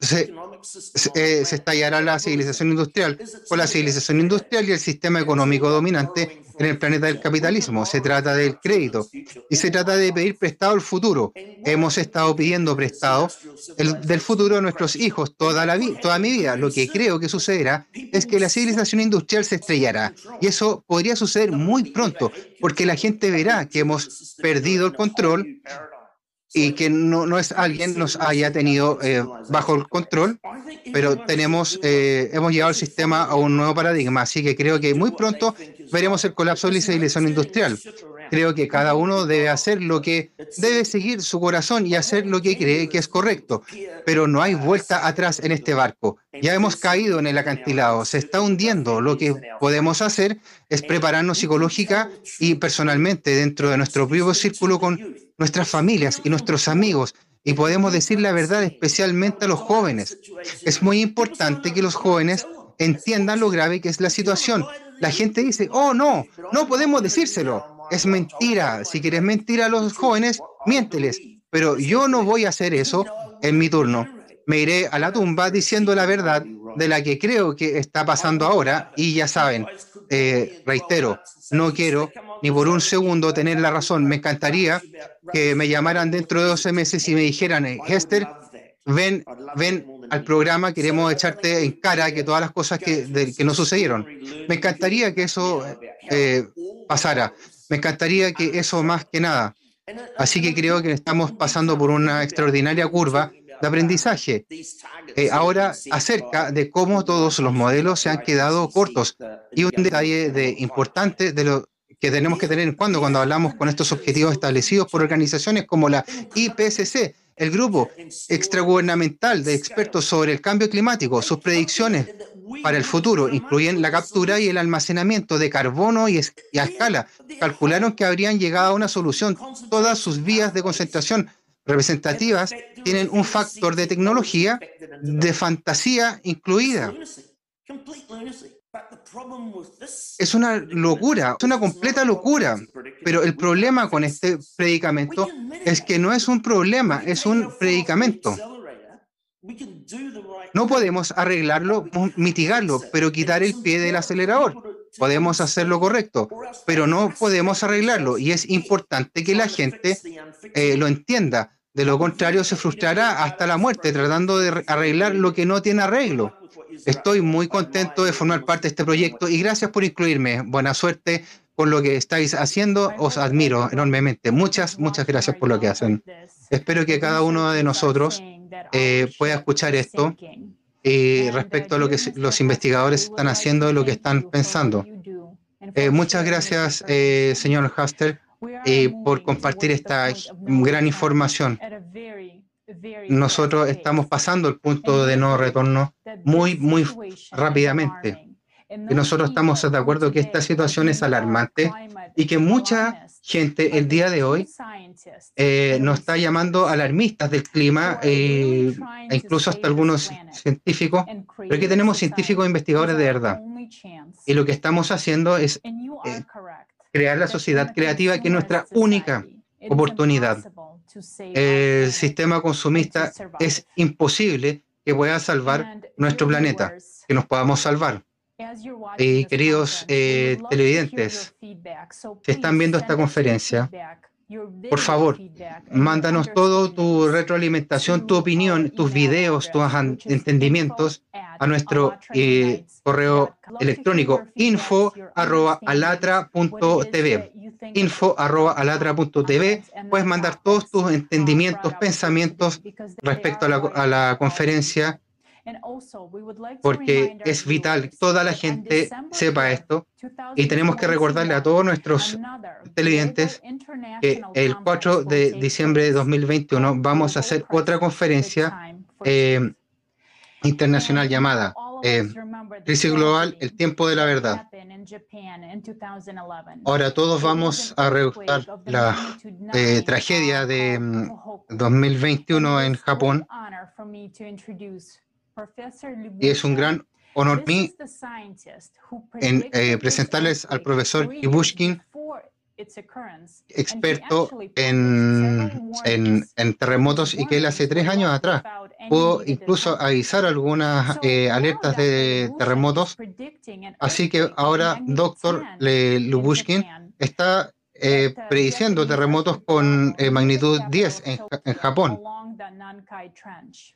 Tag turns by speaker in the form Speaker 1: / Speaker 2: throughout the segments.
Speaker 1: se, eh, se, estallará la civilización industrial. Con la civilización industrial y el sistema económico dominante en el planeta del capitalismo. Se trata del crédito y se trata de pedir prestado el futuro. Hemos estado pidiendo prestado el, del futuro a nuestros hijos toda, la toda mi vida. Lo que creo que sucederá es que la civilización industrial se estrellará. Y eso podría suceder muy pronto porque la gente verá que hemos perdido el control y que no, no es alguien nos haya tenido eh, bajo el control, pero tenemos, eh, hemos llevado el sistema a un nuevo paradigma, así que creo que muy pronto veremos el colapso de la civilización industrial. Creo que cada uno debe hacer lo que debe seguir su corazón y hacer lo que cree que es correcto, pero no hay vuelta atrás en este barco. Ya hemos caído en el acantilado, se está hundiendo. Lo que podemos hacer es prepararnos psicológica y personalmente dentro de nuestro propio círculo con nuestras familias y nuestros amigos y podemos decir la verdad especialmente a los jóvenes. Es muy importante que los jóvenes entiendan lo grave que es la situación. La gente dice, oh no, no podemos decírselo es mentira. Si quieres mentir a los jóvenes, miénteles. Pero yo no voy a hacer eso en mi turno. Me iré a la tumba diciendo la verdad de la que creo que está pasando ahora. Y ya saben, eh, reitero, no quiero ni por un segundo tener la razón. Me encantaría que me llamaran dentro de 12 meses y me dijeran, eh, Hester, ven, ven al programa, queremos echarte en cara que todas las cosas que, no sucedieron. Me encantaría que eso eh, pasara. Me encantaría que eso más que nada. Así que creo que estamos pasando por una extraordinaria curva de aprendizaje. Eh, ahora, acerca de cómo todos los modelos se han quedado cortos. Y un detalle de, importante de lo que tenemos que tener en cuando cuando hablamos con estos objetivos establecidos por organizaciones como la IPCC, el grupo extragubernamental de expertos sobre el cambio climático, sus predicciones para el futuro incluyen la captura y el almacenamiento de carbono y, a escala. Calcularon que habrían llegado a una solución. Todas sus vías de concentración representativas tienen un factor de tecnología de fantasía incluida. Es una locura, es una completa locura. Pero el problema con este predicamento es que no es un problema, es un predicamento. No podemos arreglarlo, mitigarlo, pero quitar el pie del acelerador. Podemos hacer lo correcto, pero no podemos arreglarlo. Y es importante que la gente eh, lo entienda. De lo contrario, se frustrará hasta la muerte tratando de arreglar lo que no tiene arreglo. Estoy muy contento de formar parte de este proyecto y gracias por incluirme. Buena suerte con lo que estáis haciendo. Os admiro enormemente. Muchas, muchas gracias por lo que hacen. Espero que cada uno de nosotros eh, pueda escuchar esto y respecto a lo que los investigadores están haciendo y lo que están pensando. Eh, muchas gracias, eh, señor Haster, por compartir esta gran información. Nosotros estamos pasando el punto de no retorno muy, muy rápidamente. Y nosotros estamos de acuerdo que esta situación es alarmante y que mucha gente el día de hoy eh, nos está llamando alarmistas del clima, eh, e incluso hasta algunos científicos, pero aquí tenemos científicos e investigadores de verdad. Y lo que estamos haciendo es eh, crear la sociedad creativa que es nuestra única oportunidad. El sistema consumista es imposible que pueda salvar nuestro planeta, que nos podamos salvar. Y queridos eh, televidentes, si están viendo esta conferencia, por favor, mándanos todo tu retroalimentación, tu opinión, tus videos, tus entendimientos a nuestro eh, correo electrónico info arroba alatra.tv info arroba alatra.tv puedes mandar todos tus entendimientos, pensamientos respecto a la, a la conferencia porque es vital que toda la gente sepa esto y tenemos que recordarle a todos nuestros televidentes que el 4 de diciembre de 2021 vamos a hacer otra conferencia eh, internacional llamada eh, Crisis Global, el tiempo de la verdad. Ahora todos vamos a recordar la eh, tragedia de 2021 mm, en Japón y es un gran honor mí en eh, presentarles al profesor Ibushkin, experto en, en, terremotos y que él hace tres años atrás pudo incluso avisar algunas eh, alertas de terremotos. Así que ahora Dr. Lubushkin está eh, prediciendo terremotos con eh, magnitud 10 en, en Japón,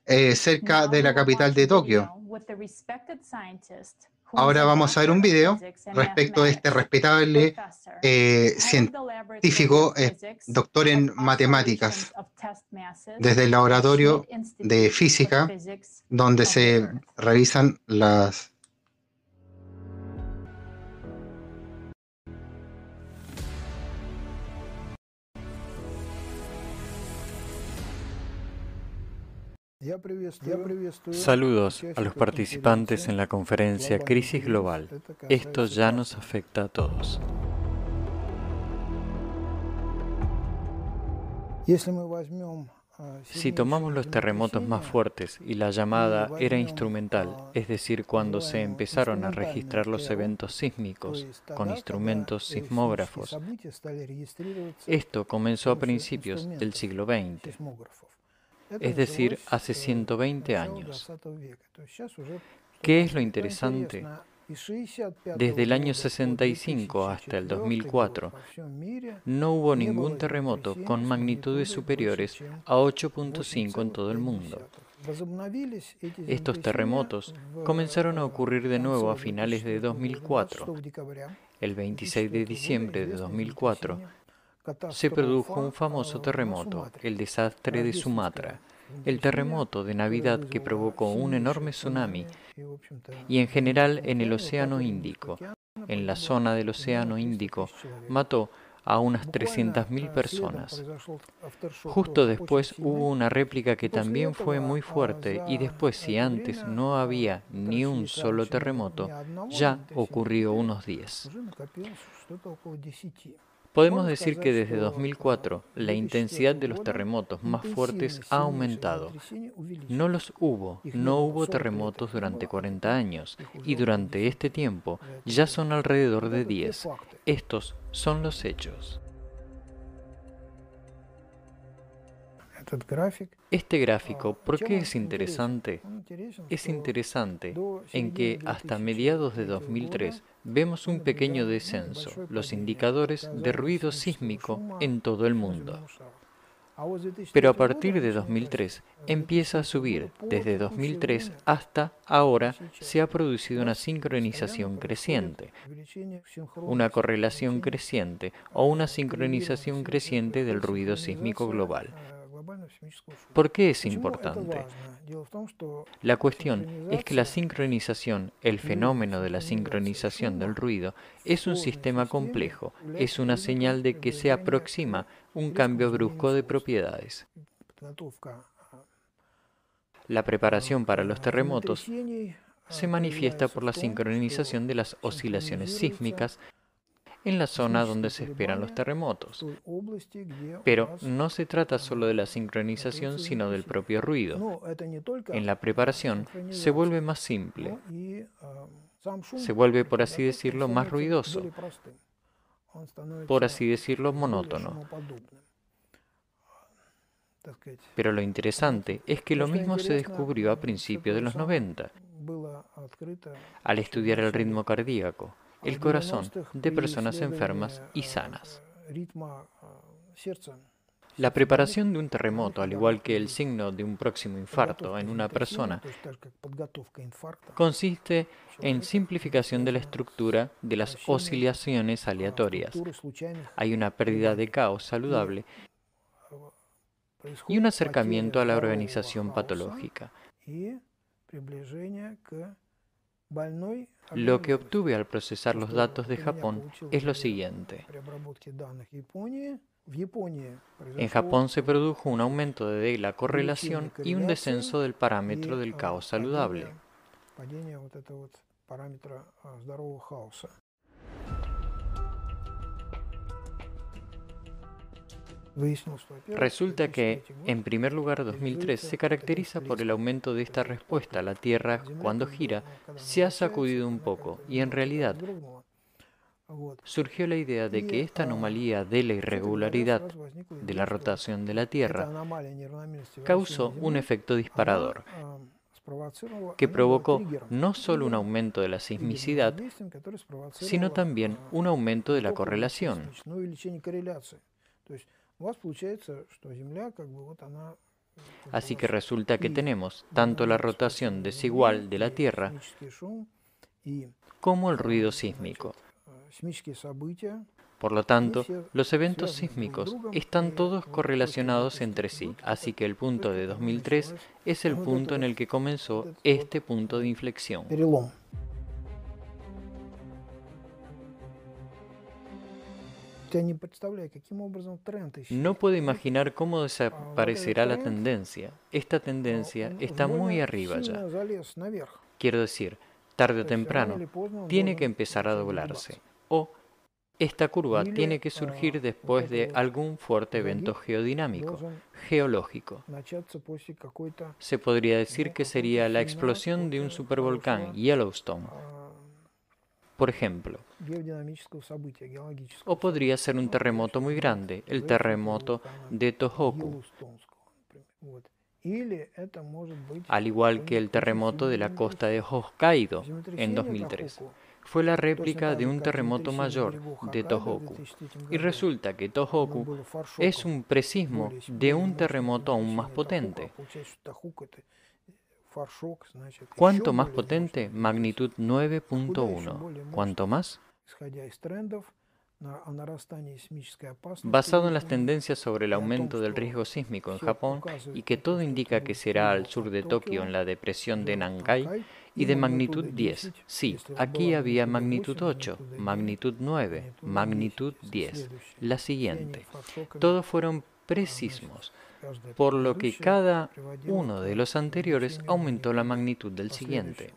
Speaker 1: eh, cerca de la capital de Tokio. Ahora vamos a ver un video respecto a este respetable eh, científico, eh, doctor en matemáticas, desde el laboratorio de física, donde se revisan las
Speaker 2: Saludos a los participantes en la conferencia Crisis Global. Esto ya nos afecta a todos. Si tomamos los terremotos más fuertes y la llamada era instrumental, es decir, cuando se empezaron a registrar los eventos sísmicos con instrumentos sismógrafos, esto comenzó a principios del siglo XX es decir, hace 120 años. ¿Qué es lo interesante? Desde el año 65 hasta el 2004, no hubo ningún terremoto con magnitudes superiores a 8.5 en todo el mundo. Estos terremotos comenzaron a ocurrir de nuevo a finales de 2004. El 26 de diciembre de 2004, se produjo un famoso terremoto, el desastre de Sumatra, el terremoto de Navidad que provocó un enorme tsunami y en general en el Océano Índico. En la zona del Océano Índico mató a unas 300.000 personas. Justo después hubo una réplica que también fue muy fuerte y después si antes no había ni un solo terremoto, ya ocurrió unos 10. Podemos decir que desde 2004 la intensidad de los terremotos más fuertes ha aumentado. No los hubo, no hubo terremotos durante 40 años y durante este tiempo ya son alrededor de 10. Estos son los hechos. Este gráfico, ¿por qué es interesante? Es interesante en que hasta mediados de 2003 vemos un pequeño descenso, los indicadores de ruido sísmico en todo el mundo. Pero a partir de 2003 empieza a subir. Desde 2003 hasta ahora se ha producido una sincronización creciente, una correlación creciente o una sincronización creciente del ruido sísmico global. ¿Por qué es importante? La cuestión es que la sincronización, el fenómeno de la sincronización del ruido, es un sistema complejo, es una señal de que se aproxima un cambio brusco de propiedades. La preparación para los terremotos se manifiesta por la sincronización de las oscilaciones sísmicas en la zona donde se esperan los terremotos. Pero no se trata solo de la sincronización, sino del propio ruido. En la preparación se vuelve más simple, se vuelve, por así decirlo, más ruidoso, por así decirlo, monótono. Pero lo interesante es que lo mismo se descubrió a principios de los 90, al estudiar el ritmo cardíaco el corazón de personas enfermas y sanas. La preparación de un terremoto, al igual que el signo de un próximo infarto en una persona, consiste en simplificación de la estructura de las oscilaciones aleatorias. Hay una pérdida de caos saludable y un acercamiento a la organización patológica. Lo que obtuve al procesar los datos de Japón es lo siguiente. En Japón se produjo un aumento de la correlación y un descenso del parámetro del caos saludable. Resulta que, en primer lugar, 2003 se caracteriza por el aumento de esta respuesta. La Tierra, cuando gira, se ha sacudido un poco y en realidad surgió la idea de que esta anomalía de la irregularidad de la rotación de la Tierra causó un efecto disparador que provocó no solo un aumento de la sismicidad, sino también un aumento de la correlación. Así que resulta que tenemos tanto la rotación desigual de la Tierra como el ruido sísmico. Por lo tanto, los eventos sísmicos están todos correlacionados entre sí, así que el punto de 2003 es el punto en el que comenzó este punto de inflexión. No puedo imaginar cómo desaparecerá la tendencia. Esta tendencia está muy arriba ya. Quiero decir, tarde o temprano, tiene que empezar a doblarse. O esta curva tiene que surgir después de algún fuerte evento geodinámico, geológico. Se podría decir que sería la explosión de un supervolcán, Yellowstone, por ejemplo. O podría ser un terremoto muy grande, el terremoto de Tohoku, al igual que el terremoto de la costa de Hokkaido en 2003. Fue la réplica de un terremoto mayor de Tohoku. Y resulta que Tohoku es un precismo de un terremoto aún más potente. ¿Cuánto más potente? Magnitud 9.1. ¿Cuánto más? Basado en las tendencias sobre el aumento del riesgo sísmico en Japón y que todo indica que será al sur de Tokio en la depresión de Nankai y de magnitud 10. Sí, aquí había magnitud 8, magnitud 9, magnitud 10. La siguiente. Todos fueron precismos por lo que cada uno de los anteriores aumentó la magnitud del siguiente.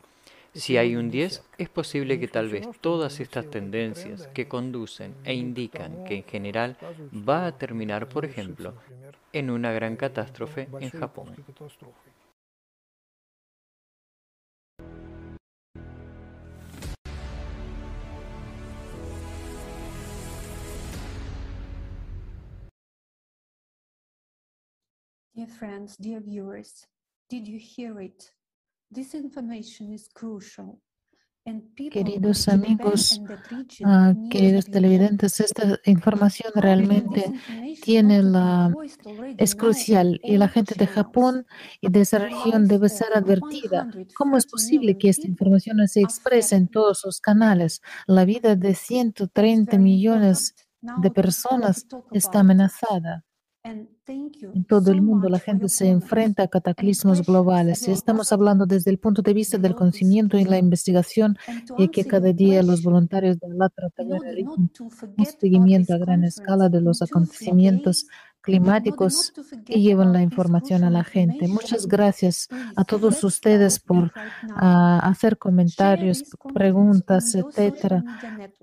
Speaker 2: Si hay un 10, es posible que tal vez todas estas tendencias que conducen e indican que en general va a terminar, por ejemplo, en una gran catástrofe en Japón.
Speaker 3: Dear friends, dear viewers, did you hear it? This information is crucial.
Speaker 4: Queridos amigos, uh, queridos televidentes, esta información realmente tiene la, es crucial y la gente de Japón y de esa región debe ser advertida. ¿Cómo es posible que esta información no se exprese en todos los canales? La vida de 130 millones de personas está amenazada. En todo el mundo la gente se enfrenta a cataclismos globales y estamos hablando desde el punto de vista del conocimiento y la investigación y que cada día los voluntarios de la realizan un seguimiento a gran escala de los acontecimientos climáticos y llevan la información a la gente. Muchas gracias a todos ustedes por ah, hacer comentarios, preguntas, etcétera.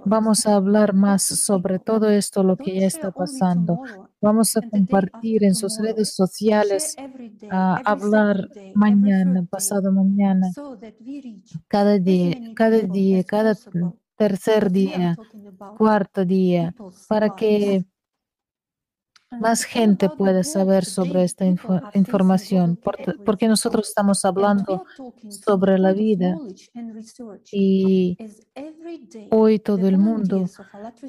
Speaker 4: Vamos a hablar más sobre todo esto, lo que ya está pasando. Vamos a compartir en sus redes sociales, a hablar mañana, pasado mañana, cada día, cada día, cada tercer día, cuarto día, para que más gente puede saber sobre esta información, porque nosotros estamos hablando sobre la vida y hoy todo el mundo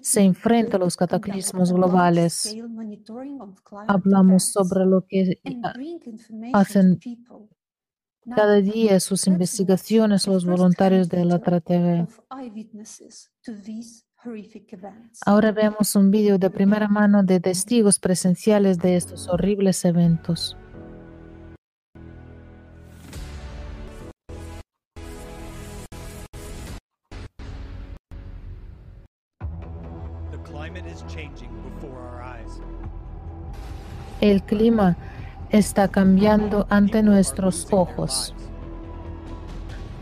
Speaker 4: se enfrenta a los cataclismos globales. Hablamos sobre lo que hacen cada día sus investigaciones los voluntarios de la TRATV. Ahora vemos un vídeo de primera mano de testigos presenciales de estos horribles eventos. El clima está cambiando ante nuestros ojos.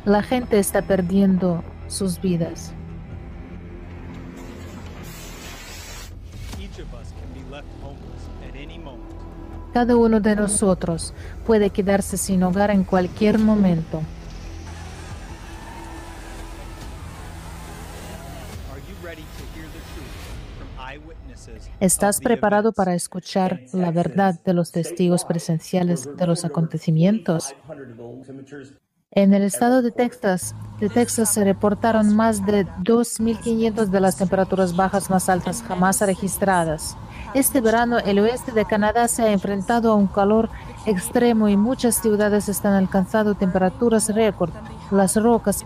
Speaker 4: La gente está perdiendo sus vidas. Cada uno de nosotros puede quedarse sin hogar en cualquier momento. ¿Estás preparado para escuchar la verdad de los testigos presenciales de los acontecimientos? En el estado de Texas, de Texas se reportaron más de 2.500 de las temperaturas bajas más altas jamás registradas. Este verano, el oeste de Canadá se ha enfrentado a un calor extremo y muchas ciudades están alcanzando temperaturas récord. Las rocas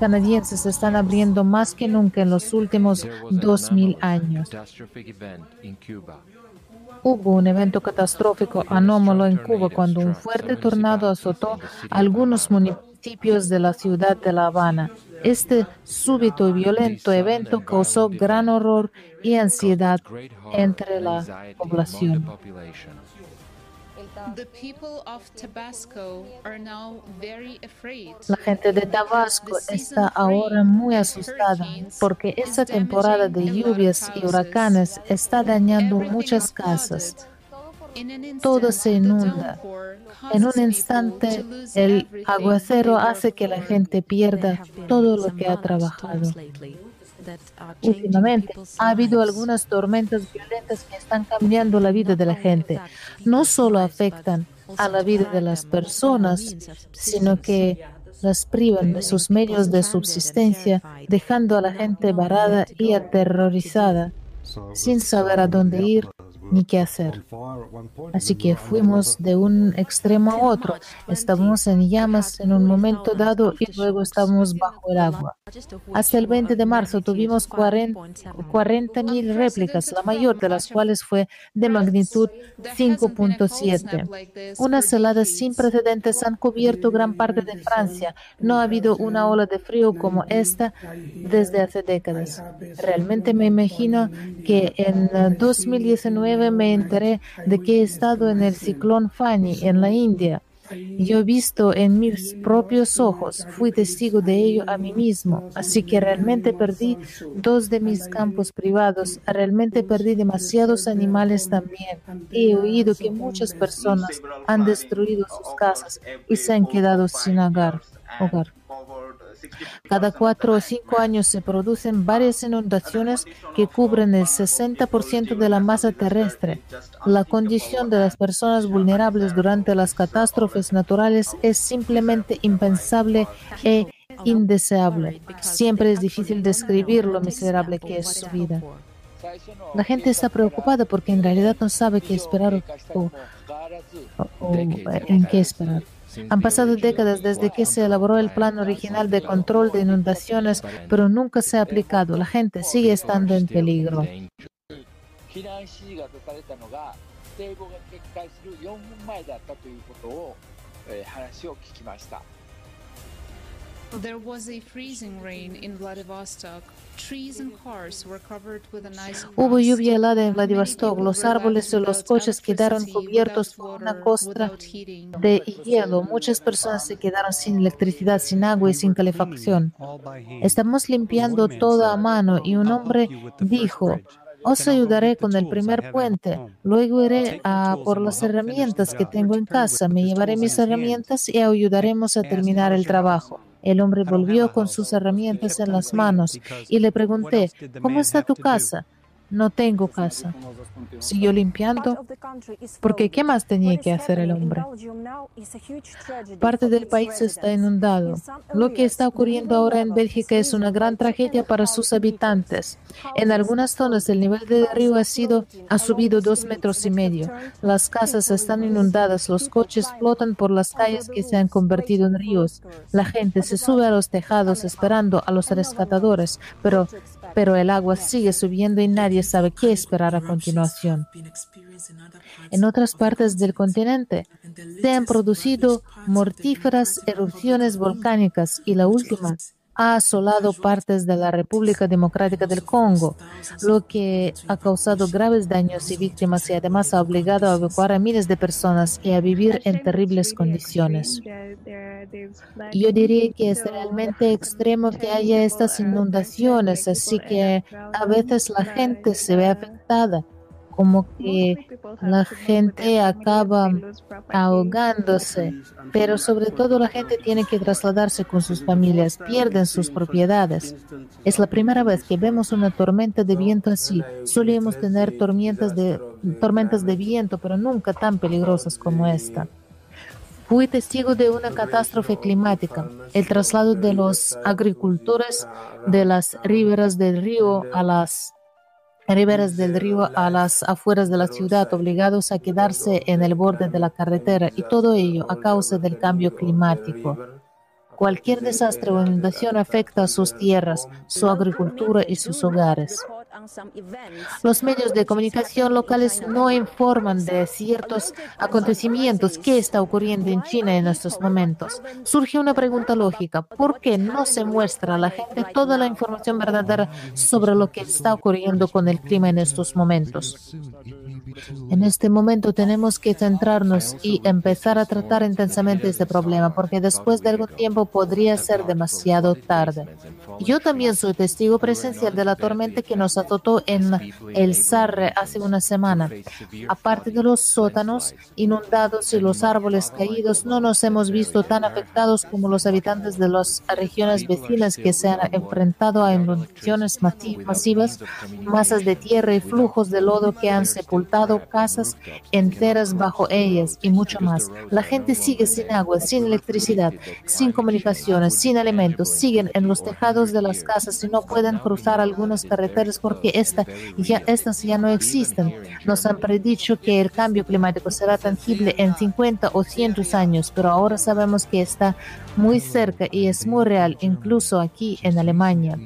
Speaker 4: canadienses se están abriendo más que nunca en los últimos 2000 años. Hubo un evento catastrófico anómalo en Cuba cuando un fuerte tornado azotó algunos municipios de la ciudad de La Habana. Este súbito y violento evento causó gran horror y ansiedad entre la población. La gente de Tabasco está ahora muy asustada porque esta temporada de lluvias y huracanes está dañando muchas casas. Todo se inunda. En un instante, el aguacero hace que la gente pierda todo lo que ha trabajado. Últimamente ha habido algunas tormentas violentas que están cambiando la vida de la gente. No solo afectan a la vida de las personas, sino que las privan de sus medios de subsistencia, dejando a la gente varada y aterrorizada, sin saber a dónde ir ni qué hacer. Así que fuimos de un extremo a otro. Estábamos en llamas en un momento dado y luego estábamos bajo el agua. Hasta el 20 de marzo tuvimos 40.000 réplicas, la mayor de las cuales fue de magnitud 5.7. Unas heladas sin precedentes han cubierto gran parte de Francia. No ha habido una ola de frío como esta desde hace décadas. Realmente me imagino que en 2019 me enteré de que he estado en el ciclón Fani en la India. Yo he visto en mis propios ojos, fui testigo de ello a mí mismo, así que realmente perdí dos de mis campos privados, realmente perdí demasiados animales también. He oído que muchas personas han destruido sus casas y se han quedado sin hogar. Cada cuatro o cinco años se producen varias inundaciones que cubren el 60% de la masa terrestre. La condición de las personas vulnerables durante las catástrofes naturales es simplemente impensable e indeseable. Siempre es difícil describir lo miserable que es su vida. La gente está preocupada porque en realidad no sabe qué esperar o en qué esperar. Han pasado décadas desde que se elaboró el plan original de control de inundaciones, pero nunca se ha aplicado. La gente sigue estando en peligro. Hubo lluvia helada en Vladivostok. Los árboles y los coches quedaron cubiertos por una costra de hielo. Muchas personas se quedaron sin electricidad, sin agua y sin calefacción. Estamos limpiando todo a mano y un hombre dijo, os ayudaré con el primer puente. Luego iré a por las herramientas que tengo en casa. Me llevaré mis herramientas y ayudaremos a terminar el trabajo. El hombre volvió con sus herramientas en las manos y le pregunté, ¿cómo está tu casa? No tengo casa. Siguió limpiando porque ¿qué más tenía que hacer el hombre? Parte del país está inundado. Lo que está ocurriendo ahora en Bélgica es una gran tragedia para sus habitantes. En algunas zonas el nivel del río ha, ha subido dos metros y medio. Las casas están inundadas, los coches flotan por las calles que se han convertido en ríos. La gente se sube a los tejados esperando a los rescatadores, pero pero el agua sigue subiendo y nadie sabe qué esperar a continuación. En otras partes del continente se han producido mortíferas erupciones volcánicas y la última ha asolado partes de la República Democrática del Congo, lo que ha causado graves daños y víctimas y además ha obligado a evacuar a miles de personas y a vivir en terribles condiciones. Yo diría que es realmente extremo que haya estas inundaciones, así que a veces la gente se ve afectada como que la gente acaba ahogándose, pero sobre todo la gente tiene que trasladarse con sus familias, pierden sus propiedades. Es la primera vez que vemos una tormenta de viento así. Solíamos tener tormentas de, tormentas de viento, pero nunca tan peligrosas como esta. Fui testigo de una catástrofe climática, el traslado de los agricultores de las riberas del río a las riberas del río a las afueras de la ciudad, obligados a quedarse en el borde de la carretera, y todo ello a causa del cambio climático. Cualquier desastre o inundación afecta a sus tierras, su agricultura y sus hogares. Los medios de comunicación locales no informan de ciertos acontecimientos que está ocurriendo en China en estos momentos. Surge una pregunta lógica. ¿Por qué no se muestra a la gente toda la información verdadera sobre lo que está ocurriendo con el clima en estos momentos? En este momento tenemos que centrarnos y empezar a tratar intensamente este problema, porque después de algún tiempo podría ser demasiado tarde. Yo también soy testigo presencial de la tormenta que nos azotó en el Sarre hace una semana. Aparte de los sótanos inundados y los árboles caídos, no nos hemos visto tan afectados como los habitantes de las regiones vecinas que se han enfrentado a inundaciones masivas, masas de tierra y flujos de lodo que han sepultado casas enteras bajo ellas y mucho más. La gente sigue sin agua, sin electricidad, sin comunicaciones, sin alimentos, siguen en los tejados de las casas y no pueden cruzar algunas carreteras porque ya, estas ya no existen. Nos han predicho que el cambio climático será tangible en 50 o 100 años, pero ahora sabemos que está muy cerca y es muy real, incluso aquí en Alemania.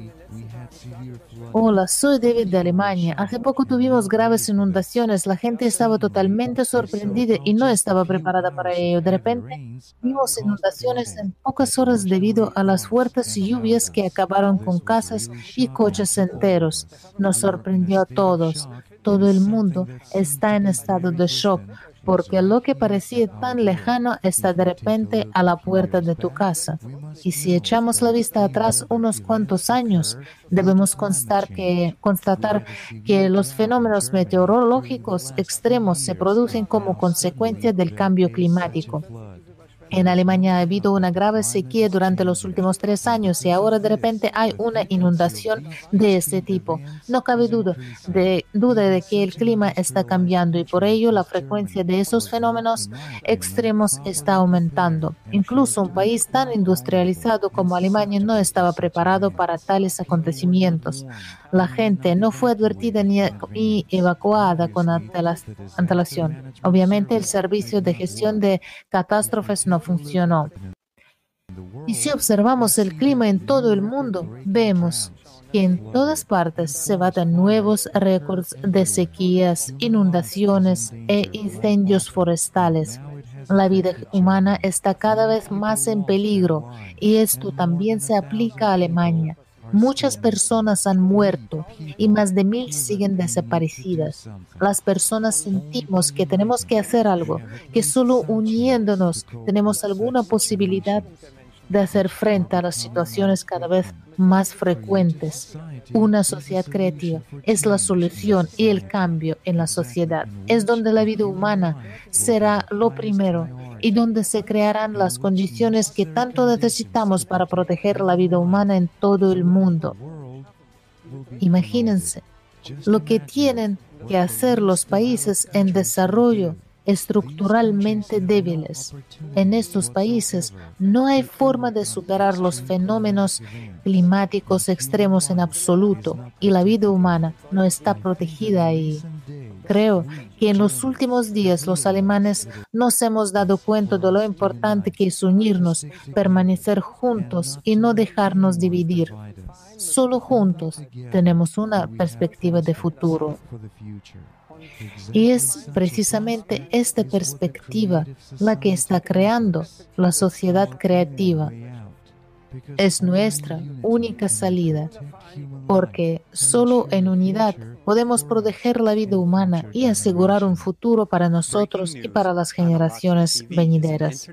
Speaker 4: Hola, soy David de Alemania. Hace poco tuvimos graves inundaciones. La gente estaba totalmente sorprendida y no estaba preparada para ello. De repente, vimos inundaciones en pocas horas debido a las fuertes lluvias que acabaron con casas y coches enteros. Nos sorprendió a todos. Todo el mundo está en estado de shock porque lo que parecía tan lejano está de repente a la puerta de tu casa. Y si echamos la vista atrás unos cuantos años, debemos que, constatar que los fenómenos meteorológicos extremos se producen como consecuencia del cambio climático. En Alemania ha habido una grave sequía durante los últimos tres años y ahora de repente hay una inundación de ese tipo. No cabe duda de que el clima está cambiando y por ello la frecuencia de esos fenómenos extremos está aumentando. Incluso un país tan industrializado como Alemania no estaba preparado para tales acontecimientos. La gente no fue advertida ni evacuada con antelación. Obviamente el servicio de gestión de catástrofes no funcionó. Y si observamos el clima en todo el mundo, vemos que en todas partes se batan nuevos récords de sequías, inundaciones e incendios forestales. La vida humana está cada vez más en peligro y esto también se aplica a Alemania. Muchas personas han muerto y más de mil siguen desaparecidas. Las personas sentimos que tenemos que hacer algo, que solo uniéndonos tenemos alguna posibilidad de hacer frente a las situaciones cada vez más frecuentes. Una sociedad creativa es la solución y el cambio en la sociedad. Es donde la vida humana será lo primero y donde se crearán las condiciones que tanto necesitamos para proteger la vida humana en todo el mundo. Imagínense lo que tienen que hacer los países en desarrollo estructuralmente débiles. En estos países no hay forma de superar los fenómenos climáticos extremos en absoluto y la vida humana no está protegida ahí. Creo que en los últimos días los alemanes nos hemos dado cuenta de lo importante que es unirnos, permanecer juntos y no dejarnos dividir. Solo juntos tenemos una perspectiva de futuro. Y es precisamente esta perspectiva la que está creando la sociedad creativa. Es nuestra única salida, porque solo en unidad podemos proteger la vida humana y asegurar un futuro para nosotros y para las generaciones venideras.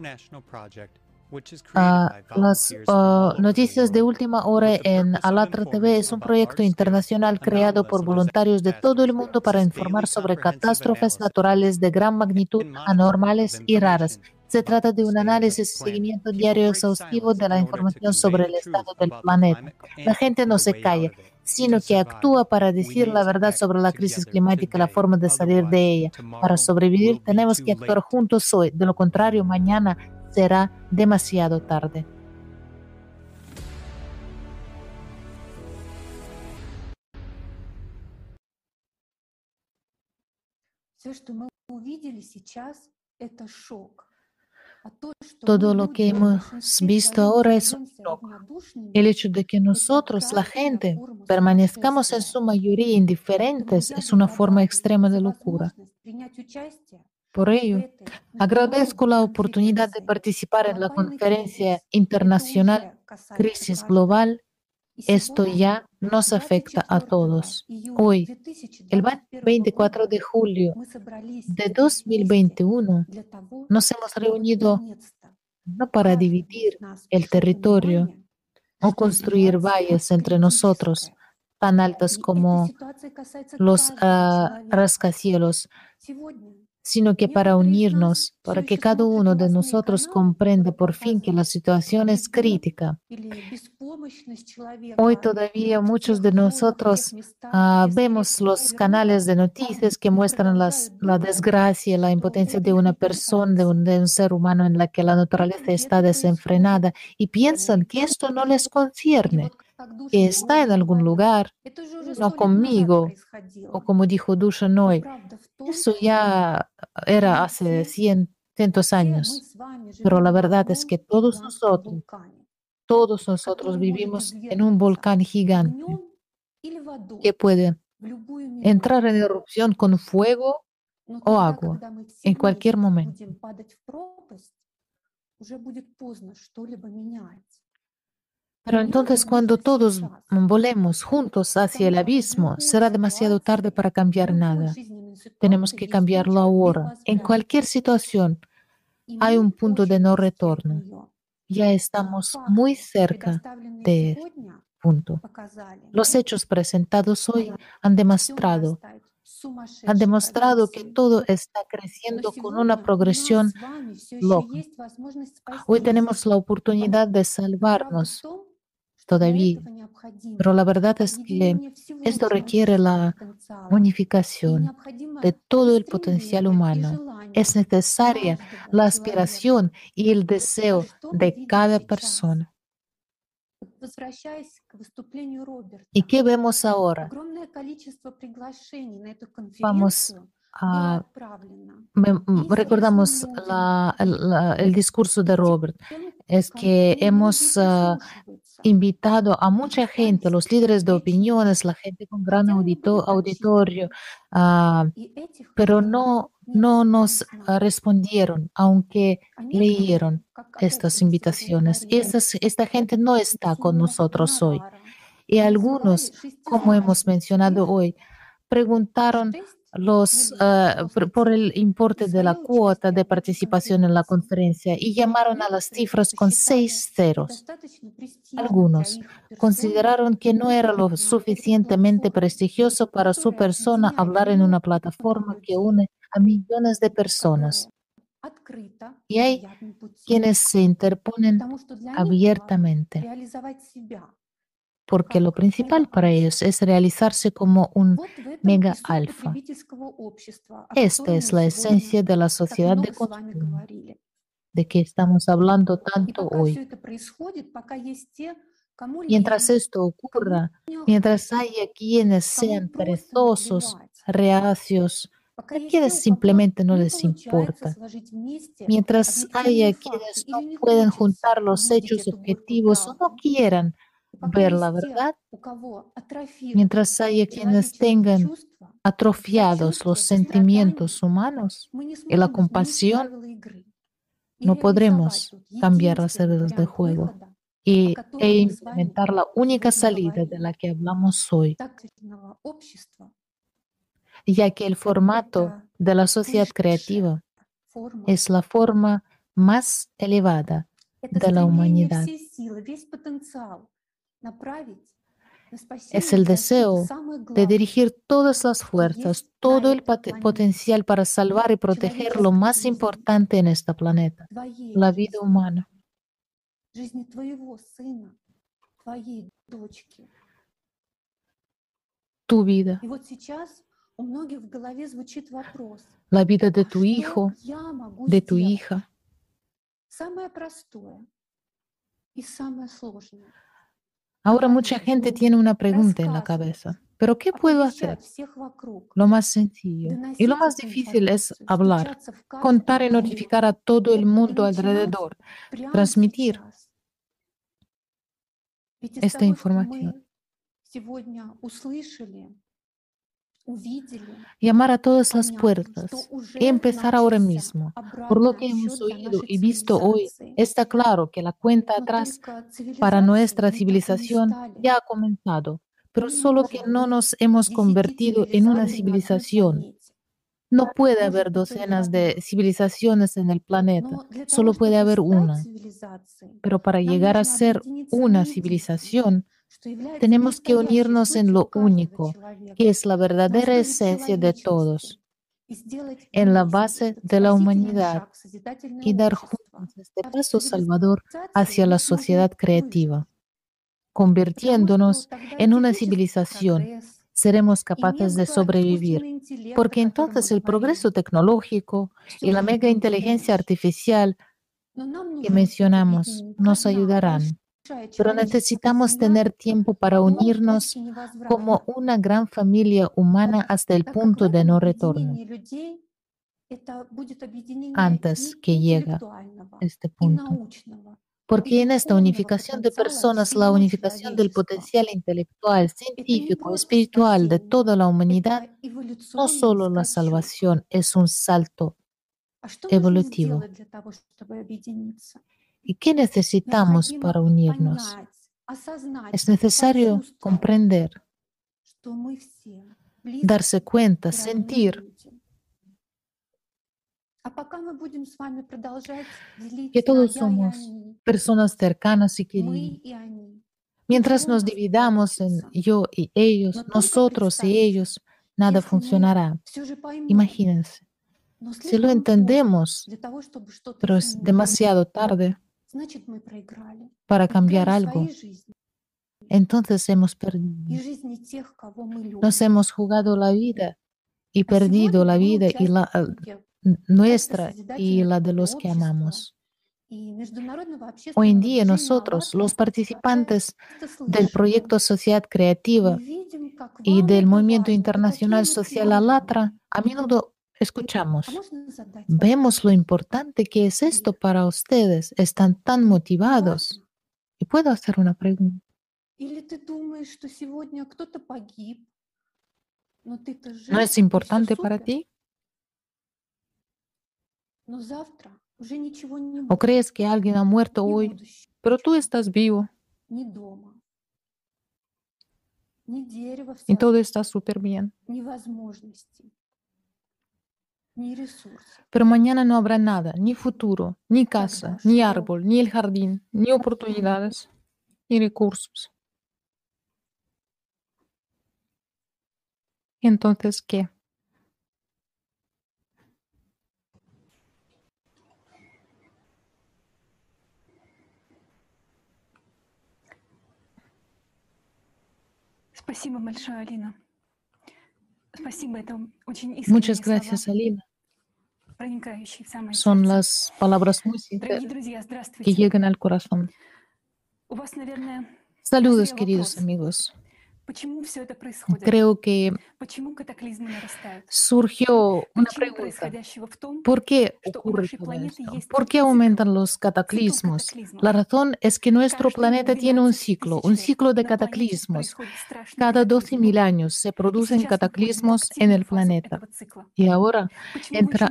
Speaker 4: Ah, las ah, noticias de última hora en Alatra TV es un proyecto internacional creado por voluntarios de todo el mundo para informar sobre catástrofes naturales de gran magnitud, anormales y raras. Se trata de un análisis y seguimiento diario exhaustivo de la información sobre el estado del planeta. La gente no se calla, sino que actúa para decir la verdad sobre la crisis climática la forma de salir de ella. Para sobrevivir tenemos que actuar juntos hoy, de lo contrario mañana será demasiado tarde. Todo lo que hemos visto ahora es un shock. El hecho de que nosotros, la gente, permanezcamos en su mayoría indiferentes es una forma extrema de locura. Por ello, agradezco la oportunidad de participar en la conferencia internacional Crisis Global. Esto ya nos afecta a todos. Hoy, el 24 de julio de 2021, nos hemos reunido no para dividir el territorio o construir valles entre nosotros tan altas como los uh, rascacielos, sino que para unirnos, para que cada uno de nosotros comprenda por fin que la situación es crítica. Hoy todavía muchos de nosotros uh, vemos los canales de noticias que muestran la desgracia, la impotencia de una persona, de un, de un ser humano en la que la naturaleza está desenfrenada y piensan que esto no les concierne que está en algún lugar, no conmigo, o como dijo Dushan hoy, eso ya era hace cientos años, pero la verdad es que todos nosotros, todos nosotros vivimos en un volcán gigante que puede entrar en erupción con fuego o agua en cualquier momento. Pero entonces cuando todos volemos juntos hacia el abismo, será demasiado tarde para cambiar nada. Tenemos que cambiarlo ahora. En cualquier situación hay un punto de no retorno. Ya estamos muy cerca de este punto. Los hechos presentados hoy han demostrado han demostrado que todo está creciendo con una progresión loca. Hoy tenemos la oportunidad de salvarnos todavía. Pero la verdad es que esto requiere la unificación de todo el potencial humano. Es necesaria la aspiración y el deseo de cada persona. ¿Y qué vemos ahora? Vamos a... recordamos el, discurso de Robert. Es que hemos invitado a mucha gente, los líderes de opiniones, la gente con gran auditorio, ah, pero no, no nos respondieron, aunque leyeron estas invitaciones. esta gente no está con nosotros hoy. Y algunos, como hemos mencionado hoy, preguntaron los, uh, por, el importe de la cuota de participación en la conferencia y llamaron a las cifras con seis ceros. Algunos consideraron que no era lo suficientemente prestigioso para su persona hablar en una plataforma que une a millones de personas. Y hay quienes se interponen abiertamente porque lo principal para ellos es realizarse como un mega alfa. Esta es la esencia de la sociedad de consumo, de que estamos hablando tanto hoy. Mientras esto ocurra, mientras haya quienes sean perezosos, reacios, a quienes simplemente no les importa. Mientras haya quienes no pueden juntar los hechos objetivos o no quieran ver la verdad, mientras haya quienes tengan atrofiados los sentimientos humanos y la compasión, no podremos cambiar las reglas del juego y, e implementar la única salida de la que hablamos hoy, ya que el formato de la sociedad creativa es la forma más elevada de la humanidad. Es el deseo de dirigir todas las fuerzas, todo el potencial para salvar y proteger lo más importante en este planeta, la vida humana. Tu vida. La vida de tu hijo, de tu hija. Ahora mucha gente tiene una pregunta en la cabeza. ¿Pero qué puedo hacer? Lo más sencillo y lo más difícil es hablar, contar y notificar a todo el mundo alrededor, transmitir esta información. Llamar a todas las puertas y empezar ahora mismo. Por lo que hemos oído y visto hoy, está claro que la cuenta atrás para nuestra civilización ya ha comenzado, pero solo que no nos hemos convertido en una civilización. No puede haber docenas de civilizaciones en el planeta, solo puede haber una. Pero para llegar a ser una civilización, tenemos que unirnos en lo único, que es la verdadera esencia de todos, en la base de la humanidad, y dar juntos este paso salvador hacia la sociedad creativa. Convirtiéndonos en una civilización, seremos capaces de sobrevivir, porque entonces el progreso tecnológico y la mega inteligencia artificial que mencionamos nos ayudarán pero necesitamos tener tiempo para unirnos como una gran familia humana hasta el punto de no retorno, antes que llegue este punto. Porque en esta unificación de personas, la unificación del potencial intelectual, científico, espiritual de toda la humanidad, no solo la salvación es un salto evolutivo. ¿Y qué necesitamos para unirnos? Es necesario comprender, darse cuenta, sentir. que todos somos personas cercanas y queridas. Mientras nos dividamos en yo y ellos, nosotros y ellos, nada funcionará. Imagínense, si lo entendemos, pero es demasiado tarde, para cambiar algo. Entonces hemos perdido. Nos hemos jugado la vida y perdido la vida y la, nuestra y la de los que amamos. Hoy en día nosotros, los participantes del proyecto Sociedad Creativa y del movimiento internacional social Alatra, a menudo escuchamos, vemos lo importante que es esto para ustedes, están tan motivados. Y puedo hacer una pregunta. ¿No es importante para ti? ¿O crees que alguien ha muerto hoy, pero tú estás vivo? Y todo está súper bien. Pero mañana no habrá nada, ni futuro, ni casa, ni árbol, ni el jardín, ni oportunidades, ni recursos. Entonces, ¿qué? Muchas gracias, Alina. Son las palabras muy sinceras que llegan al corazón. Saludos, queridos amigos. Creo que surgió una pregunta. ¿Por qué ocurre todo esto? ¿Por qué aumentan los cataclismos? La razón es que nuestro planeta tiene un ciclo, un ciclo de cataclismos. Cada 12.000 años se producen cataclismos en el planeta. Y ahora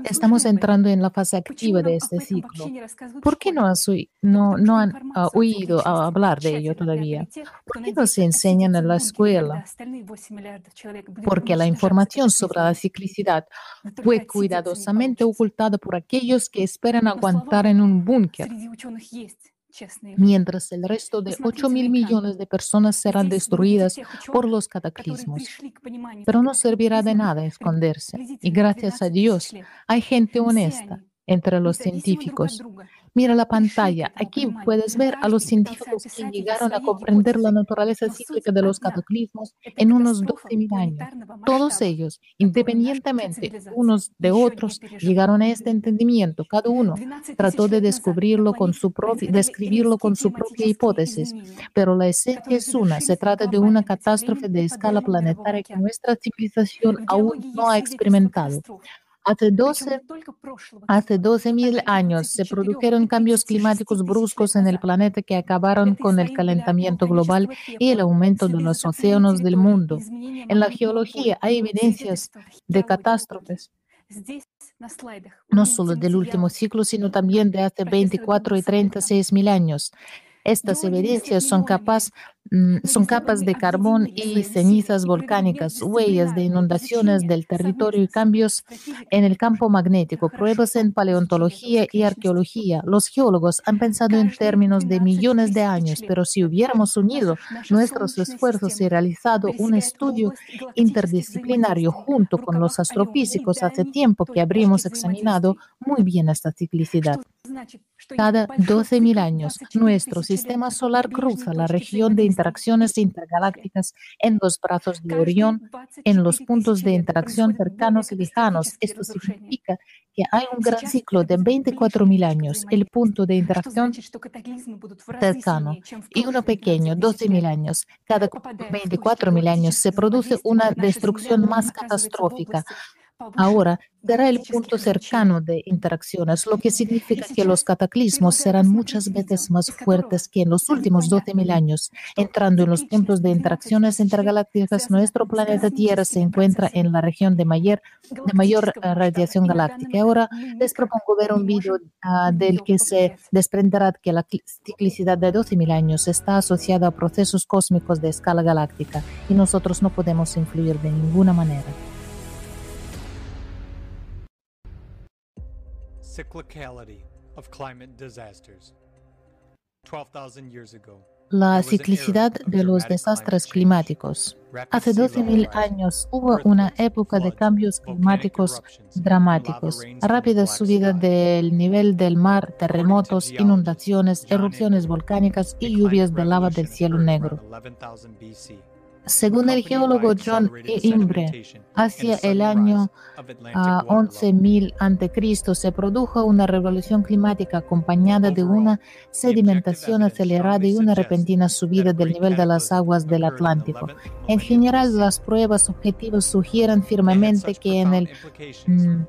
Speaker 4: estamos entrando en la fase activa de este ciclo. ¿Por qué no, no, no han ah, oído hablar de ello todavía? ¿Por qué no se enseñan en la escuela? Porque la información sobre la ciclicidad fue cuidadosamente ocultada por aquellos que esperan aguantar en un búnker. mientras el resto de 8 mil millones de personas serán destruidas por los cataclismos. Pero no servirá de nada esconderse. Y gracias a Dios hay gente honesta entre los científicos Mira la pantalla. Aquí puedes ver a los científicos que llegaron a comprender la naturaleza cíclica de los cataclismos en unos 12.000 años. Todos ellos, independientemente unos de otros, llegaron a este entendimiento. Cada uno trató de descubrirlo con su propia, describirlo con su propia hipótesis. Pero la esencia es una. Se trata de una catástrofe de escala planetaria que nuestra civilización aún no ha experimentado. Hace 12, hace 12.000 años se produjeron cambios climáticos bruscos en el planeta que acabaron con el calentamiento global y el aumento de los océanos del mundo. En la geología hay evidencias de catástrofes. no solo del último ciclo, sino también de hace 24 y 36 mil años. Estas evidencias son, capaz, mm, son capas de carbón y cenizas volcánicas, huellas de inundaciones del territorio y cambios en el campo magnético, pruebas en paleontología y arqueología. Los geólogos han pensado en términos de millones de años, pero si hubiéramos unido nuestros esfuerzos y realizado un estudio interdisciplinario junto con los astrofísicos hace tiempo que habríamos examinado muy bien esta ciclicidad. Cada 12.000 años, nuestro sistema solar cruza la región de interacciones intergalácticas en los brazos de Orión, en los puntos de interacción cercanos y lejanos. Esto significa que hay un gran ciclo de 24.000 años, el punto de interacción cercano, y uno pequeño, 12.000 años. Cada 24.000 años se produce una destrucción más catastrófica Ahora será el punto cercano de interacciones, lo que significa que los cataclismos serán muchas veces más fuertes que en los últimos 12.000 años. Entrando en los puntos de interacciones intergalácticas, nuestro planeta Tierra se encuentra en la región de mayor, de mayor eh, radiación galáctica. Ahora les propongo ver un video ah, del que se desprenderá que la ciclicidad de 12.000 años está asociada a procesos cósmicos de escala galáctica y nosotros no podemos influir de ninguna manera. La ciclicidad de los desastres climáticos. Hace 12.000 años hubo una época de cambios climáticos dramáticos, rápida subida del nivel del mar, terremotos, inundaciones, erupciones volcánicas y lluvias de lava del cielo negro. Según el geólogo John Imbre, hacia el año 11.000 a.C. se produjo una revolución climática acompañada de una sedimentación acelerada y una repentina subida del nivel de las aguas del Atlántico. En general, las pruebas objetivas sugieren firmemente que en el mm,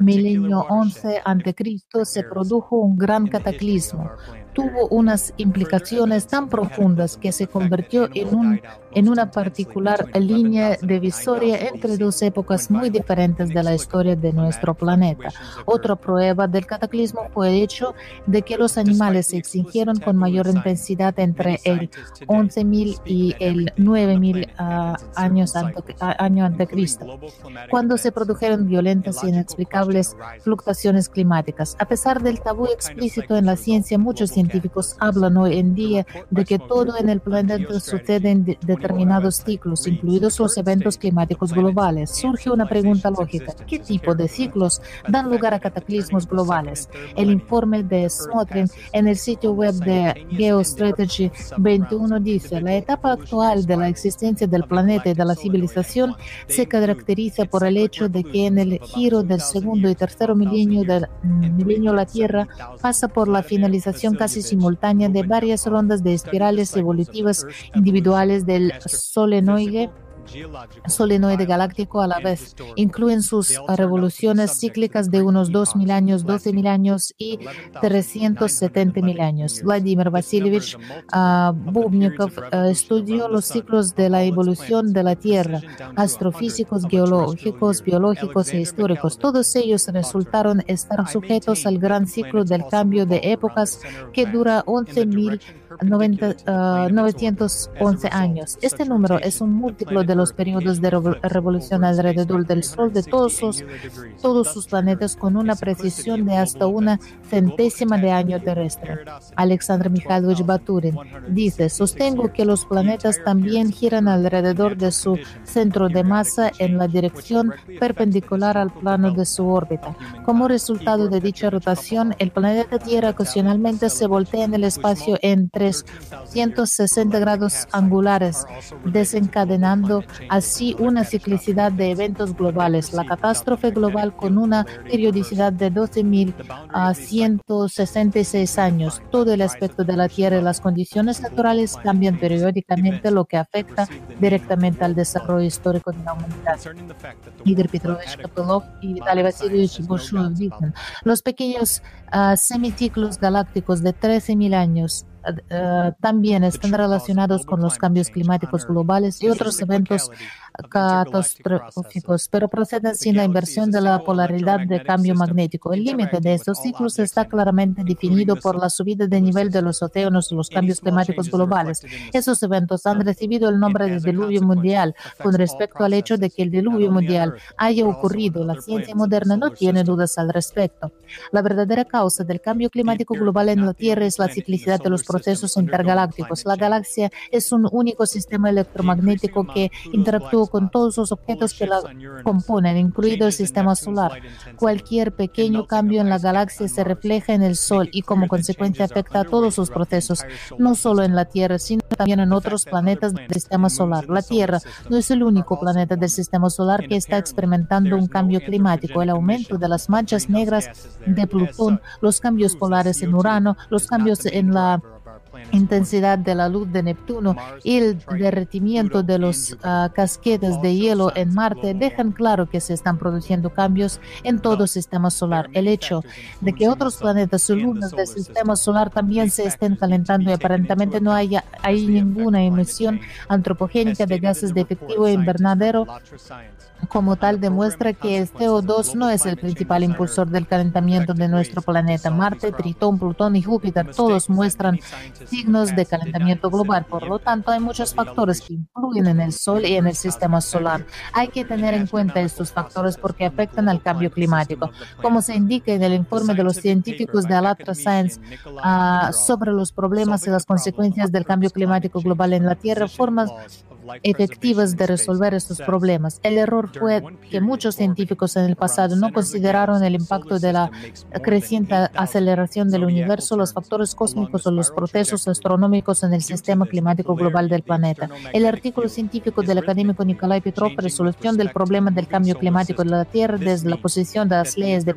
Speaker 4: milenio 11 a.C. se produjo un gran cataclismo tuvo unas implicaciones tan profundas que se convirtió en, un, en una particular línea divisoria entre dos épocas muy diferentes de la historia de nuestro planeta. Otra prueba del cataclismo fue el hecho de que los animales se extinguieron con mayor intensidad entre el 11.000 y el 9.000 uh, años ante, año ante Cristo, cuando se produjeron violentas e inexplicables fluctuaciones climáticas. A pesar del tabú explícito en la ciencia, muchos científicos hablan hoy en día de que todo en el planeta sucede en determinados ciclos, incluidos los eventos climáticos globales. Surge una pregunta lógica. ¿Qué tipo de ciclos dan lugar a cataclismos globales? El informe de Smotrin en el sitio web de Geostrategy 21 dice, la etapa actual de la existencia del planeta y de la civilización se caracteriza por el hecho de que en el giro del segundo y tercer milenio del milenio la Tierra pasa por la finalización casi simultánea de varias rondas de espirales evolutivas individuales del solenoide solenoide galáctico a la vez. Incluyen sus revoluciones cíclicas de unos 2.000 años, 12.000 años y 370.000 años. Vladimir Vasilievich uh, Bubnikov estudió los ciclos de la evolución de la Tierra, astrofísicos, geológicos, biológicos e históricos. Todos ellos resultaron estar sujetos al gran ciclo del cambio de épocas que dura 11.000 911 años. Este número es un múltiplo de los periodos de revolución alrededor del Sol de todos sus, todos sus planetas con una precisión de hasta una centésima de año terrestre. Alexander Mikhailovich Baturin dice, sostengo que los planetas también giran alrededor de su centro de masa en la dirección perpendicular al plano de su órbita. Como resultado de dicha rotación, el planeta Tierra ocasionalmente se voltea en el espacio en 360 grados angulares, desencadenando así una ciclicidad de eventos globales. La catástrofe global con una periodicidad de 12.166 años. Todo el aspecto de la Tierra y las condiciones naturales cambian periódicamente, lo que afecta directamente al desarrollo histórico de la humanidad. Igor Petrovich Kapelov y Vitaly Vasilievich dicen, los pequeños uh, semiciclos galácticos de 13.000 años también están relacionados con los cambios climáticos globales y otros eventos catastróficos, pero proceden sin la inversión de la polaridad de cambio magnético. El límite de estos ciclos está claramente definido por la subida de nivel de los océanos y los cambios climáticos globales. Esos eventos han recibido el nombre de diluvio mundial con respecto al hecho de que el diluvio mundial haya ocurrido. La ciencia moderna no tiene dudas al respecto. La verdadera causa del cambio climático global en la Tierra es la ciclicidad de los procesos intergalácticos. La galaxia es un único sistema electromagnético que interactúa con todos los objetos que la componen, incluido el sistema solar. Cualquier pequeño cambio en la galaxia se refleja en el Sol y como consecuencia afecta a todos sus procesos, no solo en la Tierra, sino también en otros planetas del sistema solar. La Tierra no es el único planeta del sistema solar que está experimentando un cambio climático. El aumento de las manchas negras de Plutón, los cambios polares en Urano, los cambios en la intensidad de la luz de Neptuno y el derretimiento de los uh, casquetes de hielo en Marte dejan claro que se están produciendo cambios en todo el sistema solar. El hecho de que otros planetas lunas del sistema solar también se estén calentando y aparentemente no haya hay ninguna emisión antropogénica de gases de efectivo invernadero como tal demuestra que el CO2 no es el principal impulsor del calentamiento de nuestro planeta. Marte, Tritón, Plutón y Júpiter todos muestran signos de calentamiento global. Por lo tanto, hay muchos factores que influyen en el Sol y en el sistema solar. Hay que tener en cuenta estos factores porque afectan al cambio climático. Como se indica en el informe de los científicos de Alatra Science uh, sobre los problemas y las consecuencias del cambio climático global en la Tierra, formas efectivas de resolver estos problemas. El error fue que muchos científicos en el pasado no consideraron el impacto de la creciente aceleración del universo, los factores cósmicos o los procesos astronómicos en el sistema climático global del planeta. El artículo científico del académico Nikolai Petrov, Resolución del problema del cambio climático de la Tierra desde la posición de las leyes de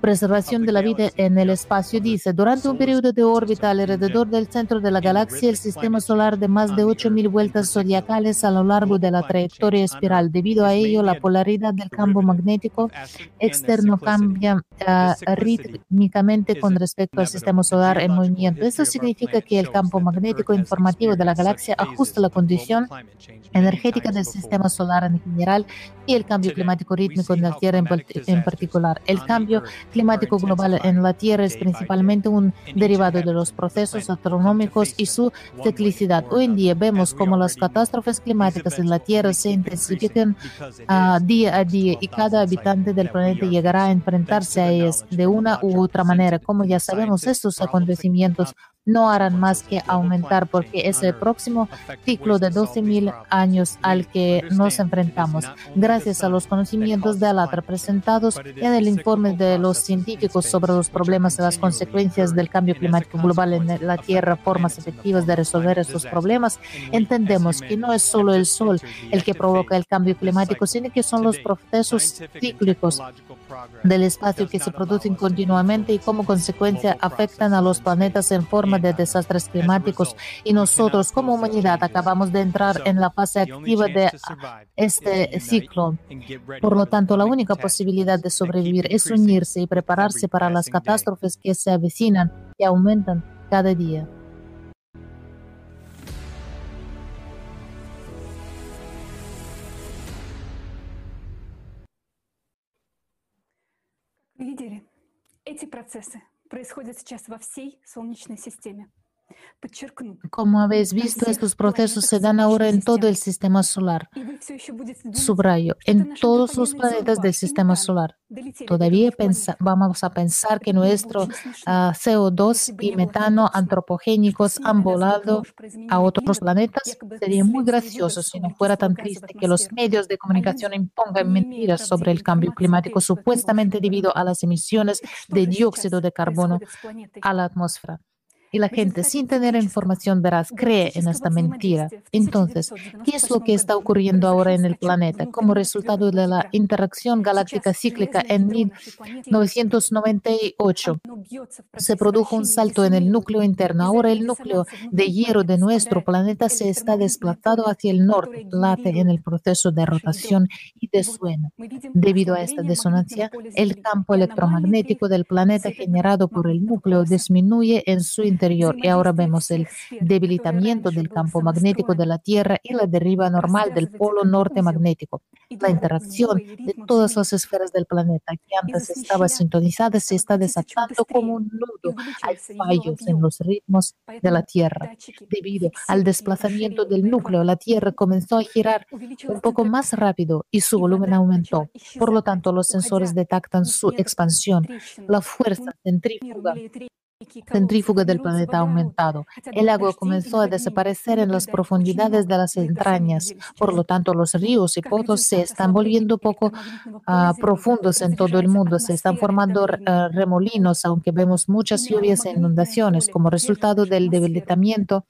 Speaker 4: preservación de la vida en el espacio, dice, durante un periodo de órbita alrededor del centro de la galaxia, el sistema solar de más de 8.000 vueltas zodiacales a lo largo de la trayectoria espiral. Debido a ello, la polaridad del campo magnético externo cambia uh, rítmicamente con respecto al sistema solar en movimiento. Esto significa que el campo magnético informativo de la galaxia ajusta la condición energética del sistema solar en general y el cambio climático rítmico en la Tierra en, particular. El cambio climático global en la Tierra es principalmente un derivado de los procesos astronómicos y su ciclicidad. Hoy en día vemos cómo las catástrofes climáticas en la Tierra se intensifican uh, día a día y cada habitante del planeta llegará a enfrentarse a ellas de una u otra manera. Como ya sabemos, estos acontecimientos no harán más que aumentar porque es el próximo ciclo de 12.000 años al que nos enfrentamos. Gracias a los conocimientos de ALATRA presentados en el informe de los científicos sobre los problemas y las consecuencias del cambio climático global en la Tierra, formas efectivas de resolver estos problemas, entendemos que no es solo el Sol el que provoca el cambio climático, sino que son los procesos cíclicos del espacio que se producen continuamente y como consecuencia afectan a los planetas en forma de desastres climáticos y nosotros como humanidad acabamos de entrar en la fase activa de este ciclo. Por lo tanto, la única posibilidad de sobrevivir es unirse y prepararse para las catástrofes que se avecinan y aumentan cada día.
Speaker 5: Видели? Эти процессы Происходят сейчас во всей Солнечной системе.
Speaker 4: Como habéis visto, estos procesos se dan ahora en todo el sistema solar. Subrayo, en todos los planetas del sistema solar. Todavía vamos a pensar que nuestro ah, CO2 y metano antropogénicos han volado a otros planetas. Sería muy gracioso si no fuera tan triste que los medios de comunicación impongan mentiras sobre el cambio climático supuestamente debido a las emisiones de dióxido de carbono a la atmósfera y la gente sin tener información veraz cree en esta mentira. Entonces, ¿qué es lo que está ocurriendo ahora en el planeta? Como resultado de la interacción galáctica cíclica en 1998, se produjo un salto en el núcleo interno. Ahora el núcleo de hierro de nuestro planeta se está desplazado hacia el norte, late en el proceso de rotación y de sueño. Debido a esta disonancia, el campo electromagnético del planeta generado por el núcleo disminuye en su interior y ahora vemos el debilitamiento del campo magnético de la Tierra y la deriva normal del polo norte magnético. La interacción de todas las esferas del planeta que antes estaba sintonizada se está desatando como un nudo. Hay fallos en los ritmos de la Tierra. Debido al desplazamiento del núcleo, la Tierra comenzó a girar un poco más rápido y su volumen aumentó. Por lo tanto, los sensores detectan su expansión. La fuerza centrífuga centrífuga del planeta ha aumentado. El agua comenzó a desaparecer en las profundidades de las entrañas. Por lo tanto, los ríos y pozos se están volviendo poco ah, profundos en todo el mundo. Se están formando ah, remolinos, aunque vemos muchas lluvias e inundaciones como resultado del debilitamiento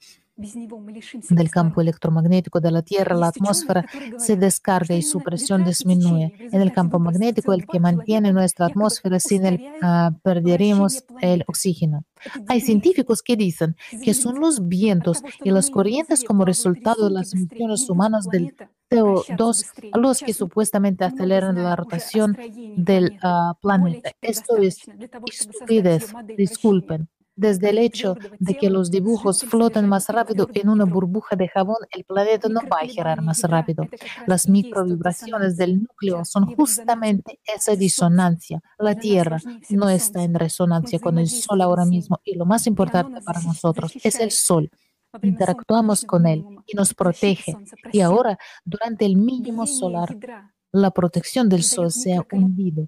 Speaker 4: del campo electromagnético de la Tierra, la atmósfera se descarga y su presión disminuye. En el campo magnético, el que mantiene nuestra atmósfera, sin él uh, perderemos el oxígeno. Hay científicos que dicen que son los vientos y las corrientes como resultado de las emisiones humanas del CO2 los que supuestamente aceleran la rotación del planeta. Esto es estupidez, disculpen. Desde el hecho de que los dibujos flotan más rápido en una burbuja de jabón, el planeta no va a girar más rápido. Las microvibraciones del núcleo son justamente esa disonancia. La Tierra no está en resonancia con el Sol ahora mismo y lo más importante para nosotros es el Sol interactuamos con él y nos protege. Y ahora, durante el mínimo solar, la protección del Sol se ha hundido.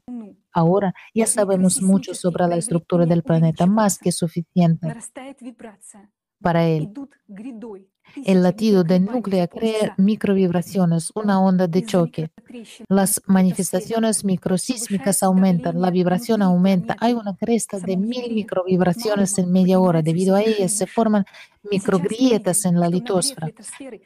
Speaker 4: Ahora ya sabemos mucho sobre la estructura del planeta, más que suficiente para él. El latido del núcleo crea microvibraciones, una onda de choque. Las manifestaciones microsísmicas aumentan, la vibración aumenta. Hay una cresta de mil microvibraciones en media hora. Debido a ellas se forman microgrietas en la litosfera.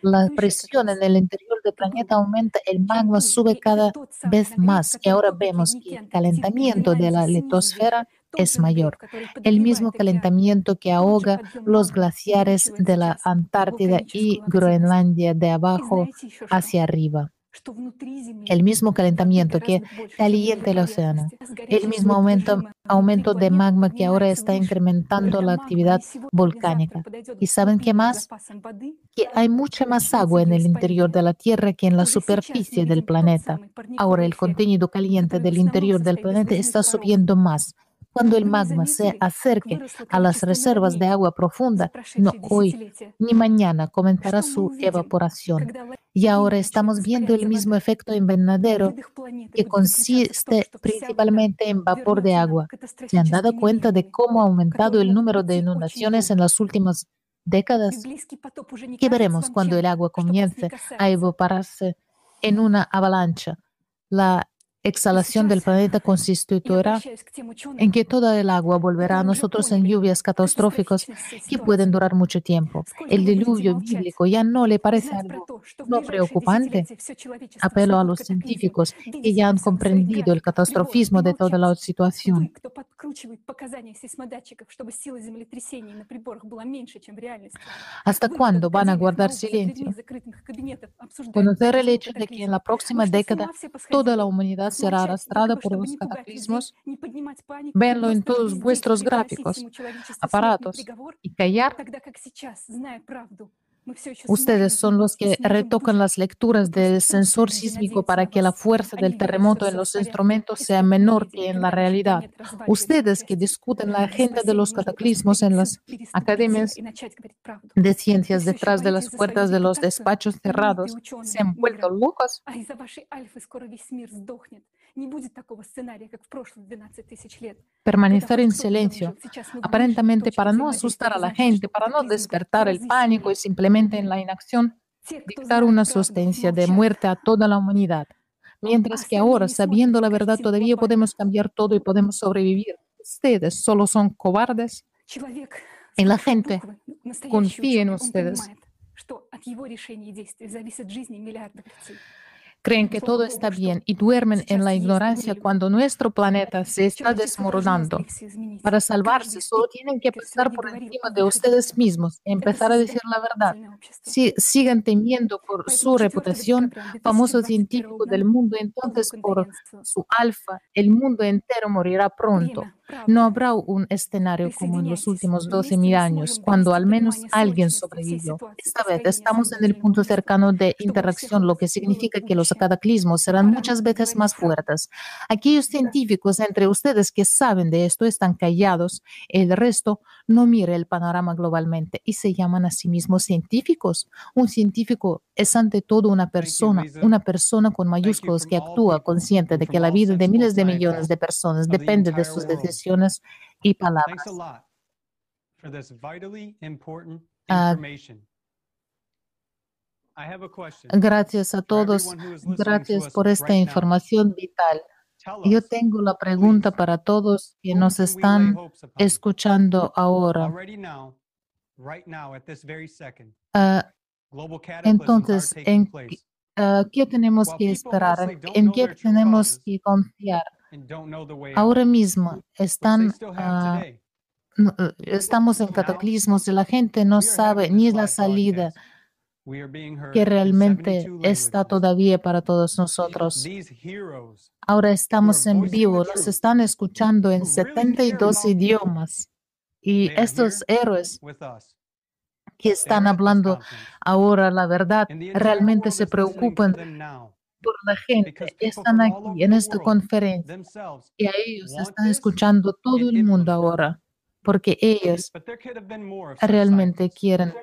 Speaker 4: La presión en el interior del planeta aumenta, el magma sube cada vez más y ahora vemos que el calentamiento de la litosfera es mayor. El mismo calentamiento que ahoga los glaciares de la Antártida y Groenlandia de abajo hacia arriba. El mismo calentamiento que calienta el océano. El mismo aumento, aumento de magma que ahora está incrementando la actividad volcánica. ¿Y saben qué más? Que hay mucha más agua en el interior de la Tierra que en la superficie del planeta. Ahora el contenido caliente del interior del planeta está subiendo más cuando el magma se acerque a las reservas de agua profunda, no hoy ni mañana comenzará su evaporación. Y ahora estamos viendo el mismo efecto invernadero que consiste principalmente en vapor de agua. ¿Se han dado cuenta de cómo ha aumentado el número de inundaciones en las últimas décadas? ¿Qué veremos cuando el agua comience a evaporarse en una avalancha? La exhalación del planeta constituirá en que toda el agua volverá a nosotros en lluvias catastróficas que pueden durar mucho tiempo. El diluvio bíblico ya no le parece algo no preocupante. Apelo a los científicos que ya han comprendido el catastrofismo de toda la situación. ¿Hasta cuándo van a guardar silencio? Conocer el hecho de que en la próxima década toda la humanidad será arrastrada por los cataclismos. Venlo en todos vuestros gráficos, aparatos y callar Ustedes son los que retocan las lecturas del sensor sísmico para que la fuerza del terremoto en los instrumentos sea menor que en la realidad. Ustedes que discuten la agenda de los cataclismos en las academias de ciencias detrás de las puertas de los despachos cerrados, se han vuelto locos. Permanecer en silencio, aparentemente para no asustar a la gente, para no despertar el pánico y simplemente en la inacción dictar una sustancia de muerte a toda la humanidad. Mientras que ahora, sabiendo la verdad, todavía podemos cambiar todo y podemos sobrevivir. Ustedes solo son cobardes. Y la gente confía en ustedes creen que todo está bien y duermen en la ignorancia cuando nuestro planeta se está desmoronando. Para salvarse, solo tienen que pasar por encima de ustedes mismos y empezar a decir la verdad. Si siguen temiendo por su reputación, famoso científico del mundo, entonces por su alfa, el mundo entero morirá pronto. No habrá un escenario como en los últimos 12.000 años, cuando al menos alguien sobrevivió. Esta vez estamos en el punto cercano de interacción, lo que significa que los cataclismos serán muchas veces más fuertes. Aquellos científicos entre ustedes que saben de esto están callados, el resto no mira el panorama globalmente y se llaman a sí mismos científicos. Un científico es ante todo una persona, una persona con mayúsculas que actúa consciente de que la vida de miles de millones de personas depende de sus decisiones y palabras. Gracias a todos. Gracias por esta información vital. Yo tengo la pregunta para todos que nos están escuchando ahora. Ah, entonces, ¿en ah, qué tenemos que esperar? ¿En qué tenemos que confiar? Ahora mismo están, ah, eh, estamos en cataclismos y la gente no sabe ni la salida que realmente está todavía para todos nosotros. Ahora estamos en vivo, nos están escuchando en 72 idiomas. Y estos héroes que están hablando ahora la verdad realmente se preocupan por la gente. Están aquí en esta conferencia y a ellos están escuchando todo el mundo ahora porque ellos realmente quieren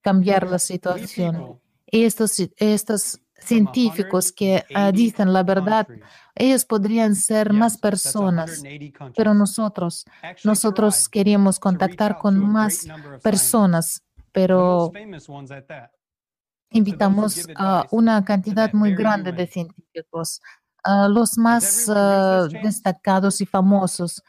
Speaker 4: cambiar la situación. Y estos, estos científicos que dicen la verdad, ellos podrían ser más personas, pero nosotros, nosotros queríamos contactar con más personas, pero invitamos a una cantidad muy grande de científicos, a los más ah, destacados y famosos,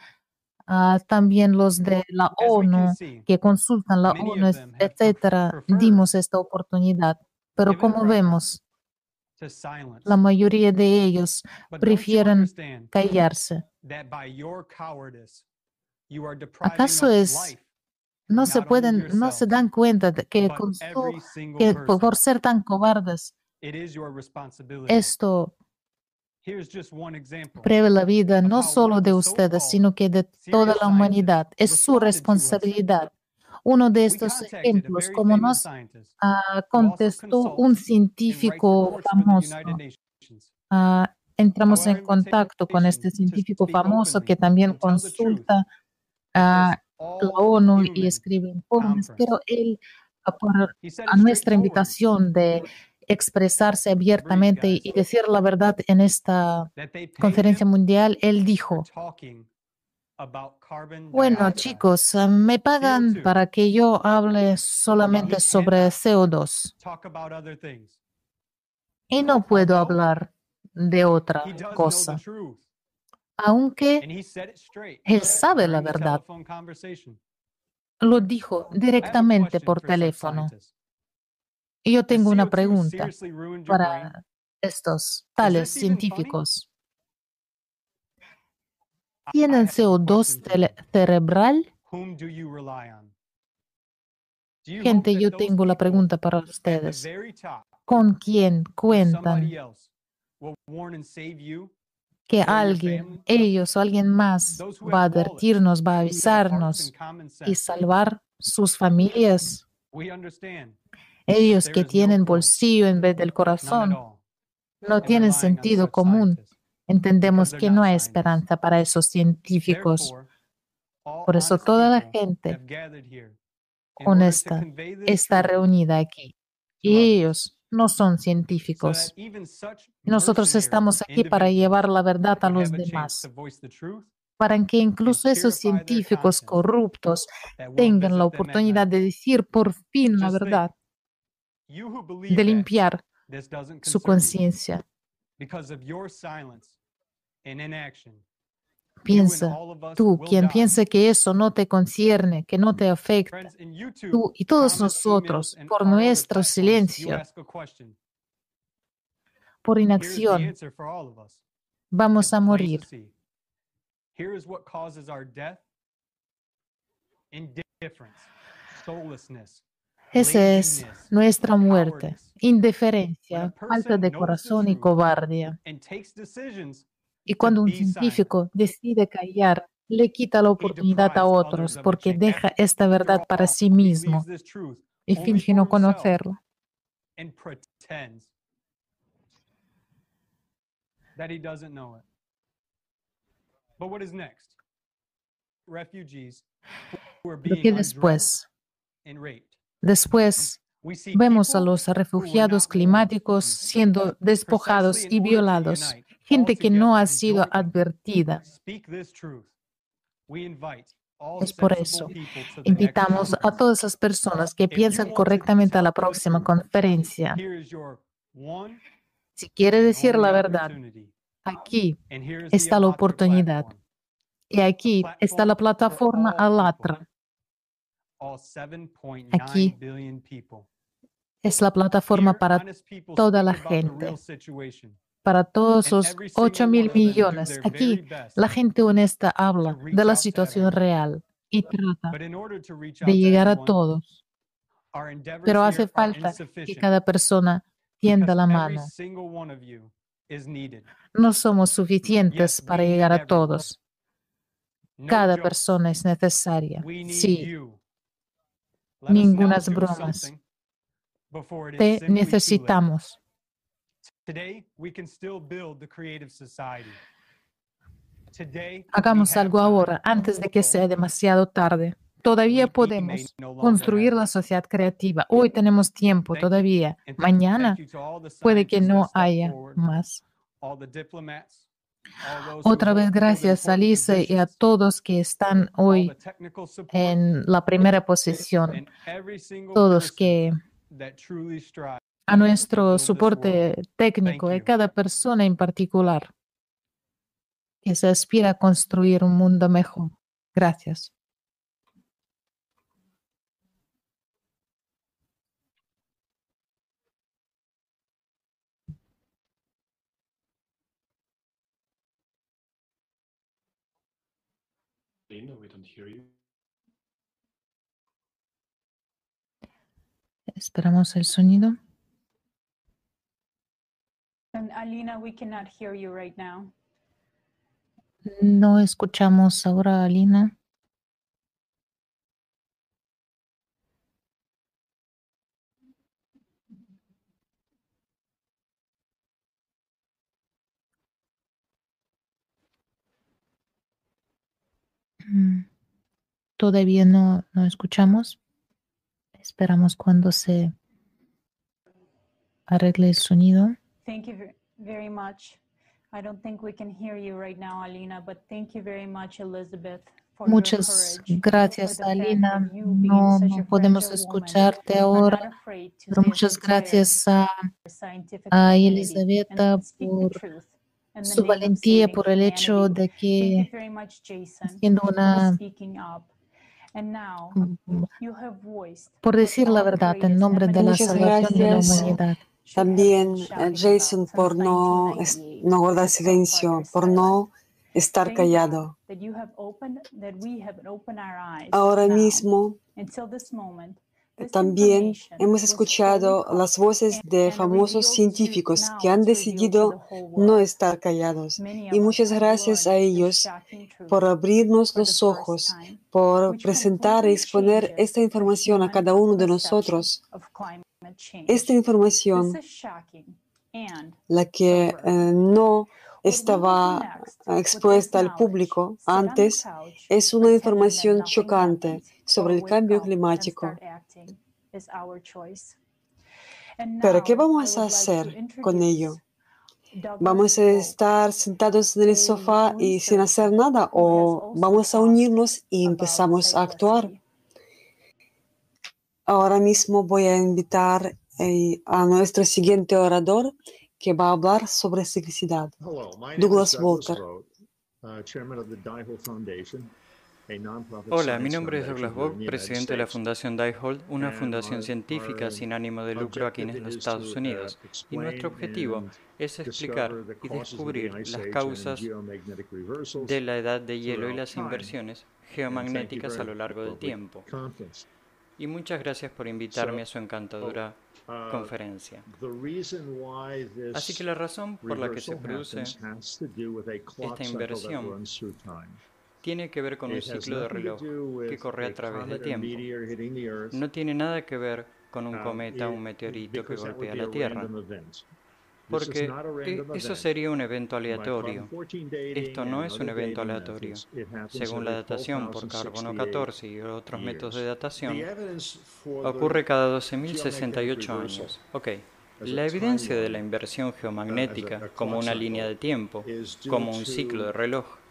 Speaker 4: también los de la ONU que consultan la ONU, etcétera, dimos esta oportunidad. Pero como vemos, la mayoría de ellos prefieren callarse. ¿Acaso es no se pueden, no se dan cuenta de que, que por ser tan cobardes, esto Prevé la vida no solo de ustedes, sino que de toda la humanidad. Es su responsabilidad. Uno de estos ejemplos, como nos ah, contestó un científico famoso, ah, entramos en contacto con este científico famoso que también consulta a la ONU y escribe informes, pero él, por a nuestra invitación de expresarse abiertamente y decir la verdad en esta conferencia mundial, él dijo, bueno chicos, eh, me pagan para que yo hable solamente sobre CO2 y no puedo hablar de otra cosa, aunque él sabe la verdad. Lo dijo directamente por teléfono. Y yo tengo una pregunta para estos tales científicos. ¿Tienen CO2 cerebral? Gente, yo tengo la pregunta para ustedes. ¿Con quién cuentan que alguien, ellos o alguien más, va a advertirnos, va a avisarnos y salvar sus familias, ellos que tienen bolsillo en vez del corazón, no tienen sentido común. Entendemos que no hay esperanza para esos científicos. Por eso toda la gente honesta está reunida aquí. Y ellos no son científicos. Nosotros estamos aquí para llevar la verdad a los demás, para que incluso esos científicos corruptos tengan la oportunidad de decir por fin la verdad, de limpiar su conciencia. Piensa, tú, quien piensa que eso no te concierne, que no te afecta, tú y todos nosotros, por nuestro silencio, por inacción, vamos a morir. Esa es nuestra muerte, indiferencia, falta de corazón y cobardía. Y cuando un científico decide callar, le quita la oportunidad a otros porque deja esta verdad para sí mismo y finge no conocerla. Lo que después, después vemos a los refugiados climáticos siendo despojados y violados gente que no ha sido advertida. Es por eso, invitamos a todas las personas que piensan correctamente a la próxima conferencia. Si quiere decir la verdad, aquí está la oportunidad. Y aquí está la plataforma Alatra. Aquí es la plataforma para toda la gente para todos los 8 mil millones. Aquí la gente honesta habla de la situación real y trata de llegar a todos. Pero hace falta que cada persona tienda la mano. No somos suficientes para llegar a todos. Cada persona es necesaria. Sí. Ningunas bromas. Te necesitamos. Hagamos algo ahora, antes de que sea demasiado tarde. Todavía podemos construir la sociedad creativa. Hoy tenemos tiempo todavía. Mañana puede que no haya más. Otra vez gracias a Lisa y a todos que están hoy en la primera posición, todos que a nuestro soporte técnico y cada persona en particular que se aspira a construir un mundo mejor. Gracias. Esperamos el sonido.
Speaker 6: Alina, we cannot hear you right now.
Speaker 4: No escuchamos ahora, Alina. Todavía no, no escuchamos. Esperamos cuando se arregle el sonido.
Speaker 6: Thank you very much. I don't think we can hear you right now, Alina, but thank you very much, Elizabeth.
Speaker 4: Muchas gracias, Alina. No, no podemos escucharte ahora, pero muchas gracias a, a Elizabeth por su valentía, por el hecho de que siendo una por decir la verdad en nombre de la salvación de la humanidad.
Speaker 5: También eh, Jason por no, no guardar silencio, por no estar callado. Ahora mismo también hemos escuchado las voces de famosos científicos que han decidido no estar callados. Y muchas gracias a ellos por abrirnos los ojos, por presentar y exponer esta información a cada uno de nosotros. Esta información, la que eh, no estaba expuesta al público antes, es una información chocante sobre el cambio climático. Pero ¿qué vamos a hacer con ello? ¿Vamos a estar sentados en el sofá y sin hacer nada o vamos a unirnos y empezamos a actuar? Ahora mismo voy a invitar eh, a nuestro siguiente orador que va a hablar sobre ciclicidad. Douglas Walker.
Speaker 7: Hola, mi nombre es Douglas Vogt, presidente de la Fundación Diehold, una fundación científica sin ánimo de lucro aquí en los Estados Unidos. Y nuestro objetivo es explicar y descubrir las causas de la edad de hielo y las inversiones geomagnéticas a lo largo del tiempo. Y muchas gracias por invitarme a su encantadora conferencia. Así que la razón por la que se produce esta inversión tiene que ver con un ciclo de reloj que corre a través del tiempo. No tiene nada que ver con un cometa o un meteorito que golpea la Tierra, porque e, eso sería un evento aleatorio. Esto no es un evento aleatorio. Según la datación por carbono 14 y otros métodos de datación, ocurre cada 12.068 años. Ok. La evidencia de la inversión geomagnética como una línea de tiempo, como un ciclo de reloj,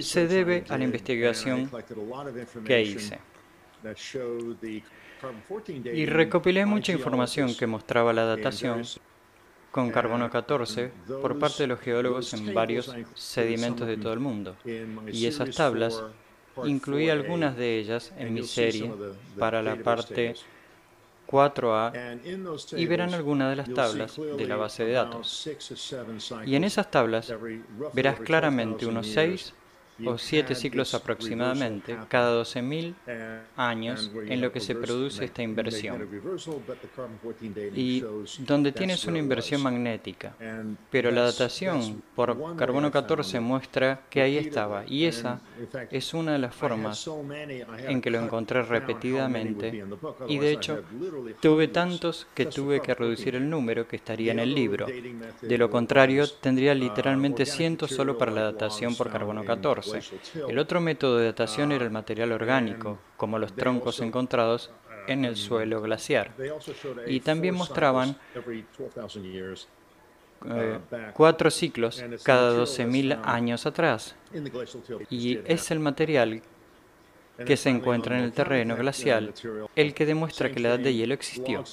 Speaker 7: se debe a la investigación que hice. Y recopilé mucha información que mostraba la datación con carbono 14 por parte de los geólogos en varios sedimentos de todo el mundo. Y esas tablas incluí algunas de ellas en mi serie para la parte 4A y verán algunas de las tablas de la base de datos. Y en esas tablas verás claramente unos 6 o siete ciclos aproximadamente cada 12.000 años en lo que se produce esta inversión. Y donde tienes una inversión magnética, pero la datación por carbono 14 muestra que ahí estaba y esa es una de las formas en que lo encontré repetidamente y de hecho tuve tantos que tuve que reducir el número que estaría en el libro. De lo contrario, tendría literalmente cientos solo para la datación por carbono 14. El otro método de datación era el material orgánico, como los troncos encontrados en el suelo glaciar. Y también mostraban eh, cuatro ciclos cada 12.000 años atrás. Y es el material que se encuentra en el terreno glacial, el que demuestra que la edad de hielo existió.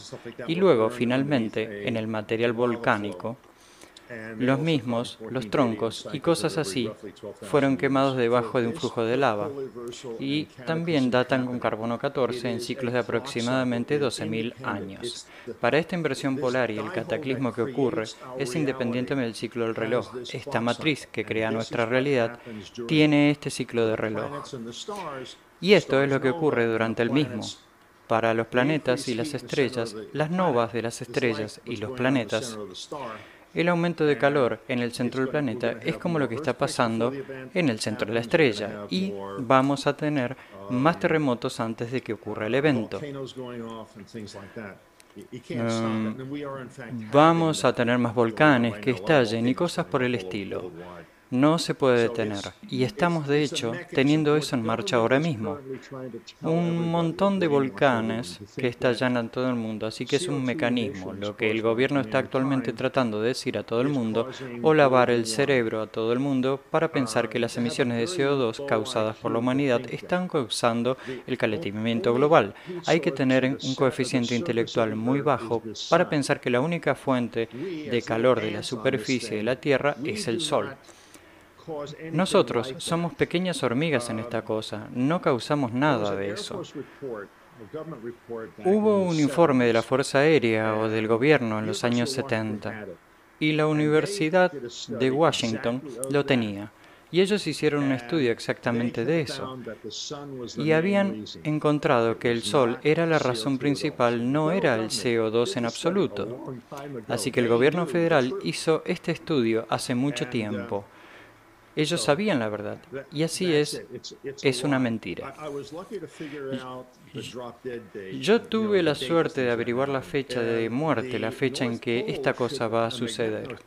Speaker 7: Y luego, finalmente, en el material volcánico, los mismos, los troncos y cosas así fueron quemados debajo de un flujo de lava y también datan con carbono 14 en ciclos de aproximadamente 12.000 años. Para esta inversión polar y el cataclismo que ocurre es independiente del ciclo del reloj. Esta matriz que crea nuestra realidad tiene este ciclo de reloj. Y esto es lo que ocurre durante el mismo. Para los planetas y las estrellas, las novas de las estrellas y los planetas el aumento de calor en el centro del planeta es como lo que está pasando en el centro de la estrella y vamos a tener más terremotos antes de que ocurra el evento. Um, vamos a tener más volcanes que estallen y cosas por el estilo no se puede detener. Y estamos, de hecho, teniendo eso en marcha ahora mismo. Un montón de volcanes que estallan en todo el mundo, así que es un mecanismo, lo que el gobierno está actualmente tratando de decir a todo el mundo, o lavar el cerebro a todo el mundo para pensar que las emisiones de CO2 causadas por la humanidad están causando el calentamiento global. Hay que tener un coeficiente intelectual muy bajo para pensar que la única fuente de calor de la superficie de la Tierra es el Sol. Nosotros somos pequeñas hormigas en esta cosa, no causamos nada de eso. Hubo un informe de la Fuerza Aérea o del gobierno en los años 70 y la Universidad de Washington lo tenía. Y ellos hicieron un estudio exactamente de eso. Y habían encontrado que el Sol era la razón principal, no era el CO2 en absoluto. Así que el gobierno federal hizo este estudio hace mucho tiempo. Ellos sabían la verdad. Y así es, es una mentira. Yo tuve la suerte de averiguar la fecha de muerte, la fecha en que esta cosa va a suceder.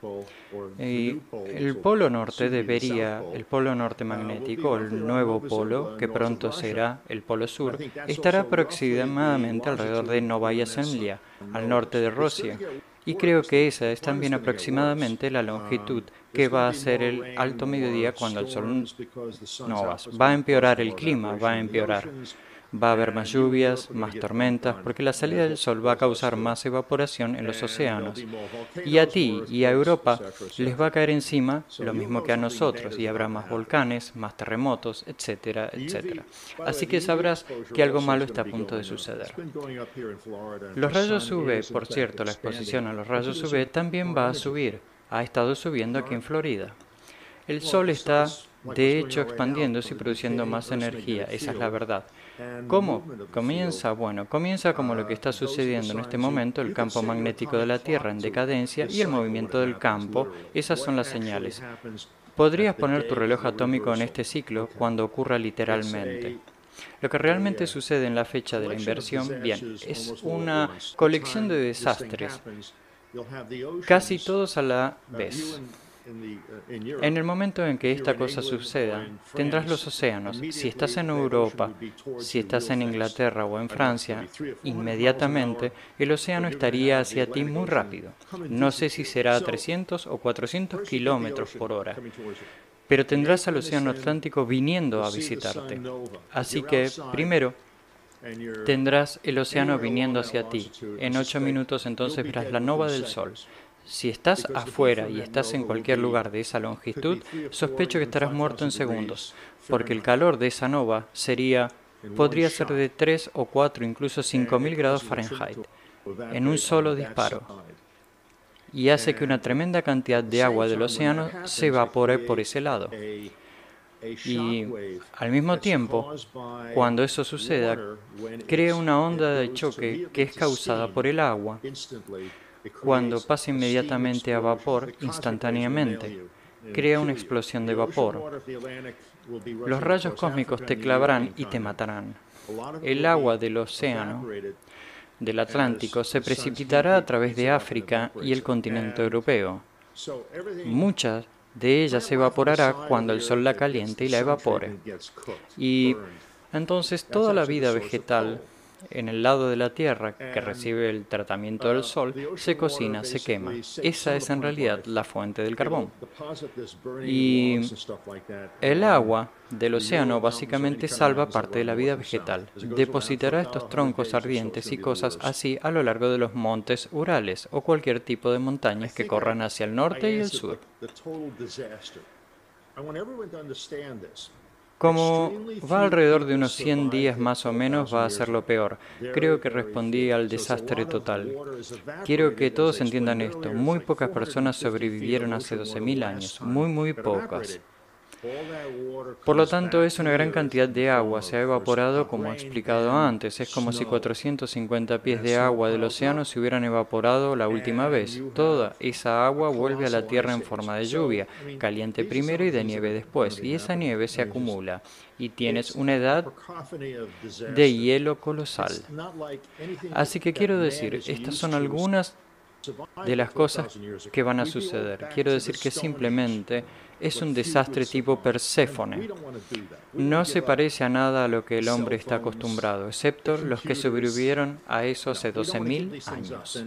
Speaker 7: Y el polo norte debería, el polo norte magnético, el nuevo polo, que pronto será el polo sur, estará aproximadamente alrededor de Novaya Zemlya, al norte de Rusia. Y creo que esa es también aproximadamente la longitud que va a ser el alto mediodía cuando el sol no va. Va a empeorar el clima, va a empeorar. Va a haber más lluvias, más tormentas, porque la salida del sol va a causar más evaporación en los océanos. Y a ti y a Europa les va a caer encima lo mismo que a nosotros, y habrá más volcanes, más terremotos, etcétera, etcétera. Así que sabrás que algo malo está a punto de suceder. Los rayos UV, por cierto, la exposición a los rayos UV también va a subir ha estado subiendo aquí en Florida. El Sol está, de hecho, expandiéndose y produciendo más energía, esa es la verdad. ¿Cómo comienza? Bueno, comienza como lo que está sucediendo en este momento, el campo magnético de la Tierra en decadencia y el movimiento del campo, esas son las señales. Podrías poner tu reloj atómico en este ciclo cuando ocurra literalmente. Lo que realmente sucede en la fecha de la inversión, bien, es una colección de desastres casi todos a la vez. En el momento en que esta cosa suceda, tendrás los océanos. Si estás en Europa, si estás en Inglaterra o en Francia, inmediatamente el océano estaría hacia ti muy rápido. No sé si será a 300 o 400 kilómetros por hora, pero tendrás al océano Atlántico viniendo a visitarte. Así que, primero, tendrás el océano viniendo hacia ti. En ocho minutos entonces verás la nova del Sol. Si estás afuera y estás en cualquier lugar de esa longitud, sospecho que estarás muerto en segundos, porque el calor de esa nova sería, podría ser de 3 o 4, incluso 5000 grados Fahrenheit, en un solo disparo. Y hace que una tremenda cantidad de agua del océano se evapore por ese lado. Y al mismo tiempo, cuando eso suceda, crea una onda de choque que es causada por el agua. Cuando pasa inmediatamente a vapor, instantáneamente, crea una explosión de vapor. Los rayos cósmicos te clavarán y te matarán. El agua del océano del Atlántico se precipitará a través de África y el continente europeo. Muchas de ella se evaporará cuando el sol la caliente y la evapore. Y entonces toda la vida vegetal en el lado de la Tierra que recibe el tratamiento del Sol se cocina, se quema. Esa es en realidad la fuente del carbón. Y el agua del océano básicamente salva parte de la vida vegetal. Depositará estos troncos ardientes y cosas así a lo largo de los montes Urales o cualquier tipo de montañas que corran hacia el norte y el sur. Como va alrededor de unos 100 días más o menos, va a ser lo peor. Creo que respondí al desastre total. Quiero que todos entiendan esto. Muy pocas personas sobrevivieron hace 12.000 años. Muy, muy pocas. Por lo tanto, es una gran cantidad de agua. Se ha evaporado como he explicado antes. Es como si 450 pies de agua del océano se hubieran evaporado la última vez. Toda esa agua vuelve a la Tierra en forma de lluvia, caliente primero y de nieve después. Y esa nieve se acumula. Y tienes una edad de hielo colosal. Así que quiero decir, estas son algunas de las cosas que van a suceder. Quiero decir que simplemente es un desastre tipo Perséfone. No se parece a nada a lo que el hombre está acostumbrado, excepto los que sobrevivieron a eso hace 12.000 años.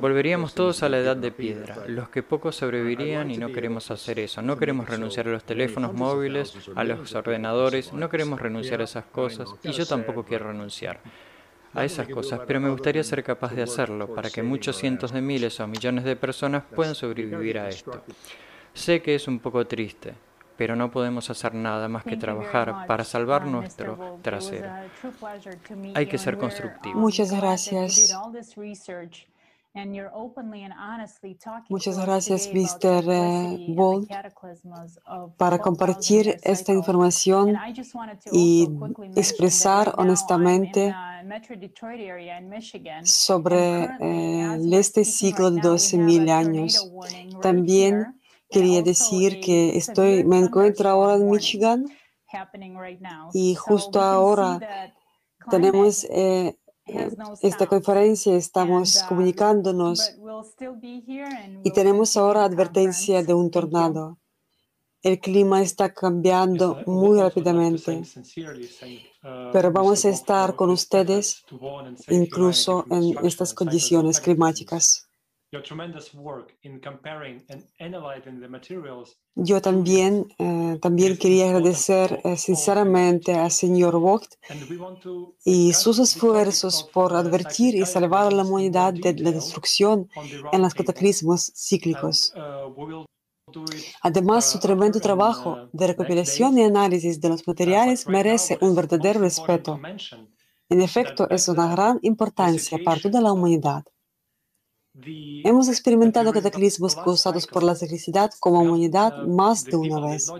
Speaker 7: Volveríamos todos a la edad de piedra, los que pocos sobrevivirían y no queremos hacer eso. No queremos renunciar a los teléfonos móviles, a los ordenadores, no queremos renunciar a esas cosas y yo tampoco quiero renunciar a esas cosas, pero me gustaría ser capaz de hacerlo para que muchos cientos de miles o millones de personas puedan sobrevivir a esto. Sé que es un poco triste, pero no podemos hacer nada más que trabajar para salvar nuestro trasero. Hay que ser constructivos.
Speaker 5: Muchas gracias. Muchas gracias, Mr. Bolt, para compartir esta información y expresar honestamente sobre eh, este ciclo de 12.000 años. También quería decir que estoy, me encuentro ahora en Michigan y justo ahora tenemos eh, esta conferencia, estamos comunicándonos y tenemos ahora advertencia de un tornado. El clima está cambiando muy rápidamente, pero vamos a estar con ustedes incluso en estas condiciones climáticas. Yo también, eh, también quería agradecer eh, sinceramente al señor Vogt y sus esfuerzos por advertir y salvar a la humanidad de la destrucción en los cataclismos cíclicos. Además, su tremendo trabajo de recopilación y análisis de los materiales merece un verdadero respeto. En efecto, es una gran importancia para toda la humanidad. Hemos experimentado cataclismos causados por la electricidad como humanidad más de una vez.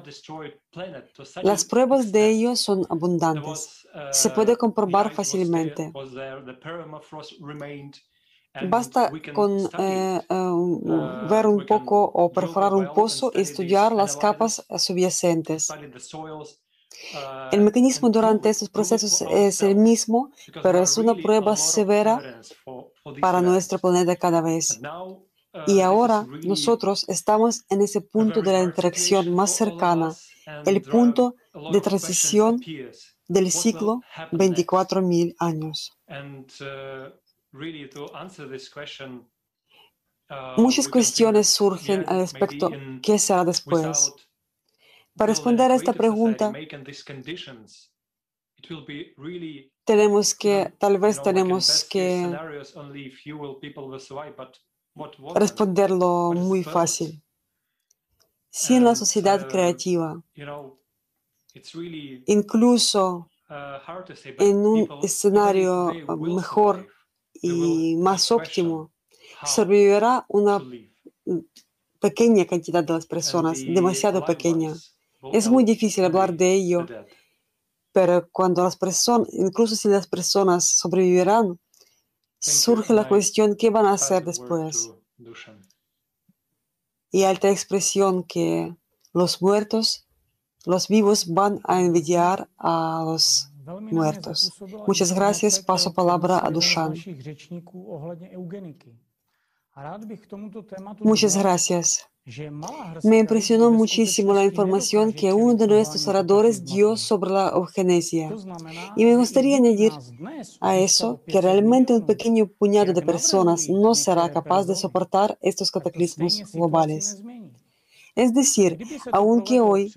Speaker 5: Las pruebas de ello son abundantes. Se puede comprobar fácilmente. Basta con eh, eh, ver un poco o perforar un pozo y estudiar las capas subyacentes. El mecanismo durante estos procesos es el mismo, pero es una prueba severa para nuestro planeta cada vez. Y ahora nosotros estamos en ese punto de la interacción más cercana, el punto de transición del ciclo 24.000 años. Muchas cuestiones surgen al respecto qué será después. Para responder a esta pregunta, tenemos que, tal vez tenemos que responderlo muy fácil. Si en la sociedad creativa, incluso en un escenario mejor y más óptimo, sobrevivirá una pequeña cantidad de las personas, demasiado pequeña. Es muy difícil hablar de ello, pero cuando las personas, incluso si las personas sobrevivirán, surge la cuestión qué van a hacer después. Y alta expresión que los muertos, los vivos van a envidiar a los muertos. Muchas gracias. Paso palabra a Dushan. Muchas gracias. Me impresionó muchísimo la información que uno de nuestros oradores dio sobre la eugenesia. Y me gustaría añadir a eso que realmente un pequeño puñado de personas no será capaz de soportar estos cataclismos globales. Es decir, aunque hoy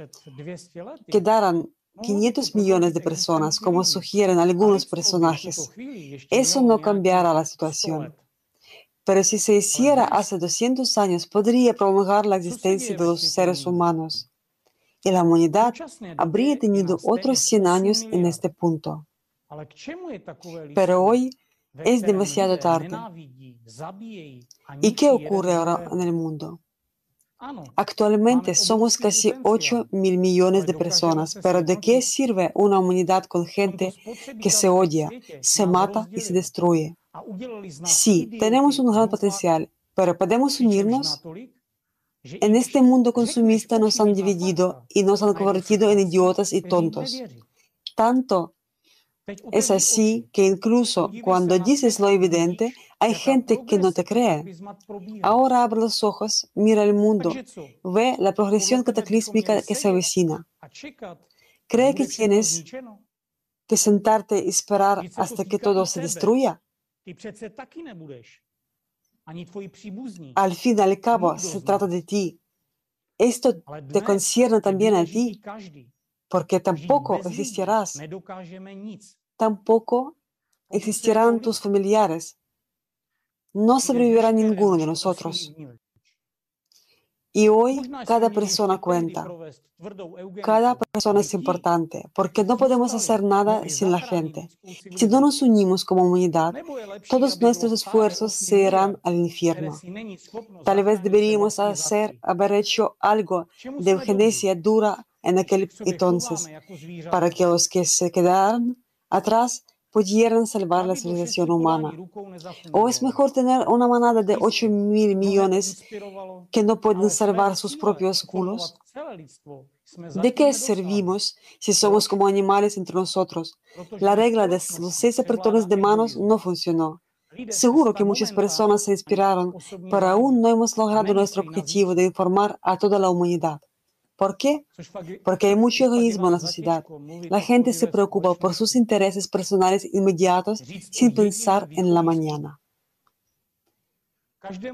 Speaker 5: quedaran 500 millones de personas, como sugieren algunos personajes, eso no cambiará la situación pero si se hiciera hace 200 años, podría prolongar la existencia de los seres humanos. Y la humanidad habría tenido otros 100 años en este punto. Pero hoy es demasiado tarde. ¿Y qué ocurre ahora en el mundo? Actualmente somos casi 8 mil millones de personas, pero ¿de qué sirve una humanidad con gente que se odia, se mata y se destruye? Sí, tenemos un gran potencial, pero ¿podemos unirnos? En este mundo consumista nos han dividido y nos han convertido en idiotas y tontos. Tanto es así que incluso cuando dices lo evidente, hay gente que no te cree. Ahora abre los ojos, mira el mundo, ve la progresión cataclísmica que se avecina. ¿Cree que tienes que sentarte y esperar hasta que todo se destruya? Al fin y al cabo, se trata de ti. Esto te concierne también a ti, porque tampoco existirás. Tampoco existirán tus familiares. No sobrevivirá ninguno de nosotros. Y hoy cada persona cuenta. Cada persona es importante porque no podemos hacer nada sin la gente. Si no nos unimos como humanidad, todos nuestros esfuerzos se irán al infierno. Tal vez deberíamos hacer, haber hecho algo de eugenesia dura en aquel entonces para que los que se quedaran atrás pudieran salvar la civilización humana. ¿O es mejor tener una manada de 8 mil millones que no pueden salvar sus propios culos? ¿De qué servimos si somos como animales entre nosotros? La regla de los seis apretones de manos no funcionó. Seguro que muchas personas se inspiraron, pero aún no hemos logrado nuestro objetivo de informar a toda la humanidad. ¿Por qué? Porque hay mucho egoísmo en la sociedad. La gente se preocupa por sus intereses personales inmediatos sin pensar en la mañana.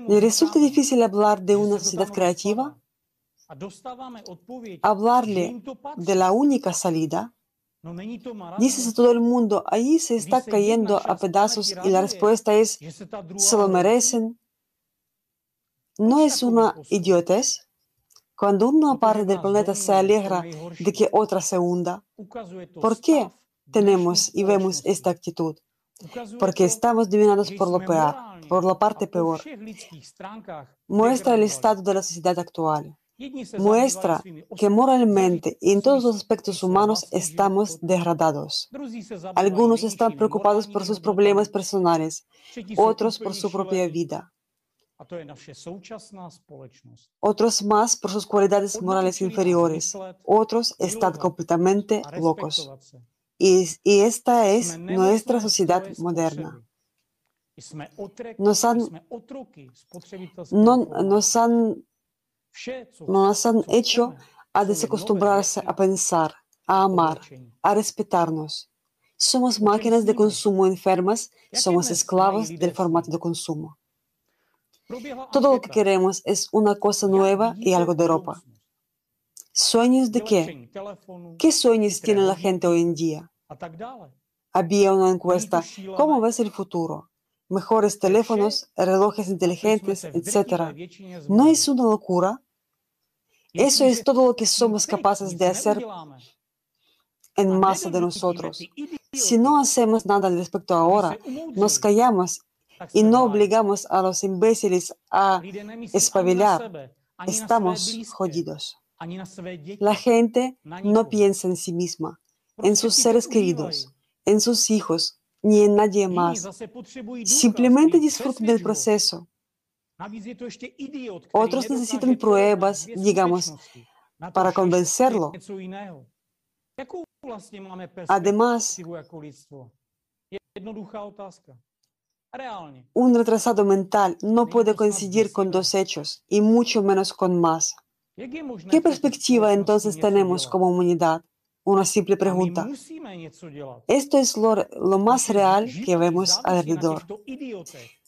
Speaker 5: ¿Le resulta difícil hablar de una sociedad creativa? Hablarle de la única salida. Dices a todo el mundo, ahí se está cayendo a pedazos y la respuesta es, se lo merecen. ¿No es una idiotez? Cuando una parte del planeta se alegra de que otra se hunda, ¿por qué tenemos y vemos esta actitud? Porque estamos dominados por lo peor, por la parte peor. Muestra el estado de la sociedad actual. Muestra que moralmente y en todos los aspectos humanos estamos degradados. Algunos están preocupados por sus problemas personales, otros por su propia vida. Otros más por sus cualidades morales inferiores. Otros están completamente locos. Y, y esta es nuestra sociedad moderna. Nos han, no, nos han, nos han hecho a desacostumbrarse a pensar, a amar, a respetarnos. Somos máquinas de consumo enfermas, somos esclavos del formato de consumo. Todo lo que queremos es una cosa nueva y algo de ropa. ¿Sueños de qué? ¿Qué sueños tiene la gente hoy en día? Había una encuesta, ¿cómo ves el futuro? Mejores teléfonos, relojes inteligentes, etc. ¿No es una locura? Eso es todo lo que somos capaces de hacer en masa de nosotros. Si no hacemos nada al respecto ahora, nos callamos y no obligamos a los imbéciles a espabilar, estamos jodidos. La gente no piensa en sí misma, en sus seres queridos, en sus hijos, ni en nadie más. Simplemente disfrutan del proceso. Otros necesitan pruebas, digamos, para convencerlo. Además, un retrasado mental no puede coincidir con dos hechos y mucho menos con más. ¿Qué perspectiva entonces tenemos como humanidad? Una simple pregunta. Esto es lo, lo, más real que vemos alrededor.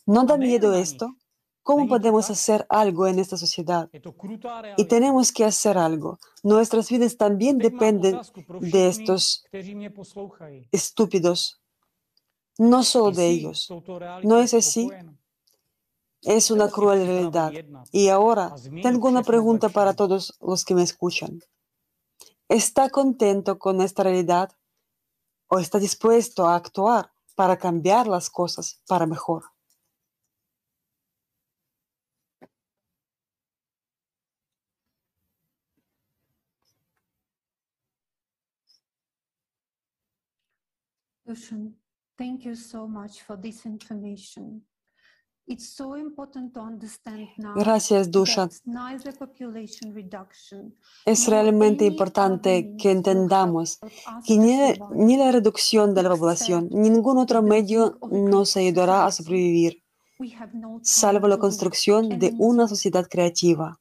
Speaker 5: ¿No da miedo esto? ¿Cómo podemos hacer algo en esta sociedad? Y tenemos que hacer algo. Nuestras vidas también dependen de estos estúpidos no solo de ellos. ¿No es así? Es una cruel realidad. Y ahora tengo una pregunta para todos los que me escuchan. ¿Está contento con esta realidad o está dispuesto a actuar para cambiar las cosas para mejor?
Speaker 3: Thank you so much for this information. It's so important to understand now
Speaker 5: Gracias, Dusha. Es realmente importante que entendamos que ni, ni la reducción de la población, ni ningún otro medio nos ayudará a sobrevivir salvo la construcción de una sociedad creativa.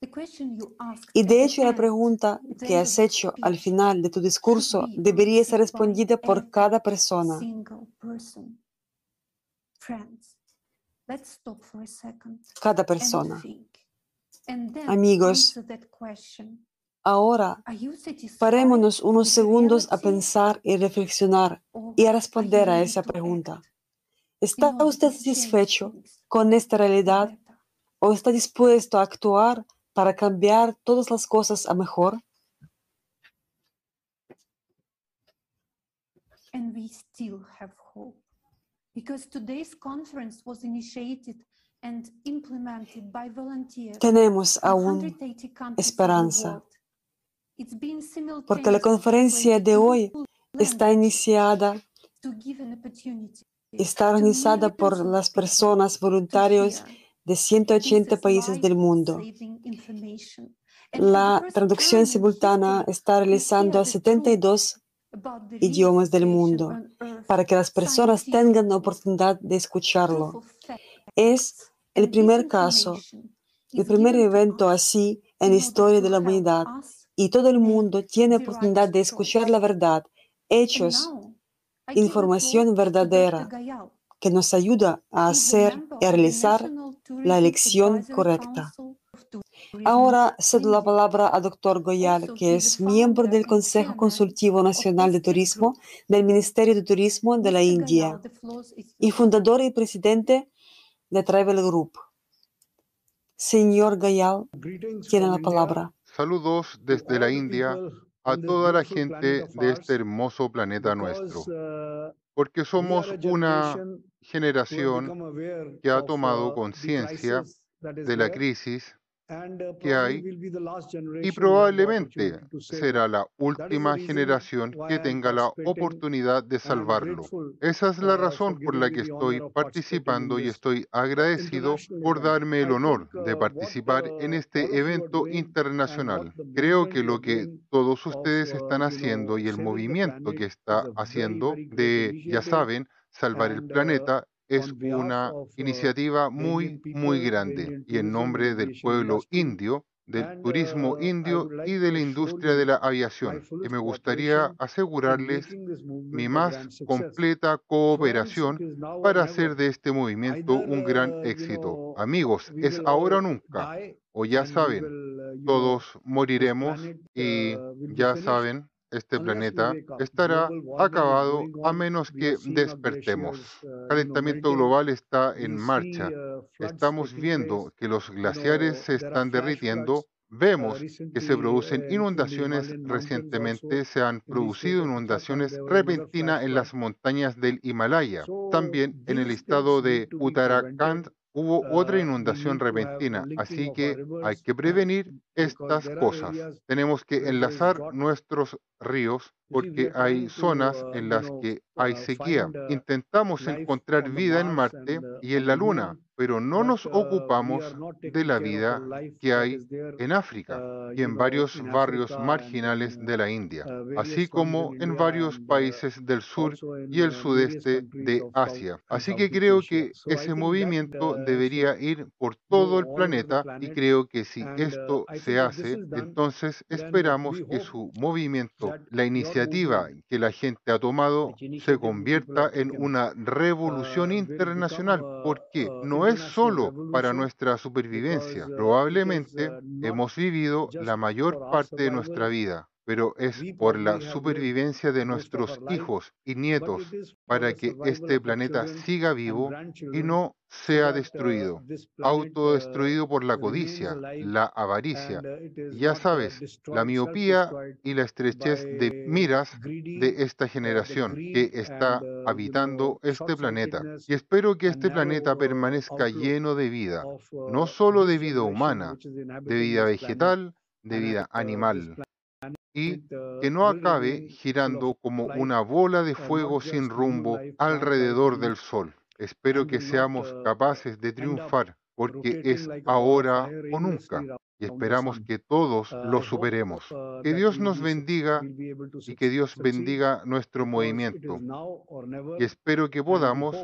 Speaker 5: Y de hecho la pregunta que has hecho al final de tu discurso debería ser respondida por cada persona. Cada persona. Amigos, ahora parémonos unos segundos a pensar y reflexionar y a responder a esa pregunta. ¿Está usted satisfecho con esta realidad o está dispuesto a actuar para cambiar todas las cosas a mejor?
Speaker 3: And we still have hope because today's conference was initiated and implemented by volunteers.
Speaker 5: Tenemos aún esperanza. Porque la conferencia de hoy está iniciada está organizada por las personas
Speaker 3: voluntarias
Speaker 5: de 180 países del mundo. La traducción simultánea está realizando a 72 idiomas del mundo para que las personas tengan la oportunidad de escucharlo. Es el primer caso, el primer evento así en la historia de la humanidad y todo el mundo tiene oportunidad de escuchar la verdad, hechos información verdadera que nos ayuda a hacer y realizar la elección correcta. Ahora cedo la palabra al doctor Goyal, que es miembro del Consejo Consultivo Nacional de Turismo del Ministerio de Turismo de la India y fundador y presidente de Travel Group. Señor
Speaker 8: Goyal,
Speaker 5: tiene la palabra.
Speaker 9: Saludos desde la India a toda la gente de este hermoso planeta nuestro, porque somos una generación que ha tomado conciencia de la crisis que hay y probablemente será la última generación que tenga la oportunidad de salvarlo. Esa es la razón por la que estoy participando y estoy agradecido por darme el honor de participar en este evento internacional. Creo que lo que todos ustedes están haciendo y el movimiento que está haciendo de, ya saben, salvar el planeta es una iniciativa muy, muy grande y en nombre del pueblo indio, del turismo indio y de la industria de la aviación. Y me gustaría asegurarles mi más completa cooperación para hacer de este movimiento un gran éxito. Amigos, es ahora o nunca, o ya saben, todos moriremos y ya saben, este planeta estará acabado a menos que despertemos.
Speaker 8: El
Speaker 9: calentamiento global está en marcha. Estamos viendo que los glaciares se están derritiendo vemos que se producen inundaciones. Recientemente se han producido inundaciones repentinas en las montañas del Himalaya. También en el estado de Uttarakhand hubo otra inundación repentina, así que hay que prevenir estas cosas. Tenemos que enlazar nuestros ríos porque hay zonas en las que hay sequía. Intentamos encontrar vida en Marte y en la Luna, pero no nos ocupamos de la vida que hay en África y en varios barrios marginales de la India, así como en varios países del sur y el sudeste de Asia. Así que creo que ese movimiento debería ir por todo el planeta y creo que si esto se hace, entonces esperamos que su movimiento la iniciativa que la gente ha tomado se convierta en una revolución internacional, porque no es solo para nuestra supervivencia. Probablemente hemos vivido la mayor parte de nuestra vida pero es por la supervivencia de nuestros hijos y nietos para que este planeta siga vivo y no sea destruido, autodestruido por la codicia, la avaricia, ya sabes, la miopía y la estrechez de miras de esta generación que está habitando este planeta. Y espero que este planeta permanezca lleno de vida, no solo de vida humana, de vida vegetal, de vida animal y que no acabe girando como una bola de fuego sin rumbo alrededor del Sol. Espero que seamos capaces de triunfar porque es ahora o nunca y esperamos que todos lo superemos. Que Dios nos bendiga y que Dios bendiga nuestro movimiento. Y espero que podamos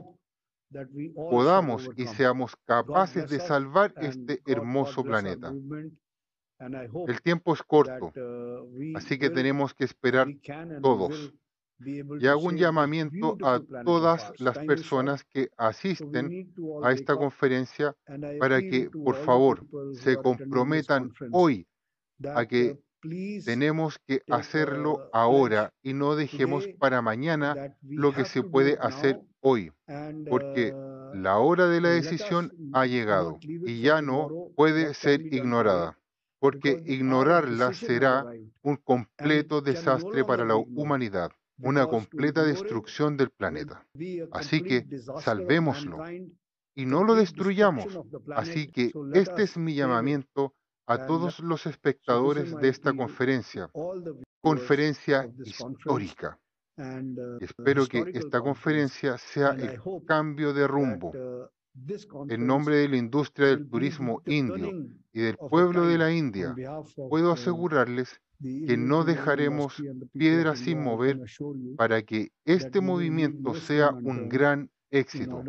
Speaker 9: podamos y seamos capaces de salvar este hermoso planeta. El tiempo es corto, así que tenemos que esperar todos. Y hago un llamamiento a todas las personas que asisten a esta conferencia para que, por favor, se comprometan hoy a que tenemos que hacerlo ahora y no dejemos para mañana lo que se puede hacer hoy, porque la hora de la decisión ha llegado y ya no puede ser ignorada mi
Speaker 8: save it.
Speaker 9: llamamiento a
Speaker 8: And
Speaker 9: todos los
Speaker 8: so this is
Speaker 9: espectadores
Speaker 8: my
Speaker 9: de esta
Speaker 8: appeal to
Speaker 9: conferencia,
Speaker 8: all the viewers
Speaker 9: conferencia
Speaker 8: of this conference
Speaker 9: histórica.
Speaker 8: and uh,
Speaker 9: Y espero que
Speaker 8: historical
Speaker 9: esta
Speaker 8: conference.
Speaker 9: conferencia sea
Speaker 8: And I
Speaker 9: el
Speaker 8: hope
Speaker 9: cambio de rumbo
Speaker 8: uh,
Speaker 9: en nombre de la industria del turismo indio y del pueblo de la India. Puedo
Speaker 8: uh,
Speaker 9: asegurarles que no dejaremos piedra sin mover para que este movimiento sea un gran éxito.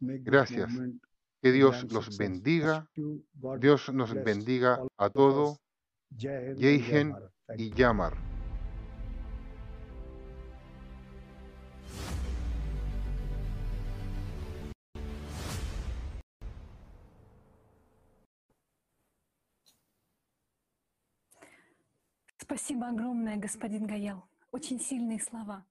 Speaker 9: Gracias. Que Dios los bendiga. Dios nos bendiga a
Speaker 8: of
Speaker 9: todo.
Speaker 8: us. Jai
Speaker 10: Спасибо огромное, господин Гаял. Очень сильные слова.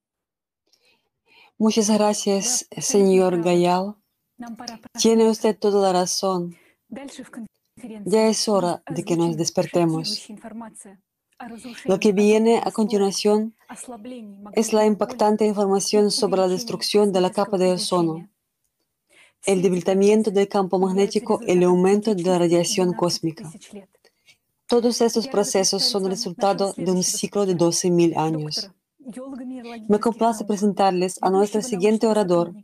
Speaker 5: Muchas
Speaker 10: Вы
Speaker 5: gracias,
Speaker 10: абсолютно
Speaker 5: señor
Speaker 10: правы.
Speaker 5: Gayal.
Speaker 10: Нам пора
Speaker 5: Tiene
Speaker 10: проснуться.
Speaker 5: usted toda la razón.
Speaker 10: Дальше в конференции
Speaker 5: Ya es
Speaker 10: мы
Speaker 5: hora de que nos
Speaker 10: озвучим
Speaker 5: despertemos.
Speaker 10: шокирующая информация о
Speaker 5: Lo
Speaker 10: разрушении
Speaker 5: que viene
Speaker 10: озонового
Speaker 5: a
Speaker 10: слоя,
Speaker 5: continuación
Speaker 10: ослаблении
Speaker 5: es la
Speaker 10: магнитного поля
Speaker 5: impactante
Speaker 10: и
Speaker 5: información sobre la
Speaker 10: увеличении
Speaker 5: destrucción de la capa
Speaker 10: космического
Speaker 5: de ozono,
Speaker 10: излучения.
Speaker 5: el
Speaker 10: Все эти
Speaker 5: debilitamiento
Speaker 10: процессы
Speaker 5: del campo
Speaker 10: являются
Speaker 5: magnético y el
Speaker 10: результатом
Speaker 5: aumento de la
Speaker 10: циклических
Speaker 5: radiación
Speaker 10: 12
Speaker 5: cósmica. Todos estos procesos son resultado de un ciclo de 12.000 años. Me complace presentarles a nuestro siguiente orador,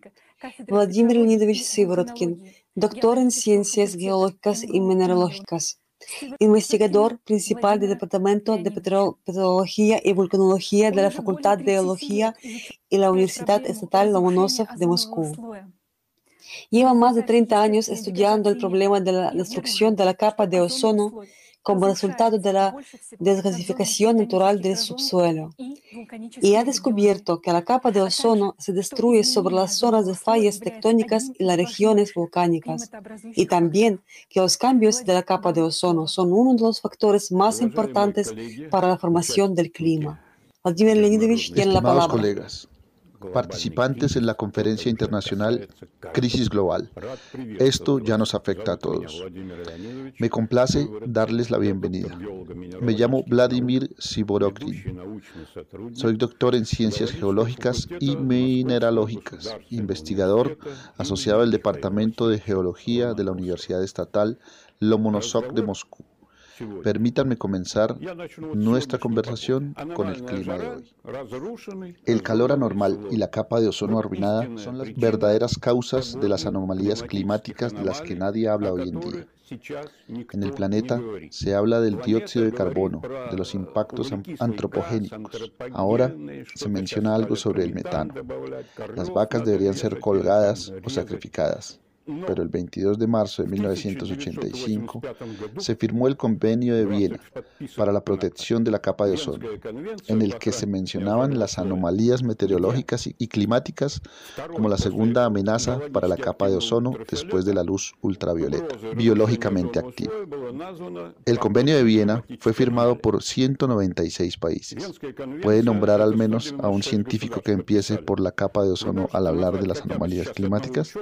Speaker 5: Vladimir Leonidovich
Speaker 10: Sivorotkin,
Speaker 5: doctor en ciencias geológicas y mineralógicas, investigador principal del Departamento de Petrología y Vulcanología de la Facultad de Geología y la Universidad Estatal Lomonosov de Moscú. Lleva más de 30 años estudiando el problema de la destrucción de la capa de ozono como resultado de la desgasificación natural del subsuelo. Y ha descubierto que la capa de ozono se destruye sobre las zonas de fallas tectónicas y las regiones volcánicas. Y también que los cambios de la capa de ozono son uno de los factores más importantes para la formación del clima. Vladimir Leonidovich tiene la palabra
Speaker 11: participantes en la conferencia internacional Crisis Global. Esto ya nos afecta a todos. Me complace darles la bienvenida. Me llamo Vladimir
Speaker 12: Siborokrin.
Speaker 11: Soy doctor en ciencias geológicas y mineralógicas, investigador asociado al Departamento de Geología de la Universidad Estatal Lomonosov de Moscú Permítanme comenzar nuestra conversación con el clima de hoy. El calor anormal y la capa de ozono arruinada son las verdaderas causas de las anomalías climáticas de las que nadie habla hoy en día. En el planeta se habla del dióxido de carbono, de los impactos antropogénicos. Ahora se menciona algo sobre el metano. Las vacas deberían ser colgadas o sacrificadas pero el 22 de marzo de 1985 se firmó el Convenio de Viena para la protección de la capa de ozono, en el que se mencionaban las anomalías meteorológicas y climáticas como la segunda amenaza para la capa de ozono después de la luz ultravioleta, biológicamente activa. El Convenio de Viena fue firmado por 196 países. Puede nombrar al menos a un científico que empiece por la capa de ozono al hablar de las anomalías climáticas.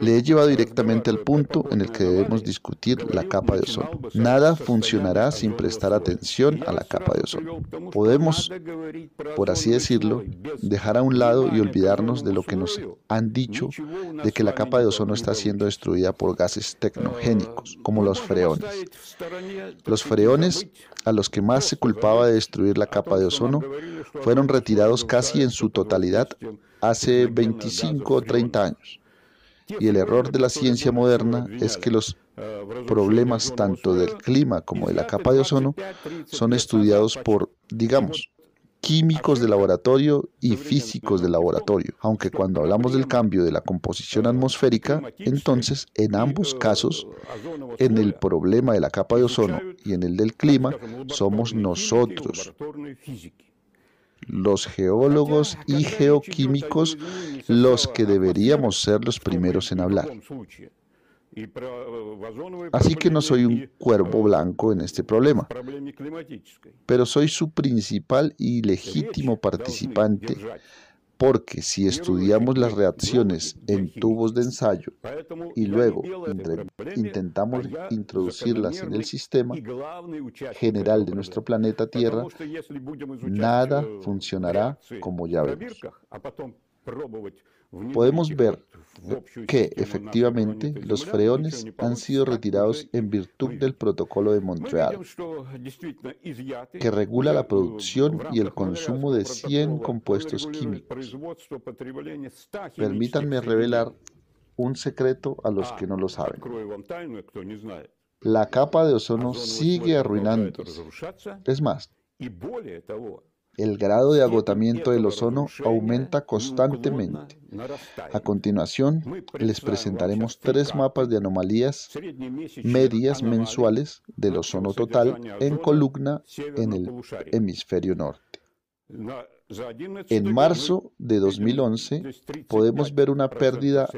Speaker 11: Leyes lleva directamente al punto en el que debemos discutir la capa de ozono. Nada funcionará sin prestar atención a la capa de ozono. Podemos, por así decirlo, dejar a un lado y olvidarnos de lo que nos han dicho de que la capa de ozono está siendo destruida por gases tecnogénicos, como los freones. Los freones, a los que más se culpaba de destruir la capa de ozono, fueron retirados casi en su totalidad hace 25 o 30 años. Y el error de la ciencia moderna es que los problemas tanto del clima como de la capa de ozono son estudiados por, digamos, químicos de laboratorio y físicos de laboratorio, aunque cuando hablamos del cambio de la composición atmosférica, entonces en ambos casos, en el problema de la capa de ozono y en el del clima, somos nosotros, los geólogos y geoquímicos los que deberíamos ser los primeros en hablar. Así que no soy un cuervo blanco en este problema, pero soy su principal y legítimo participante porque si estudiamos las reacciones en tubos de ensayo y luego intentamos introducirlas en el sistema general de nuestro planeta Tierra, nada funcionará como ya vemos. Podemos ver que efectivamente los freones han sido retirados en virtud del protocolo de Montreal, que regula la producción y el consumo de 100 compuestos químicos. Permítanme revelar un secreto a los que no lo saben. La capa de ozono sigue arruinándose. Es más, el grado de agotamiento del ozono aumenta constantemente. A continuación, les presentaremos tres mapas de anomalías medias mensuales del ozono total en columna en el hemisferio norte. En marzo de 2011 podemos ver una pérdida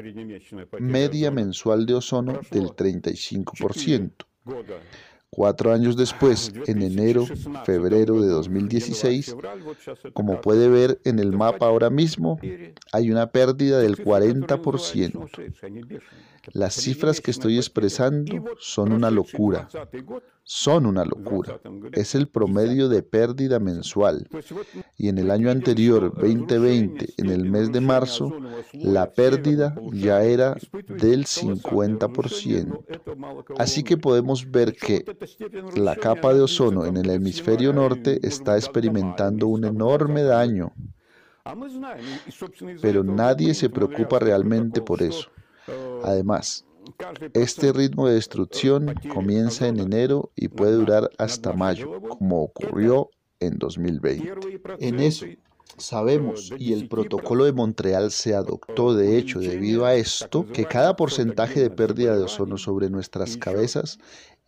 Speaker 11: media mensual de ozono del 35%. Cuatro años después, en enero, febrero de 2016, como puede ver en el mapa ahora mismo, hay una pérdida del 40%. Las cifras que estoy expresando son una locura. Son una locura. Es el promedio de pérdida mensual. Y en el año anterior, 2020, en el mes de marzo, la pérdida ya era del 50%. Así que podemos ver que la capa de ozono en el hemisferio norte está experimentando un enorme daño. Pero nadie se preocupa realmente por eso. Además, este ritmo de destrucción comienza en enero y puede durar hasta mayo, como ocurrió en 2020. En eso Sabemos, y el protocolo de Montreal se adoptó de hecho debido a esto, que cada porcentaje de pérdida de ozono sobre nuestras cabezas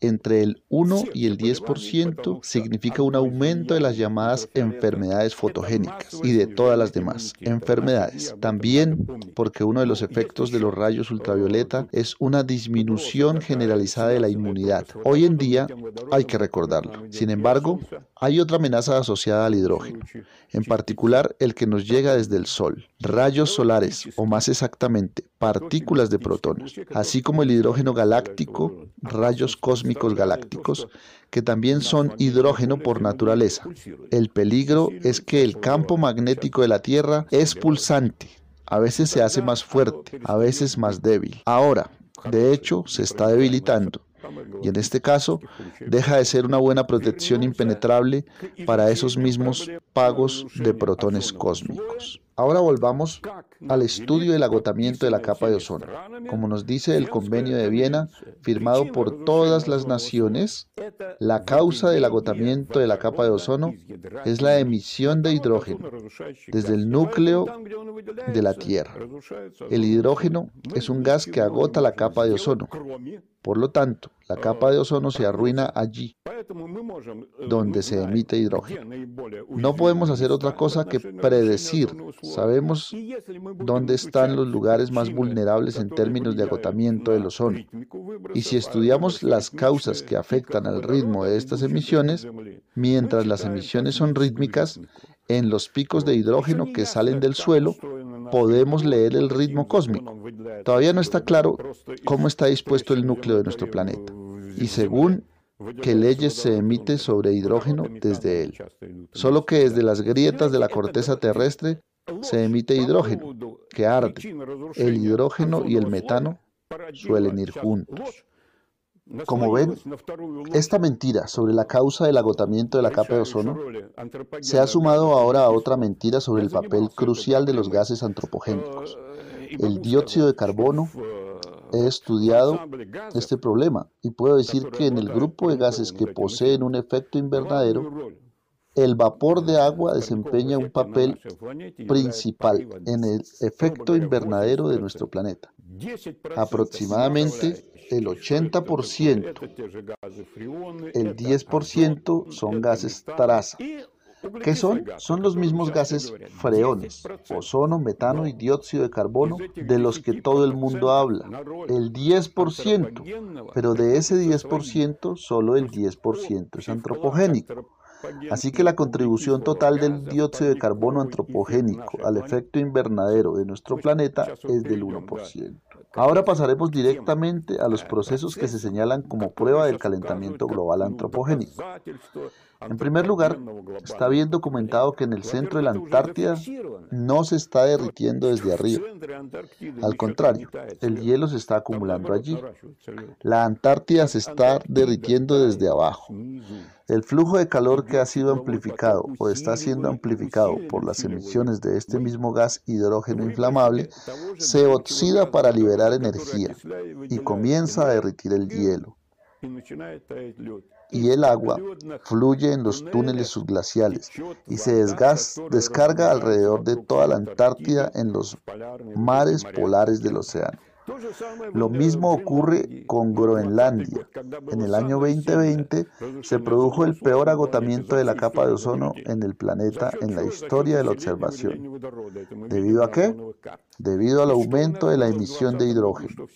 Speaker 11: entre el 1 y el 10% significa un aumento de las llamadas enfermedades fotogénicas y de todas las demás enfermedades. También porque uno de los efectos de los rayos ultravioleta es una disminución generalizada de la inmunidad. Hoy en día hay que recordarlo. Sin embargo, hay otra amenaza asociada al hidrógeno, en particular el que nos llega desde el Sol. Rayos solares, o más exactamente, partículas de protones, así como el hidrógeno galáctico, rayos cósmicos galácticos, que también son hidrógeno por naturaleza. El peligro es que el campo magnético de la Tierra es pulsante. A veces se hace más fuerte, a veces más débil. Ahora, de hecho, se está debilitando y en este caso deja de ser una buena protección impenetrable para esos mismos pagos de protones cósmicos. Ahora volvamos al estudio del agotamiento de la capa de ozono. Como nos dice el convenio de Viena, firmado por todas las naciones, la causa del agotamiento de la capa de ozono es la emisión de hidrógeno desde el núcleo de la Tierra. El hidrógeno es un gas que agota la capa de ozono. Por lo tanto, la capa de ozono se arruina allí, donde se emite hidrógeno. No podemos hacer otra cosa que predecir. Sabemos dónde están los lugares más vulnerables en términos de agotamiento del ozono. Y si estudiamos las causas que afectan al ritmo de estas emisiones, mientras las emisiones son rítmicas, en los picos de hidrógeno que salen del suelo, podemos leer el ritmo cósmico. Todavía no está claro cómo está dispuesto el núcleo de nuestro planeta y según qué leyes se emite sobre hidrógeno desde él. Solo que desde las grietas de la corteza terrestre se emite hidrógeno, que arde. El hidrógeno y el metano suelen ir juntos. Como ven, esta mentira sobre la causa del agotamiento de la capa de ozono se ha sumado ahora a otra mentira sobre el papel crucial de los gases antropogénicos. El dióxido de carbono he estudiado este problema y puedo decir que en el grupo de gases que poseen un efecto invernadero, el vapor de agua desempeña un papel principal en el efecto invernadero de nuestro planeta. Aproximadamente el 80%, el 10% son gases traza. ¿Qué son? Son los mismos gases freones, ozono, metano y dióxido de carbono de los que todo el mundo habla. El 10%, pero de ese 10% solo el 10% es antropogénico. Así que la contribución total del dióxido de carbono antropogénico al efecto invernadero de nuestro planeta es del 1%. Ahora pasaremos directamente a los procesos que se señalan como prueba del calentamiento global antropogénico. En primer lugar, está bien documentado que en el centro de la Antártida no se está derritiendo desde arriba. Al contrario, el hielo se está acumulando allí. La Antártida se está derritiendo desde abajo. El flujo de calor que ha sido amplificado o está siendo amplificado por las emisiones de este mismo gas hidrógeno inflamable se oxida para liberar energía y comienza a derritir el hielo y el agua fluye en los túneles subglaciales y se descarga alrededor de toda la Antártida en los mares polares del océano. Lo mismo ocurre con Groenlandia. En el año 2020 se produjo el peor agotamiento de la capa de ozono en el planeta en la historia de la observación. ¿Debido a qué? Debido al aumento de la emisión de hidrógeno.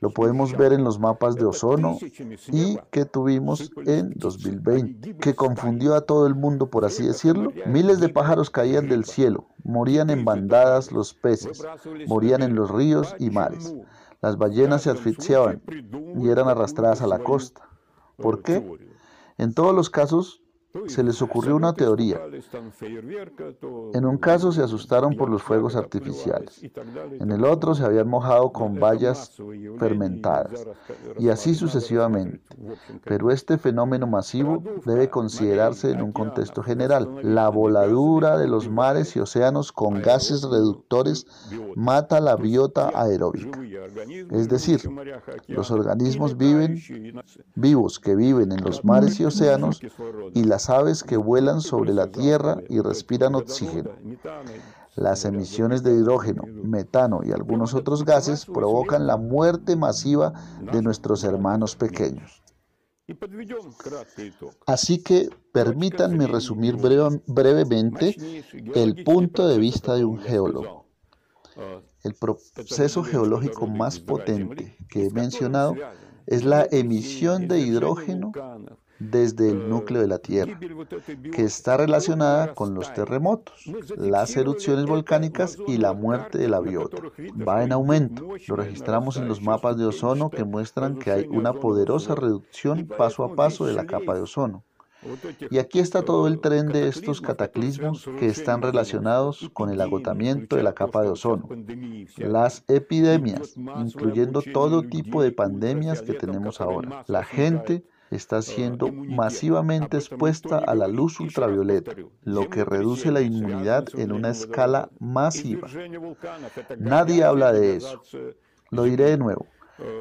Speaker 11: Lo podemos ver en los mapas de ozono y que tuvimos en 2020, que confundió a todo el mundo, por así decirlo. Miles de pájaros caían del cielo, morían en bandadas los peces, morían en los ríos y mares. Las ballenas se asfixiaban y eran arrastradas a la costa. ¿Por qué? En todos los casos se les ocurrió una teoría. En un caso se asustaron por los fuegos artificiales. En el otro se habían mojado con bayas fermentadas. Y así sucesivamente. Pero este fenómeno masivo debe considerarse en un contexto general. La voladura de los mares y océanos con gases reductores mata la biota aeróbica. Es decir, los organismos viven, vivos que viven en los mares y océanos y las aves que vuelan sobre la tierra y respiran oxígeno. Las emisiones de hidrógeno, metano y algunos otros gases provocan la muerte masiva de nuestros hermanos pequeños. Así que permítanme resumir breve- brevemente el punto de vista de un geólogo. El proceso geológico más potente que he mencionado es la emisión de hidrógeno desde el núcleo de la Tierra, que está relacionada con los terremotos, las erupciones volcánicas y la muerte de la biota. Va en aumento. Lo registramos en los mapas de ozono que muestran que hay una poderosa reducción paso a paso de la capa de ozono. Y aquí está todo el tren de estos cataclismos que están relacionados con el agotamiento de la capa de ozono. Las epidemias, incluyendo todo tipo de pandemias que tenemos ahora. La gente está siendo masivamente expuesta a la luz ultravioleta, lo que reduce la inmunidad en una escala masiva. Nadie habla de eso. Lo diré de nuevo.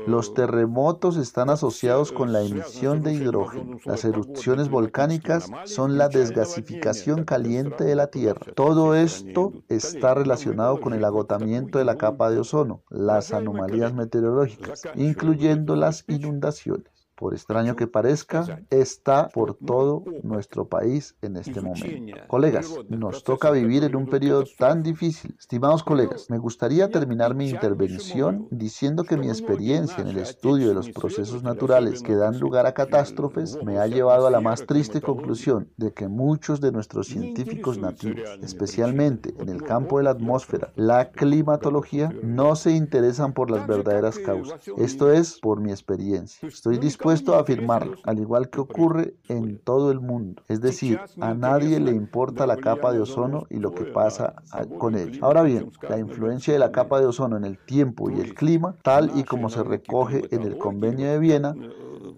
Speaker 11: Los terremotos están asociados con la emisión de hidrógeno. Las erupciones volcánicas son la desgasificación caliente de la Tierra. Todo esto está relacionado con el agotamiento de la capa de ozono, las anomalías meteorológicas, incluyendo las inundaciones. Por extraño que parezca, está por todo nuestro país en este momento. Colegas, nos toca vivir en un periodo tan difícil. Estimados colegas, me gustaría terminar mi intervención diciendo que mi experiencia en el estudio de los procesos naturales que dan lugar a catástrofes me ha llevado a la más triste conclusión de que muchos de nuestros científicos nativos, especialmente en el campo de la atmósfera, la climatología, no se interesan por las verdaderas causas. Esto es por mi experiencia. Estoy dispuesto a afirmarlo, al igual que ocurre en todo el mundo. Es decir, a nadie le importa la capa de ozono y lo que pasa con ella. Ahora bien, la influencia de la capa de ozono en el tiempo y el clima, tal y como se recoge en el Convenio de Viena,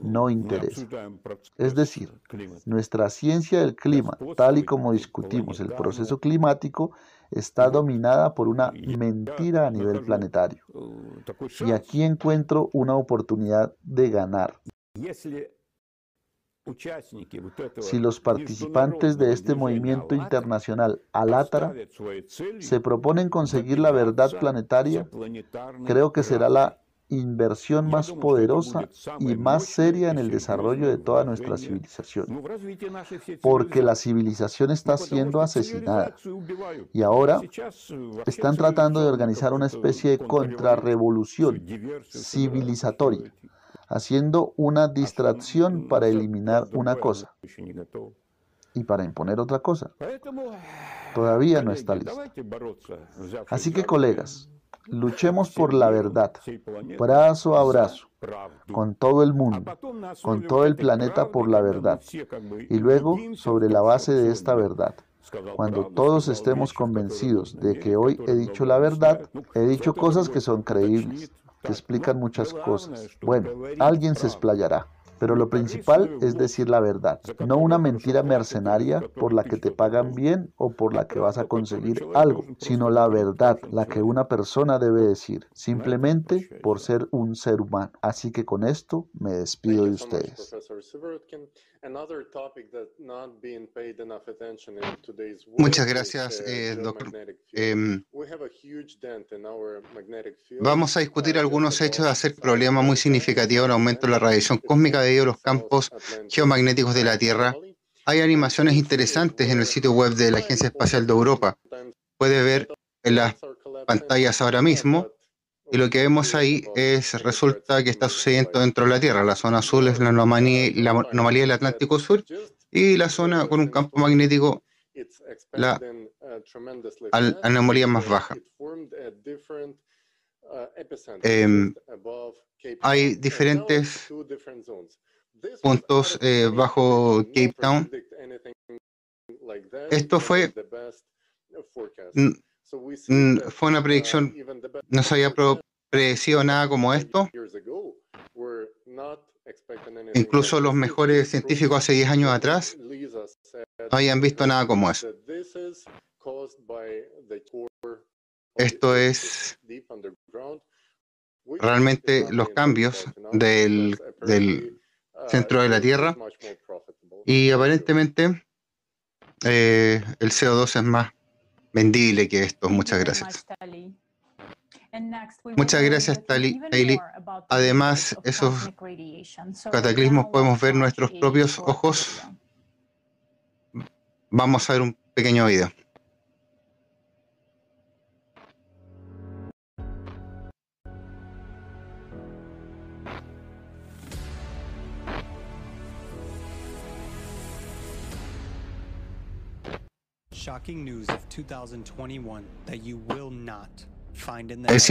Speaker 11: no interesa. Es decir, nuestra ciencia del clima, tal y como discutimos el proceso climático, está dominada por una mentira a nivel planetario. Y aquí encuentro una oportunidad de ganar. Si los participantes de este movimiento internacional Alátara se proponen conseguir la verdad planetaria, creo que será la inversión más poderosa y más seria en el desarrollo de toda nuestra civilización. Porque la civilización está siendo asesinada. y ahora están tratando de organizar una especie de contrarrevolución civilizatoria, haciendo una distracción para eliminar una cosa. y para imponer otra cosa. Todavía no está listo. Así que, colegas, luchemos por la verdad, brazo a brazo, con todo el mundo, con todo el planeta por la verdad. Y luego, sobre la base de esta verdad, cuando todos estemos convencidos de que hoy he dicho la verdad, he dicho cosas que son creíbles, explican muchas cosas. Bueno, alguien se explayará. Pero lo principal es decir la verdad, no una mentira mercenaria por la que te pagan bien o por la que vas a conseguir algo, sino la verdad, la que una persona debe decir, simplemente por ser un ser humano. Así que con esto me despido de ustedes.
Speaker 1: Muchas gracias, eh, doctor. Vamos a discutir algunos hechos de hacer problema muy significativo el aumento de la radiación cósmica debido a los campos geomagnéticos de la Tierra. Hay animaciones interesantes en el sitio web de la Agencia Espacial de Europa. Puede ver en las pantallas ahora mismo. Y lo que vemos ahí es, resulta que está sucediendo dentro de la Tierra. La zona azul es la anomalía, la anomalía del Atlántico Sur y la zona con un campo magnético, la al- anomalía más baja. Em, hay diferentes puntos eh, bajo Cape Town. Esto fue, fue una predicción, no se había predecido nada como esto. Incluso los mejores científicos hace 10 años atrás no habían visto nada como eso. Esto es realmente los cambios del, del centro de la Tierra y aparentemente eh, el CO2 es más vendible que esto. Muchas gracias. Muchas gracias, Tali-. Además, esos cataclismos podemos ver nuestros propios ojos. Vamos a ver un pequeño video.
Speaker 13: Shocking news of 2021 that you will not find in the
Speaker 1: Es,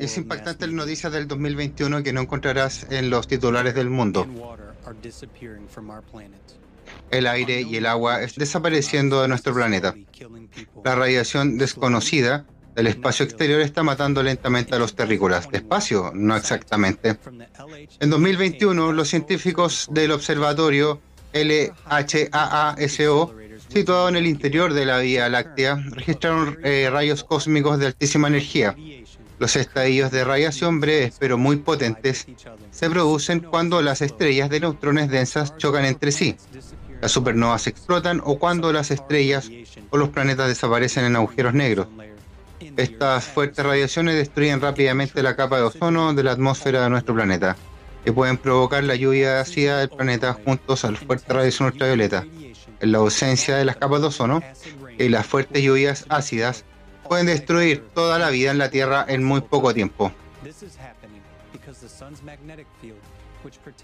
Speaker 1: es impactante la noticia del 2021 que no encontrarás en los titulares del mundo. El aire y el agua es desapareciendo de nuestro planeta. La radiación desconocida del espacio exterior está matando lentamente a los terrícolas. Despacio, no exactamente. En 2021, los científicos del observatorio LHAASO, situado en el interior de la Vía Láctea, registraron eh, rayos cósmicos de altísima energía. Los estadios de radiación breves pero muy potentes se producen cuando las estrellas de neutrones densas chocan entre sí. Las supernovas explotan o cuando las estrellas o los planetas desaparecen en agujeros negros. Estas fuertes radiaciones destruyen rápidamente la capa de ozono de la atmósfera de nuestro planeta y pueden provocar la lluvia ácida del planeta juntos a la fuerte radiación ultravioleta. La ausencia de las capas de ozono y las fuertes lluvias ácidas pueden destruir toda la vida en la Tierra en muy poco tiempo.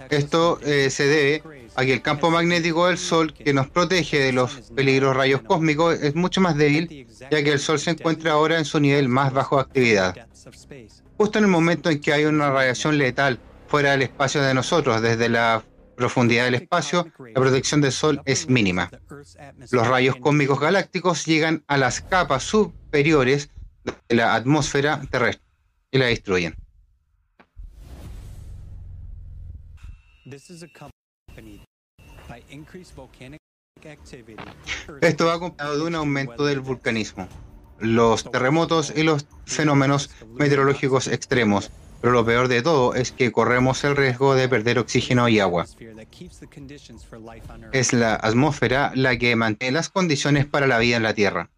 Speaker 1: Esto eh, se debe a que el campo magnético del Sol, que nos protege de los peligros rayos cósmicos, es mucho más débil, ya que el Sol se encuentra ahora en su nivel más bajo de actividad. Justo en el momento en que hay una radiación letal fuera del espacio de nosotros, desde la profundidad del espacio, la protección del Sol es mínima. Los rayos cósmicos galácticos llegan a las capas superiores de la atmósfera terrestre y la destruyen. Esto va acompañado de un aumento del vulcanismo, los terremotos y los fenómenos meteorológicos extremos. Pero lo peor de todo es que corremos el riesgo de perder oxígeno y agua. Es la atmósfera la que mantiene las condiciones para la vida en la Tierra.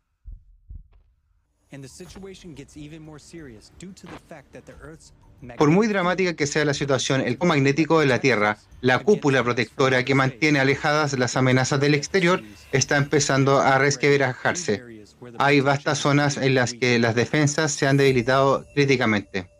Speaker 1: Por muy dramática que sea la situación, el campo magnético de la Tierra, la cúpula protectora que mantiene alejadas las amenazas del exterior, está empezando a resquebrajarse. Hay vastas zonas en las que las defensas se han debilitado críticamente.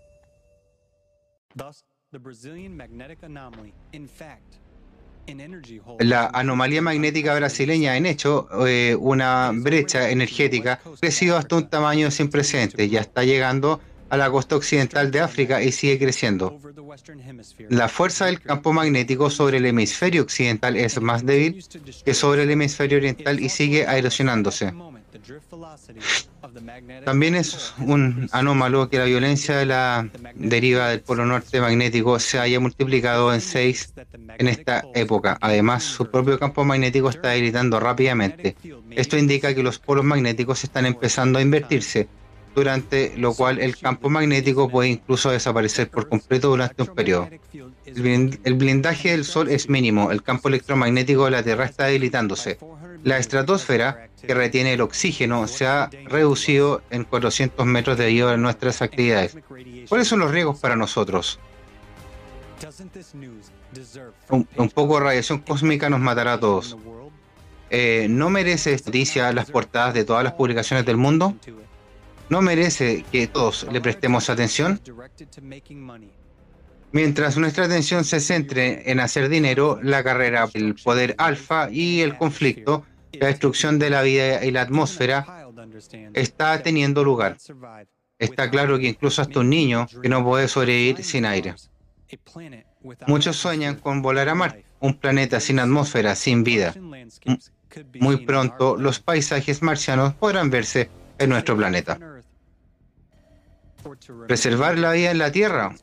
Speaker 1: La anomalía magnética brasileña en hecho eh, una brecha energética ha crecido hasta un tamaño sin precedentes, ya está llegando a la costa occidental de África y sigue creciendo. La fuerza del campo magnético sobre el hemisferio occidental es más débil que sobre el hemisferio oriental y sigue erosionándose. También es un anómalo que la violencia de la deriva del polo norte magnético se haya multiplicado en 6 en esta época. Además, su propio campo magnético está debilitando rápidamente. Esto indica que los polos magnéticos están empezando a invertirse, durante lo cual el campo magnético puede incluso desaparecer por completo durante un periodo. El blindaje del Sol es mínimo, el campo electromagnético de la Tierra está debilitándose. La estratosfera, que retiene el oxígeno, se ha reducido en 400 metros debido a nuestras actividades. ¿Cuáles son los riesgos para nosotros? Un, poco de radiación cósmica nos matará a todos. Eh, ¿No merece esta noticia las portadas de todas las publicaciones del mundo? ¿No merece que todos le prestemos atención? Mientras nuestra atención se centre en hacer dinero, la carrera, el poder alfa y el conflicto, la destrucción de la vida y la atmósfera está teniendo lugar. Está claro que incluso hasta un niño que no puede sobrevivir sin aire. Muchos sueñan con volar a Marte, un planeta sin atmósfera, sin vida. Muy pronto los paisajes marcianos podrán verse en nuestro planeta Preservar la vida en la Tierra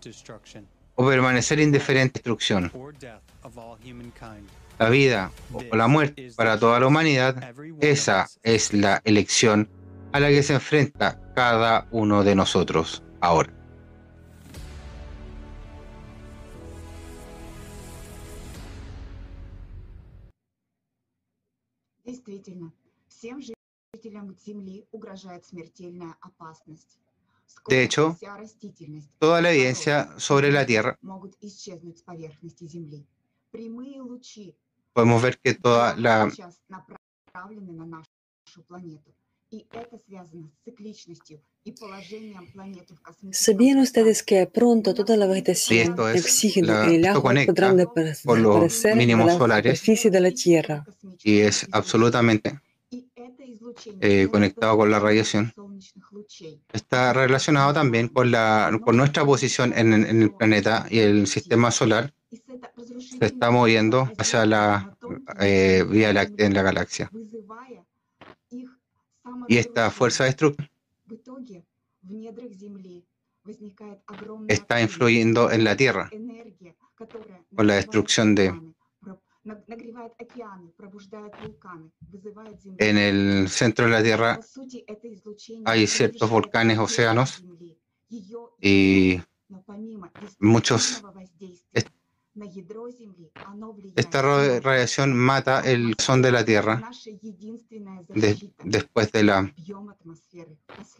Speaker 1: o permanecer indiferente a destrucción. La vida o la muerte para toda la humanidad, esa es la elección a la que se enfrenta cada uno de nosotros ahora.
Speaker 14: Действительно, всем жителям Земли угрожает смертельная опасность.
Speaker 1: De hecho, toda la evidencia sobre la Tierra podemos ver que toda la
Speaker 5: ¿Sabían ustedes que pronto toda la vegetación, el oxígeno
Speaker 1: la-
Speaker 5: y el agua podrán depar-
Speaker 1: con los
Speaker 5: desaparecer de
Speaker 1: mínimos
Speaker 5: la
Speaker 1: solares.
Speaker 5: superficie de la Tierra?
Speaker 1: y es absolutamente eh, conectado con la radiación. Está relacionado también con, la, con nuestra posición en, el- en el planeta y el sistema solar se está moviendo hacia la eh, Vía Láctea en la galaxia. Y esta fuerza destructiva está influyendo en la Tierra con la destrucción de en el centro de la Tierra hay ciertos volcanes, océanos y muchos est- esta ra- radiación mata el son de la Tierra de- después de la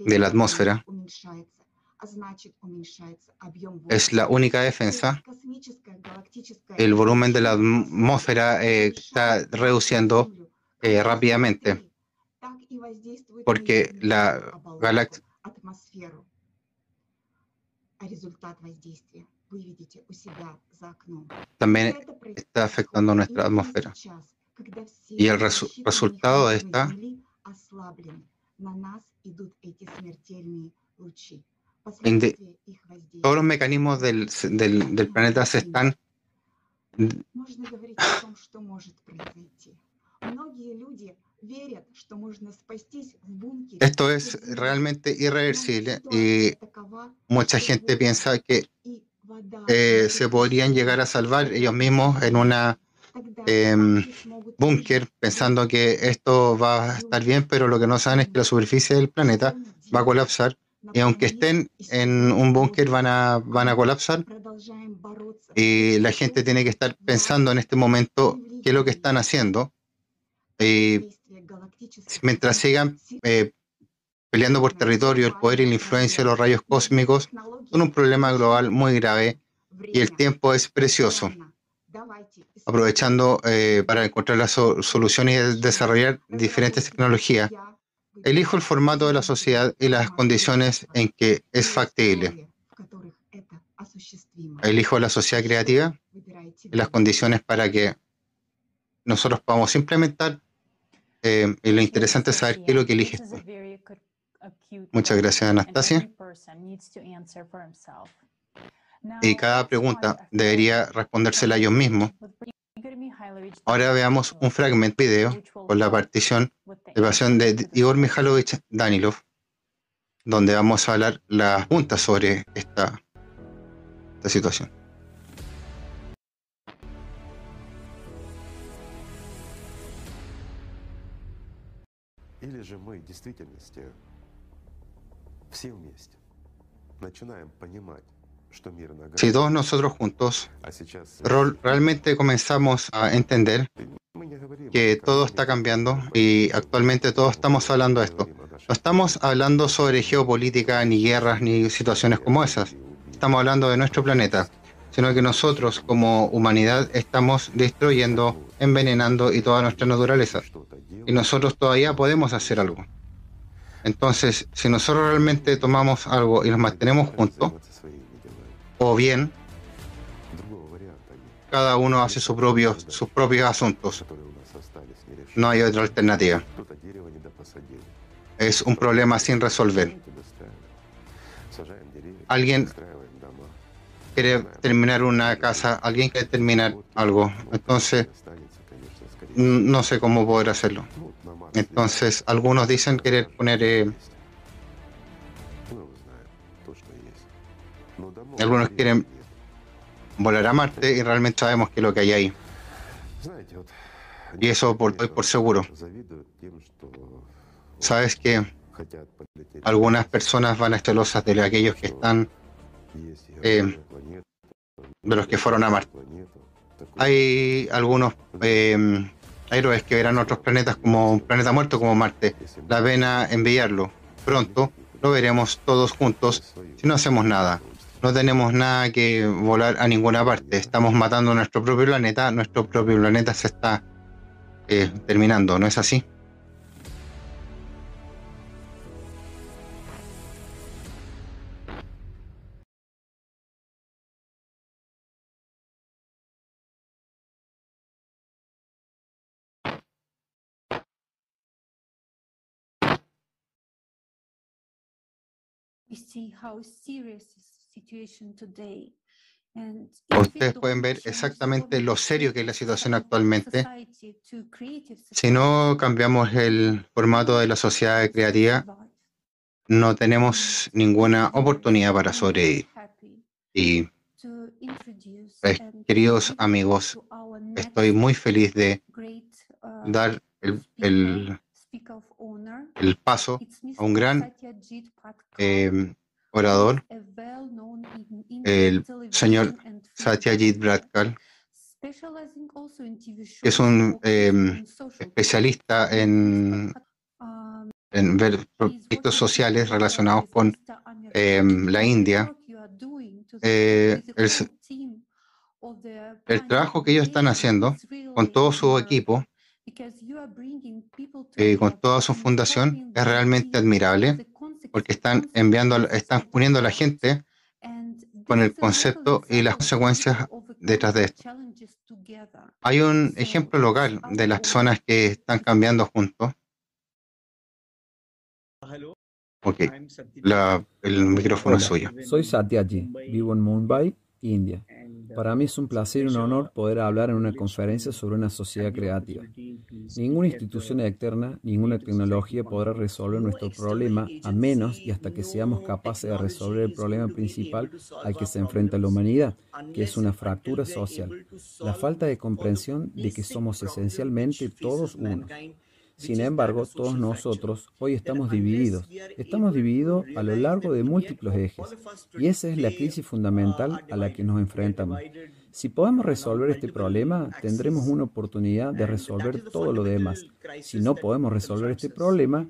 Speaker 1: de la atmósfera es la única defensa. El volumen de la atmósfera eh, está reduciendo eh, rápidamente porque la galaxia también está afectando nuestra atmósfera. Y el resu resultado de esta todos los mecanismos del, del, del planeta se están esto es realmente irreversible y mucha gente piensa que eh, se podrían llegar a salvar ellos mismos en una eh, em, búnker pensando que esto va a estar bien, pero lo que no saben es que la superficie del planeta va a colapsar y aunque estén en un búnker van a, van a colapsar. y la gente tiene que estar pensando en este momento qué es lo que están haciendo. Y mientras sigan eh, peleando por territorio, el poder y la influencia de los rayos cósmicos son un problema global muy grave y el tiempo es precioso. Aprovechando eh, para encontrar las so- soluciones y desarrollar diferentes tecnologías, elijo el formato de la sociedad y las condiciones en que es factible. Elijo la sociedad creativa y las condiciones para que nosotros podamos implementar. Eh, y lo interesante es saber qué es lo que eliges tú. Muchas gracias, Anastasia. Y cada pregunta debería respondérsela ellos mismos. Ahora veamos un fragmento video con la partición de pasión de Igor Mikhailovich Danilov, donde vamos a hablar las puntas sobre esta, esta situación.
Speaker 15: Или же мы в действительности все вместе начинаем понимать, что мир на
Speaker 1: si todos nosotros juntos realmente comenzamos a entender que todo está cambiando y actualmente todos estamos hablando de esto. No estamos hablando sobre geopolítica, ni guerras, ni situaciones como esas. Estamos hablando de nuestro planeta, sino que nosotros como humanidad estamos destruyendo, envenenando y toda nuestra naturaleza. Y nosotros todavía podemos hacer algo. Entonces, si nosotros realmente tomamos algo y nos mantenemos juntos, o bien cada uno hace su propio, sus propios asuntos. No hay otra alternativa. Es un problema sin resolver. Alguien quiere terminar una casa, alguien quiere terminar algo. Entonces, no sé cómo poder hacerlo. Entonces, algunos dicen querer poner eh, Algunos quieren volar a Marte y realmente sabemos que es lo que hay ahí. Y eso por, doy por seguro. Sabes que algunas personas van a estar celosas de aquellos que están, eh, de los que fueron a Marte. Hay algunos eh, héroes que verán otros planetas como un planeta muerto como Marte. La pena enviarlo. Pronto lo veremos todos juntos si no hacemos nada. No tenemos nada que volar a ninguna parte. Estamos matando nuestro propio planeta. Nuestro propio planeta se está eh, terminando, ¿no es así?
Speaker 3: We see how serious
Speaker 1: Ustedes pueden ver exactamente lo serio que es la situación actualmente. Si no cambiamos el formato de la sociedad creativa, no tenemos ninguna oportunidad para sobrevivir. Y pues, queridos amigos, estoy muy feliz de
Speaker 3: uh,
Speaker 1: dar el, el- el paso a un gran eh, orador, el señor Satyajit
Speaker 3: TV
Speaker 1: que es un
Speaker 3: social
Speaker 1: especialista en, en ver proyectos sociales relacionados con
Speaker 3: Khan.
Speaker 1: la India. Eh, el, el trabajo que ellos están haciendo con todo su equipo, eh, con toda su fundación, es realmente admirable porque están enviando, a la- están poniendo a la
Speaker 3: the
Speaker 1: gente
Speaker 3: And
Speaker 1: con el concepto y las consecuencias detrás de esto.
Speaker 3: challenges together.
Speaker 1: Hay un ejemplo local de las zonas que están cambiando juntos. Ok, la- el micrófono es suyo.
Speaker 16: Soy Satyaji, vivo en Mumbai, India. Para mí es un placer y un honor poder hablar en una conferencia sobre una sociedad creativa. Ninguna institución externa, ninguna tecnología podrá resolver nuestro problema a menos y hasta que seamos capaces de resolver el problema principal al que se enfrenta la humanidad, que es una fractura social, la falta de comprensión de que somos esencialmente todos uno. Sin embargo, todos nosotros hoy estamos divididos. Estamos divididos a lo largo de múltiples ejes. Y esa es la crisis fundamental a la que nos enfrentamos. Si podemos resolver este problema, tendremos una oportunidad de resolver todo lo demás. Si no podemos resolver este problema,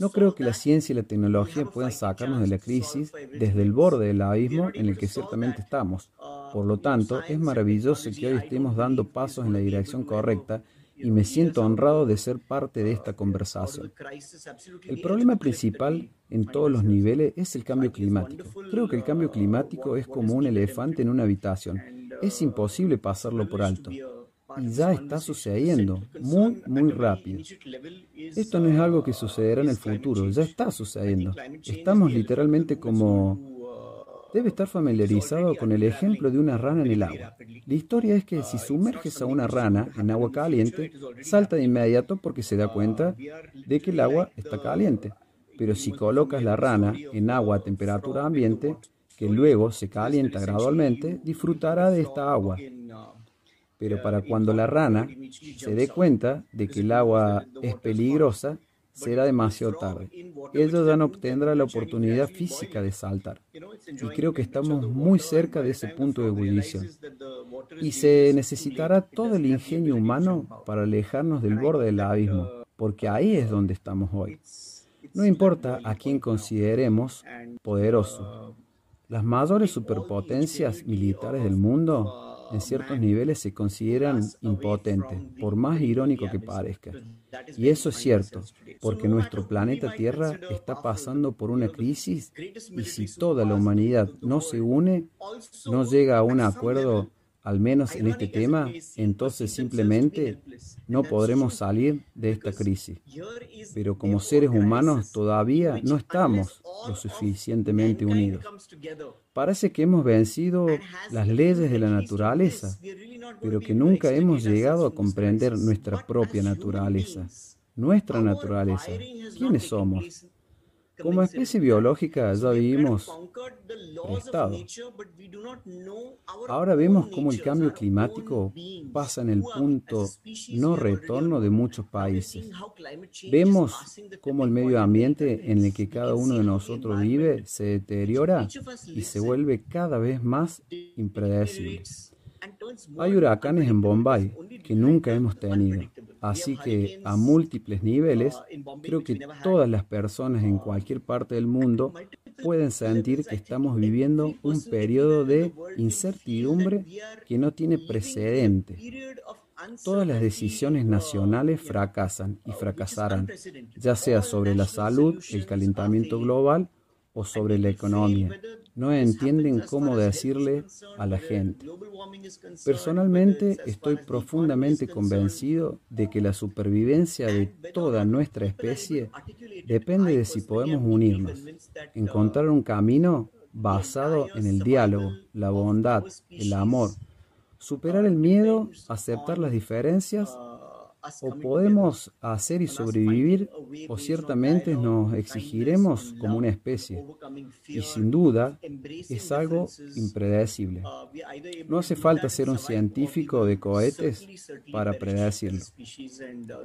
Speaker 16: no creo que la ciencia y la tecnología puedan sacarnos de la crisis desde el borde del abismo en el que ciertamente estamos. Por lo tanto, es maravilloso que hoy estemos dando pasos en la dirección correcta y me siento honrado de ser parte de esta conversación. El problema principal en todos los niveles es el cambio climático. Creo que el cambio climático es como un elefante en una habitación. Es imposible pasarlo por alto. y ya está sucediendo muy, muy rápido. Esto no es algo que sucederá en el futuro, ya está sucediendo. Estamos literalmente como... Debe estar familiarizado con el ejemplo de una rana en el agua. La historia es que si sumerges a una rana en agua caliente, salta de inmediato porque se da cuenta de que el agua está caliente. Pero si colocas la rana en agua a temperatura ambiente, que luego se calienta gradualmente, disfrutará de esta agua. Pero para cuando la rana se dé cuenta de que el agua es peligrosa, será demasiado tarde. Ella ya no obtendrá la oportunidad física de saltar. Y creo que estamos muy cerca de ese punto de ebullición. Y se necesitará todo el ingenio humano para alejarnos del borde del abismo, porque ahí es donde estamos hoy. No importa a quién consideremos poderoso. Las mayores superpotencias militares del mundo en ciertos niveles se consideran impotentes, por más irónico que parezca. Y eso es cierto, porque nuestro planeta Tierra está pasando por una crisis y si toda la humanidad no se une, no llega a un acuerdo, al menos en este tema, entonces simplemente no podremos salir de esta crisis. Pero como seres humanos todavía no estamos lo suficientemente unidos. Parece que hemos vencido las leyes de la naturaleza, pero que nunca hemos llegado a comprender nuestra propia naturaleza. Nuestra naturaleza. ¿Quiénes somos? Como especie biológica ya vivimos prestado. Ahora vemos cómo el cambio climático pasa en el punto no retorno de muchos países. Vemos cómo el medio ambiente en el que cada uno de nosotros vive se deteriora y se vuelve cada vez más impredecible. Hay huracanes en Bombay que nunca hemos tenido, así que a múltiples niveles creo que todas las personas en cualquier parte del mundo pueden sentir que estamos viviendo un periodo de incertidumbre que no tiene precedente. Todas las decisiones nacionales fracasan y fracasarán, ya sea sobre la salud, el calentamiento global o sobre la economía. No entienden cómo decirle a la gente. Personalmente estoy profundamente convencido de que la supervivencia de toda nuestra especie depende de si podemos unirnos, encontrar un camino basado en el diálogo, la bondad, el amor, superar el miedo, aceptar las diferencias o podemos hacer y sobrevivir o ciertamente nos exigiremos como una especie. Y sin duda es algo impredecible. No hace falta ser un científico de cohetes para predecirlo.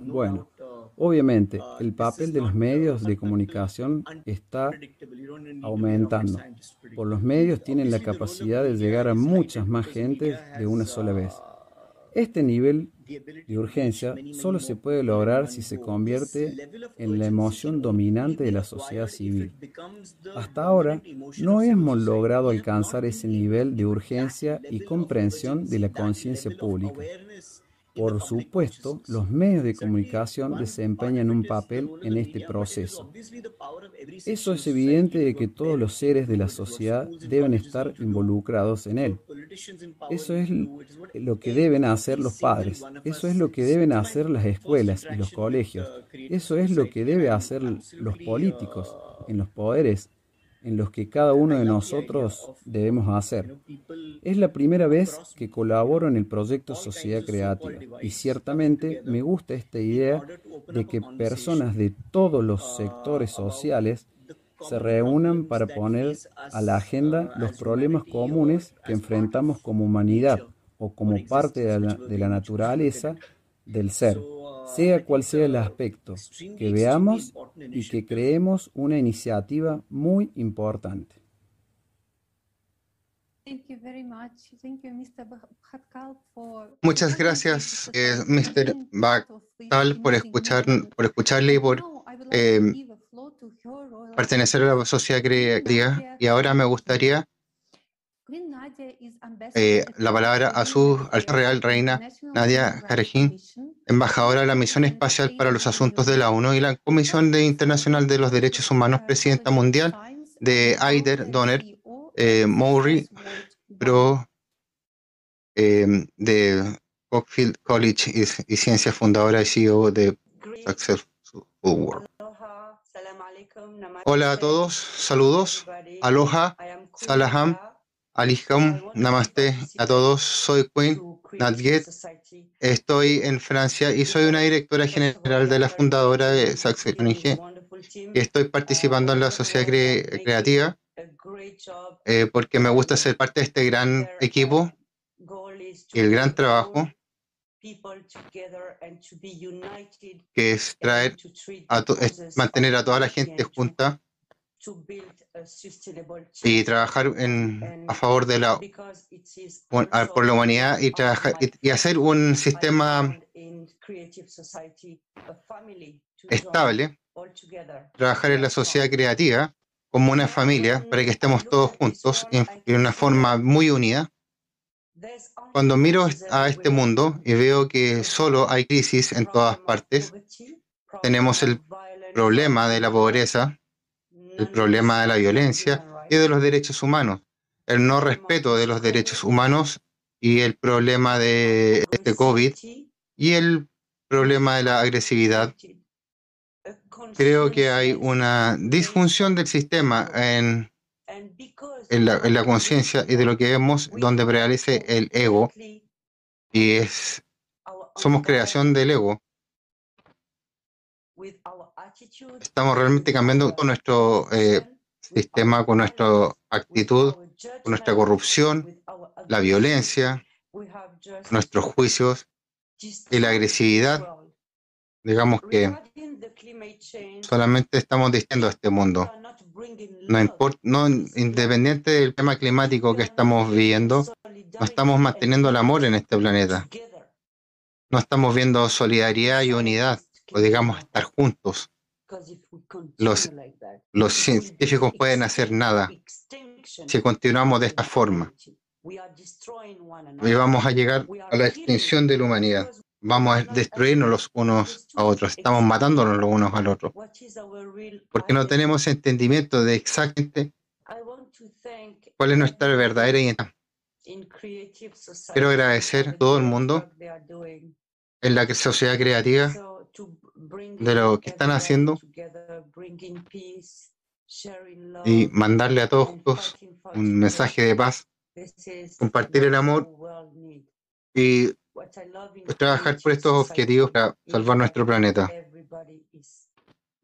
Speaker 16: Bueno, obviamente el papel de los medios de comunicación está aumentando. Por los medios tienen la capacidad de llegar a muchas más gentes de una sola vez. Este nivel de urgencia solo se puede lograr si se convierte en la emoción dominante de la sociedad civil. Hasta ahora no hemos logrado alcanzar ese nivel de urgencia y comprensión de la conciencia pública. Por supuesto, los medios de comunicación desempeñan un papel en este proceso. Eso es evidente de que todos los seres de la sociedad deben estar involucrados en él. Eso es lo que deben hacer los padres. Eso es lo que deben hacer las escuelas y los colegios. Eso es lo que deben hacer los políticos en los poderes en los que cada uno de nosotros debemos hacer. Es la primera vez que colaboro en el proyecto Sociedad Creativa y ciertamente me gusta esta idea de que personas de todos los sectores sociales se reúnan para poner a la agenda los problemas comunes que enfrentamos como humanidad o como parte de la, de la naturaleza del ser sea cual sea el aspecto, que veamos y que creemos una iniciativa muy importante.
Speaker 1: Muchas gracias, eh, Mr. Bhaktal, por, escuchar, por escucharle y por eh, pertenecer a la sociedad creativa. Y ahora me gustaría eh, la palabra a su alta real reina Nadia Jarejín, embajadora de la Misión Espacial para los Asuntos de la ONU y la Comisión de Internacional de los Derechos Humanos, presidenta mundial de Aider Donner, eh, Maury, pro eh, de Cockfield College y, y ciencia fundadora y CEO de Successful World. Hola a todos, saludos, aloha, salaham, alaikum, namaste a todos, soy Queen Nadget, estoy en Francia y soy una directora general de la fundadora de IG. Estoy participando en la sociedad cre creativa eh, porque me gusta ser parte de este gran equipo y el gran trabajo que es traer a mantener a toda la gente junta y trabajar en, a favor de la por la humanidad y trabajar y, hacer un sistema estable trabajar en la sociedad creativa como una familia para que estemos todos juntos en, en una forma muy unida. cuando miro a este mundo y veo que solo hay crisis en todas partes, tenemos el problema de la pobreza, el problema de la violencia y de los derechos humanos, el no respeto de los derechos humanos y el problema de este COVID y el problema de la agresividad. Creo que hay una disfunción del sistema en en la, en la conciencia y de lo que vemos donde prevalece el ego y es somos creación del ego estamos realmente cambiando con nuestro eh, sistema con nuestra actitud con nuestra corrupción la violencia nuestros juicios y la agresividad digamos que solamente estamos diciendo a este mundo no importa, no, independiente del tema climático que estamos viviendo, no estamos manteniendo el amor en este planeta. No estamos viendo solidaridad y unidad, o digamos estar juntos. Los, los científicos pueden hacer nada si continuamos de esta forma. Y vamos a llegar a la extinción de la humanidad. vamos a destruirnos los unos a otros, estamos matándonos los unos al otro, porque no tenemos entendimiento de exactamente cuál es nuestra verdadera identidad. Quiero agradecer a todo el mundo en la sociedad creativa de lo que están haciendo y mandarle a todos un mensaje de paz, compartir el amor y trabajar por estos objetivos para salvar nuestro planeta.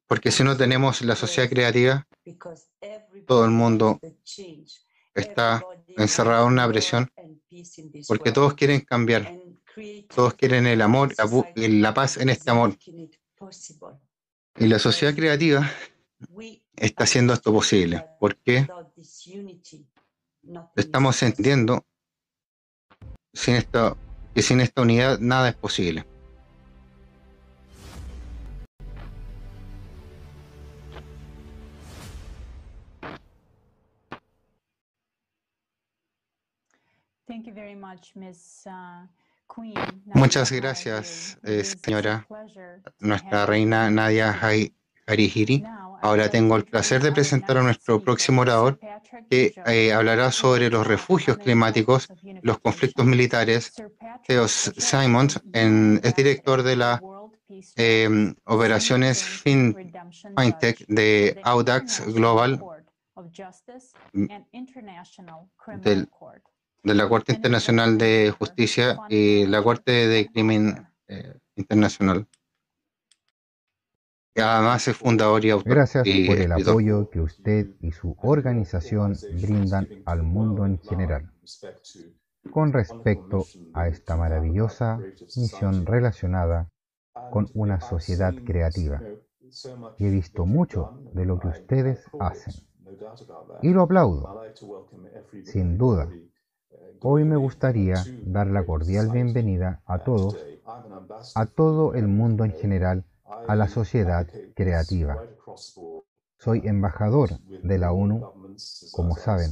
Speaker 1: Porque si no tenemos la sociedad creativa, todo el mundo está encerrado en una presión, porque todos quieren cambiar, todos quieren el amor y la paz en este amor. Y la sociedad creativa está haciendo esto posible. porque Estamos entendiendo sin esto que sin esta unidad nada es posible. Muchas gracias, eh, señora, nuestra reina Nadia Harihiri. Ahora tengo el placer de presentar a nuestro próximo orador, que eh, hablará sobre los refugios climáticos, los conflictos militares. Theo Simons es director de las em, operaciones FinTech de Audax Global. Mm, de la Corte Internacional de Justicia y la Corte de Crimen eh, Internacional. Además es fundador y autor.
Speaker 17: Gracias por el apoyo que usted y su organización brindan al mundo en general con respecto a esta maravillosa misión relacionada con una sociedad creativa. Y he visto mucho de lo que ustedes hacen. Y lo aplaudo, sin duda. Hoy me gustaría dar la cordial bienvenida a todos, a todo el mundo en general, a la sociedad creativa. Soy embajador de la ONU, como saben.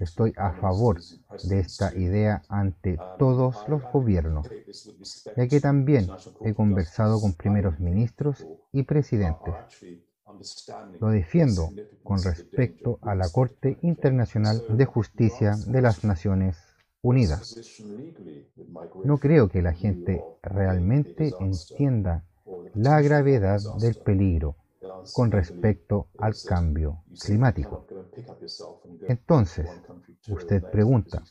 Speaker 17: Estoy a favor de esta idea ante todos los gobiernos, ya que también he conversado con primeros ministros y presidentes. Lo defiendo con respecto a la Corte Internacional de Justicia de las Naciones Unidas. No creo que la gente realmente entienda la gravedad del peligro con respecto al cambio climático. Entonces, usted pregunta,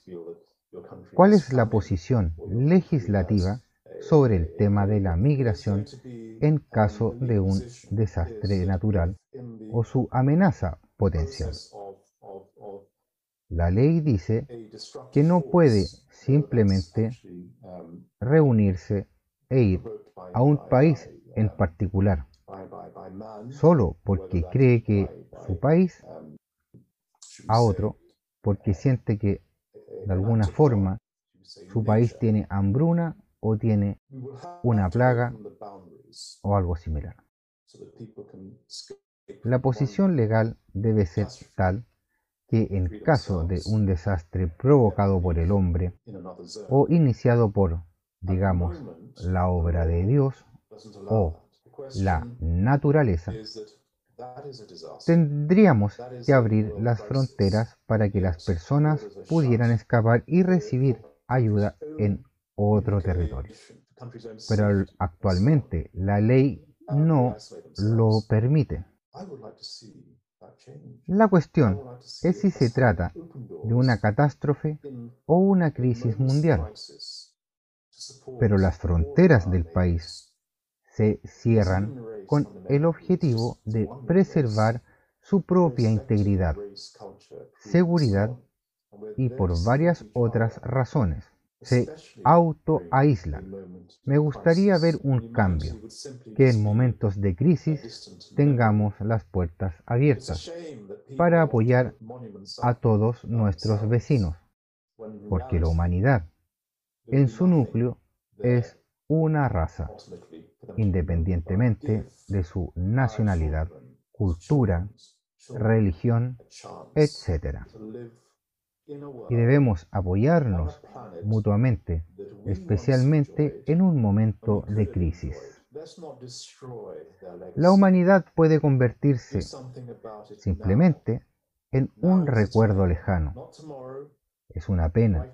Speaker 17: ¿cuál es la posición legislativa sobre el tema de la migración en caso de un desastre natural o su amenaza potencial? La ley dice que no puede simplemente reunirse e ir a un país en particular, solo porque cree que su país a otro, porque siente que de alguna forma su país tiene hambruna o tiene una plaga o algo similar. La posición legal debe ser tal que en caso de un desastre provocado por el hombre o iniciado por, digamos, la obra de Dios o la naturaleza, tendríamos que abrir las fronteras para que las personas pudieran escapar y recibir ayuda en otro territorio. Pero actualmente la ley no lo permite. La cuestión es si se trata de una catástrofe o una crisis mundial. Pero las fronteras del país se cierran con el objetivo de preservar su propia integridad, seguridad y por varias otras razones. Se autoaíslan. Me gustaría ver un cambio, que en momentos de crisis tengamos las puertas abiertas para apoyar a todos nuestros vecinos, porque la humanidad en su núcleo es una raza, independientemente de su nacionalidad, cultura, religión, etc. Y debemos apoyarnos mutuamente, especialmente en un momento de crisis. La humanidad puede convertirse simplemente en un recuerdo lejano. Es una pena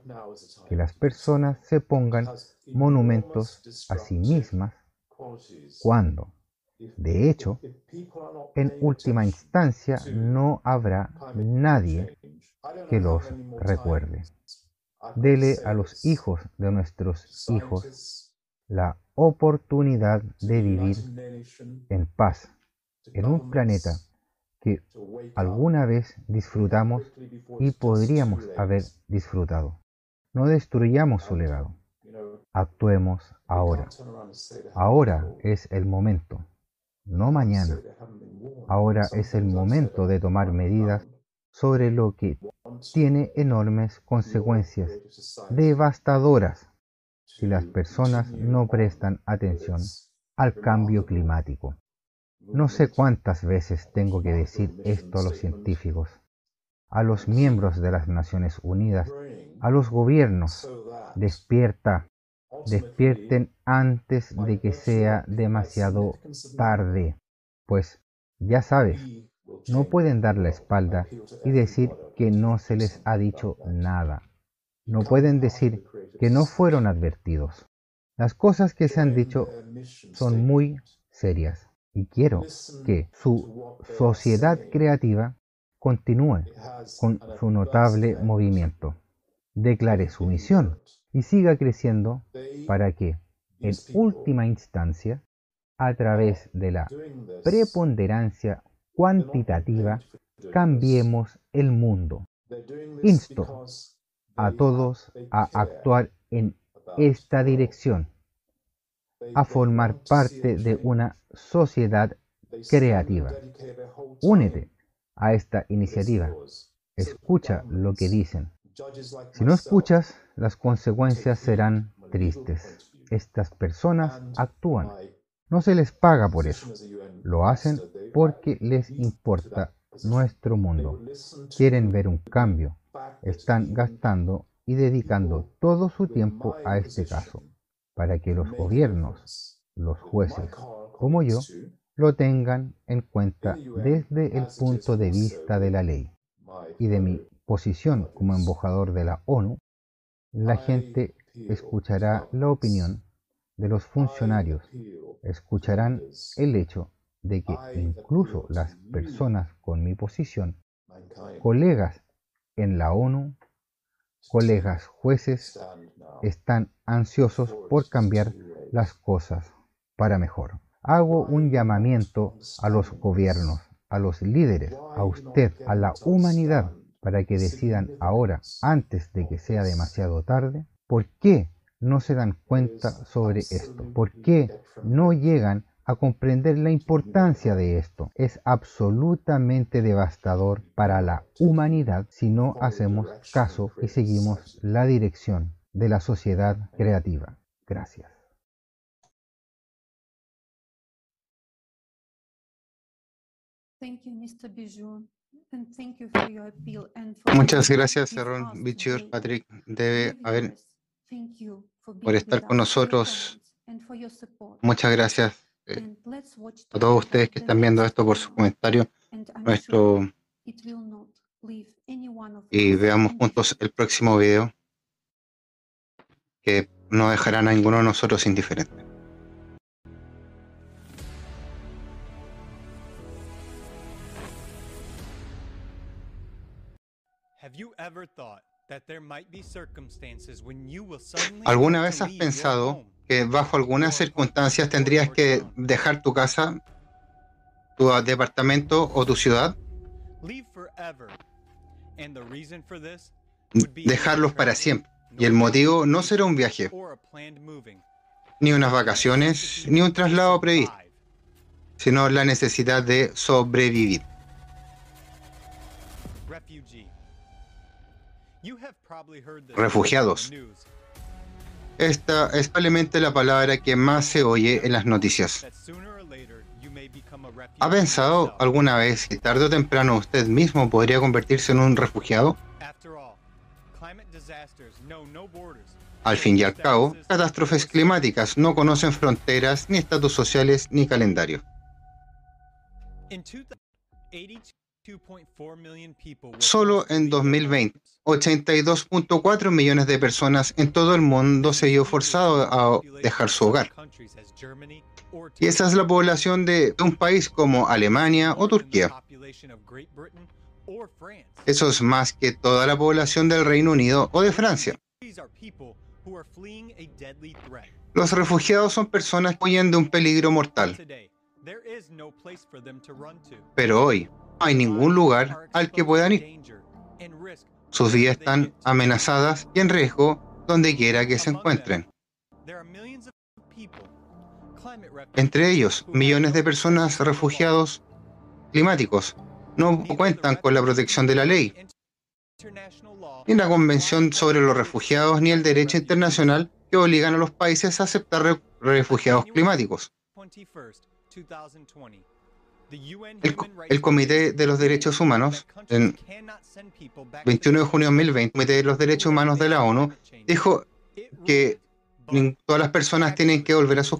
Speaker 17: que las personas se pongan monumentos a sí mismas cuando, de hecho, en última instancia no habrá nadie que los recuerde. Dele a los hijos de nuestros hijos la oportunidad de vivir en paz en un planeta que alguna vez disfrutamos y podríamos haber disfrutado. No destruyamos su legado. Actuemos ahora. Ahora es el momento, no mañana. Ahora es el momento de tomar medidas sobre lo que tiene enormes consecuencias devastadoras si las personas no prestan atención al cambio climático. No sé cuántas veces tengo que decir esto a los científicos, a los miembros de las Naciones Unidas, a los gobiernos. Despierta, despierten antes de que sea demasiado tarde, pues ya sabes, no pueden dar la espalda y decir que no se les ha dicho nada. No pueden decir que no fueron advertidos. Las cosas que se han dicho son muy serias y quiero que su sociedad creativa continúe con su notable movimiento, declare su misión y siga creciendo para que, en última instancia, a través de la preponderancia cuantitativa, cambiemos el mundo. Insto a todos a actuar en esta dirección, a formar parte de una sociedad creativa. Únete a esta iniciativa. Escucha lo que dicen. Si no escuchas, las consecuencias serán tristes. Estas personas actúan. No se les paga por eso. Lo hacen porque les importa nuestro mundo. Quieren ver un cambio. Están gastando y dedicando todo su tiempo a este caso, para que los gobiernos, los jueces, como yo, lo tengan en cuenta desde el punto de vista de la ley y de mi posición como embajador de la ONU, La gente escuchará la opinión de los funcionarios, escucharán el hecho de que incluso las personas con mi posición, colegas en la ONU, colegas jueces, están ansiosos por cambiar las cosas para mejor. Hago un llamamiento a los gobiernos, a los líderes, a usted, a la humanidad, para que decidan ahora, antes de que sea demasiado tarde, por qué no se dan cuenta sobre esto, por qué no llegan a comprender la importancia de esto. Es absolutamente devastador para la humanidad si no hacemos caso y seguimos la dirección de la sociedad creativa. Gracias.
Speaker 1: Muchas gracias, Aaron Bichur, Patrick. Debe haber por estar con nosotros. Muchas gracias eh, a todos ustedes que están viendo esto por su comentario. Nuestro y veamos juntos el próximo video que no dejarán a ninguno de nosotros indiferente. ¿Alguna vez has pensado que bajo algunas circunstancias tendrías que dejar tu casa, tu departamento o tu ciudad? Dejarlos para siempre. Y el motivo no será un viaje, ni unas vacaciones, ni un traslado previsto, sino la necesidad de sobrevivir. Refugiados. Esta es probablemente la palabra que más se oye en las noticias. ¿Ha pensado alguna vez que tarde o temprano usted mismo podría convertirse en un refugiado? Al fin y al cabo, catástrofes climáticas no conocen fronteras, ni estatus sociales, ni calendario. Solo en 2020, 82.4 millones de personas en todo el mundo se vio forzado a dejar su hogar. Y esa es la población de un país como Alemania o Turquía. Eso es más que toda la población del Reino Unido o de Francia. Los refugiados son personas que huyen de un peligro mortal. Pero hoy hay ningún lugar al que puedan ir. Sus vidas están amenazadas y en riesgo donde quiera que se encuentren. Entre ellos, millones de personas refugiados climáticos no cuentan con la protección de la ley, ni la Convención sobre los Refugiados, ni el derecho internacional que obligan a los países a aceptar refugiados climáticos. El, el, Comité de los Derechos Humanos, en 21 de junio de 2020, el Comité de los Derechos Humanos de la ONU, dijo que todas las personas tienen que volver a su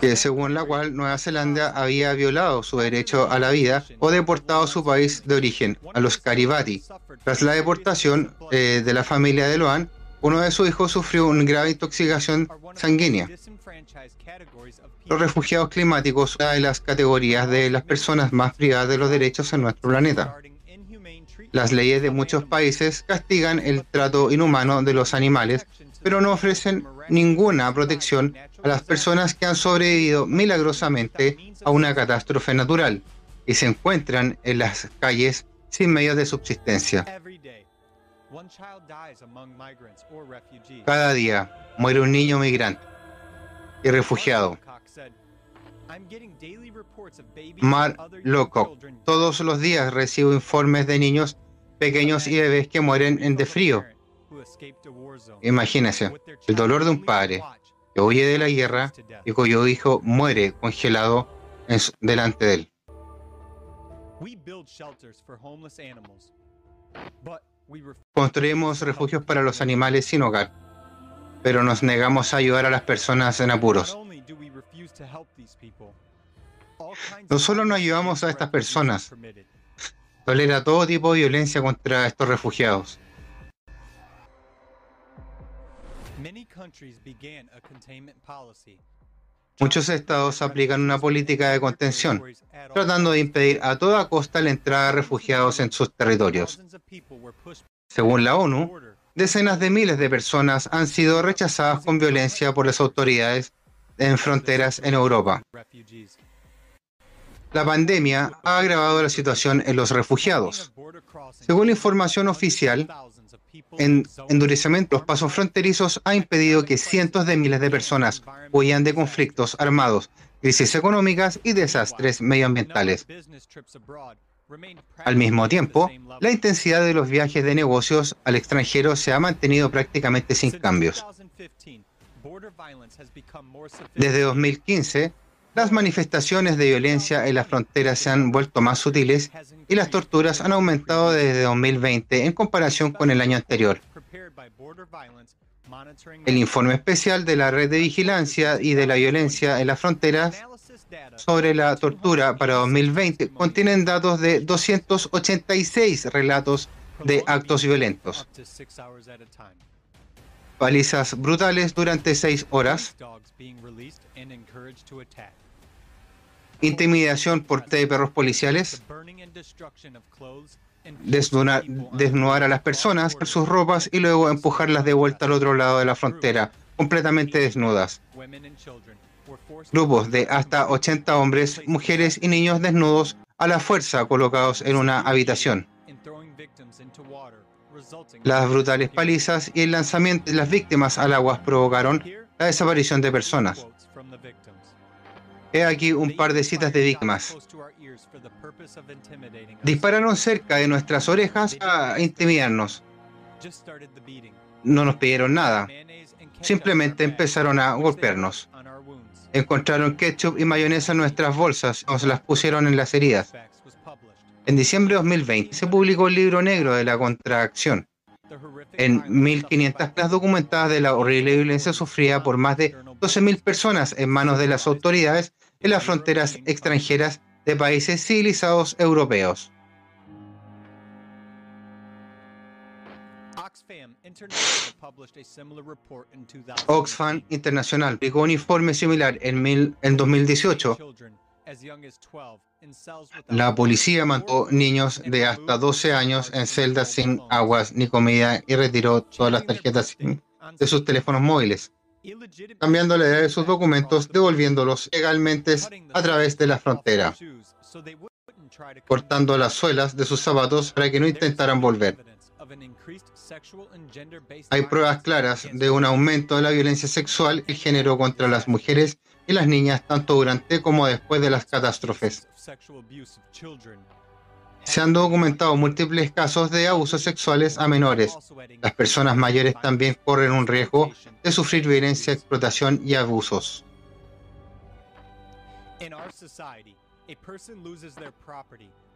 Speaker 1: que según la cual Nueva Zelanda había violado su derecho a la vida o deportado a su país de origen, a los Karibati. Tras la deportación eh, de la familia de Loan, uno de sus hijos sufrió una grave intoxicación sanguínea. Los refugiados climáticos son una de las categorías de las personas más privadas de los derechos en nuestro planeta. Las leyes de muchos países castigan el trato inhumano de los animales, pero no ofrecen ninguna protección a las personas que han sobrevivido milagrosamente a una catástrofe natural y se encuentran en las calles sin medios de subsistencia. Cada día muere un niño migrante y refugiado. Mar Loco. Todos los días recibo informes de niños pequeños y bebés que mueren en de frío. Imagínense el dolor de un padre que huye de la guerra y cuyo hijo muere congelado en delante de él. Construimos refugios para los animales sin hogar, pero nos negamos a ayudar a las personas en apuros. No solo no ayudamos a estas personas, tolera todo tipo de violencia contra estos refugiados. Muchos estados aplican una política de contención, tratando de impedir a toda costa la entrada de refugiados en sus territorios. Según la ONU, decenas de miles de personas han sido rechazadas con violencia por las autoridades en fronteras en Europa. La pandemia ha agravado la situación en los refugiados. Según la información oficial, el endurecimiento los pasos fronterizos ha impedido que cientos de miles de personas huyan de conflictos armados, crisis económicas y desastres medioambientales. Al mismo tiempo, la intensidad de los viajes de negocios al extranjero se ha mantenido prácticamente sin cambios. Desde 2015, las manifestaciones de violencia en las fronteras se han vuelto más sutiles y las torturas han aumentado desde 2020 en comparación con el año anterior. El informe especial de la Red de Vigilancia y de la Violencia en las Fronteras sobre la tortura para 2020 contienen datos de 286 relatos de actos violentos. Palizas brutales durante seis horas, intimidación por té de perros policiales, desnudar, a las personas por sus ropas y luego empujarlas de vuelta al otro lado de la frontera, completamente desnudas. Grupos de hasta 80 hombres, mujeres y niños desnudos a la fuerza colocados en una habitación. Las brutales palizas y el lanzamiento de las víctimas al agua provocaron la desaparición de personas. He aquí un par de citas de víctimas. Dispararon cerca de nuestras orejas a intimidarnos. No nos pidieron nada. Simplemente empezaron a golpearnos. Encontraron ketchup y mayonesa en nuestras bolsas, nos las pusieron en las heridas. En diciembre de 2020 se publicó el libro negro de la contracción. En 1500 planas documentadas de la horrible violencia sufrida por más de 12.000 personas en manos de las autoridades en las fronteras extranjeras de países civilizados europeos. Oxfam Internacional publicó un informe similar en, mil, en 2018. La policía mató niños de hasta 12 años en celdas sin aguas ni comida y retiró todas las tarjetas de sus teléfonos móviles, cambiando la edad de sus documentos, devolviéndolos legalmente a través de la frontera, cortando las suelas de sus zapatos para que no intentaran volver. Hay pruebas claras de un aumento de la violencia sexual y género contra las mujeres y las niñas tanto durante como después de las catástrofes. Se han documentado múltiples casos de abusos sexuales a menores. Las personas mayores también corren un riesgo de sufrir violencia, explotación y abusos.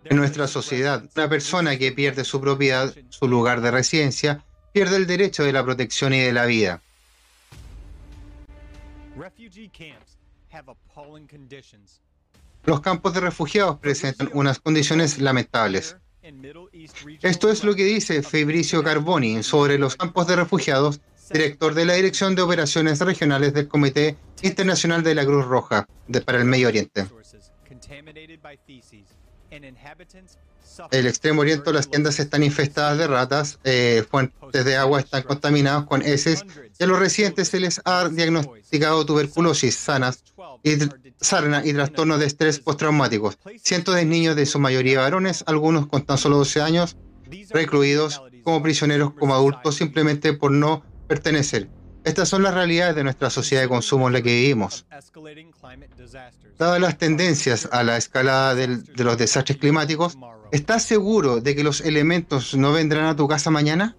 Speaker 1: En nuestra sociedad, una persona que pierde su propiedad, su lugar de residencia, pierde el derecho de la protección y de la vida. Los campos de refugiados presentan unas condiciones lamentables. Esto es lo que dice Fabricio Carboni sobre los campos de refugiados, director de la Dirección de Operaciones Regionales del Comité Internacional de la Cruz Roja de, para el Medio Oriente. El extremo oriente, las tiendas están infestadas de ratas, eh, fuentes de agua están contaminadas con heces y a los residentes se les ha diagnosticado tuberculosis sanas y, sarna y trastornos de estrés postraumáticos. Cientos de niños, de su mayoría varones, algunos con tan solo 12 años, recluidos como prisioneros, como adultos, simplemente por no pertenecer. Estas son las realidades de nuestra sociedad de consumo en la que vivimos. Dadas las tendencias a la escalada de los desastres climáticos, ¿estás seguro de que los elementos no vendrán a tu casa mañana?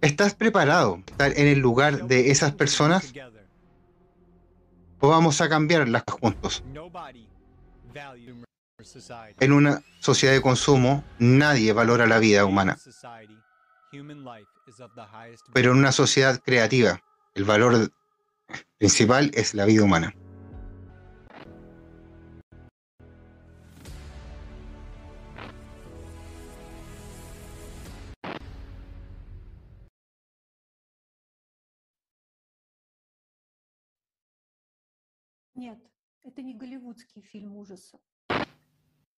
Speaker 1: ¿Estás preparado para estar en el lugar de esas personas? ¿O vamos a cambiarlas juntos? En una sociedad de consumo, nadie valora la vida humana. Pero en una sociedad creativa, el valor principal es la vida humana.
Speaker 3: Нет, это не голливудский фильм ужасов.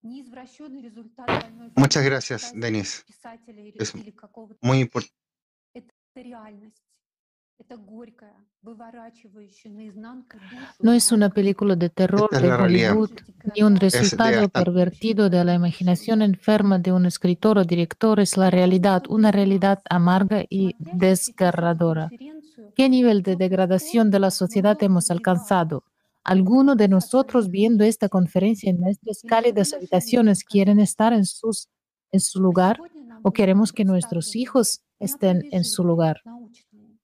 Speaker 3: Не извращенный результат больной
Speaker 1: Muchas
Speaker 3: фантазии
Speaker 1: gracias, Denis.
Speaker 3: писателя или,
Speaker 1: Es
Speaker 3: или какого-то.
Speaker 1: muy importante.
Speaker 3: Это реальность. Это горькая, выворачивающая наизнанку душу.
Speaker 4: No es una película de terror
Speaker 1: Esta es
Speaker 4: de
Speaker 1: la realidad.
Speaker 4: Hollywood, ni un
Speaker 1: de
Speaker 4: resultado
Speaker 1: hasta-
Speaker 4: pervertido de la imaginación enferma de un escritor o director, es la realidad, una realidad amarga y desgarradora. ¿Qué nivel de degradación de la sociedad hemos alcanzado? ¿Alguno de nosotros viendo esta conferencia en nuestras cálidas habitaciones quieren estar en, sus, en su lugar o queremos que nuestros hijos estén en su lugar?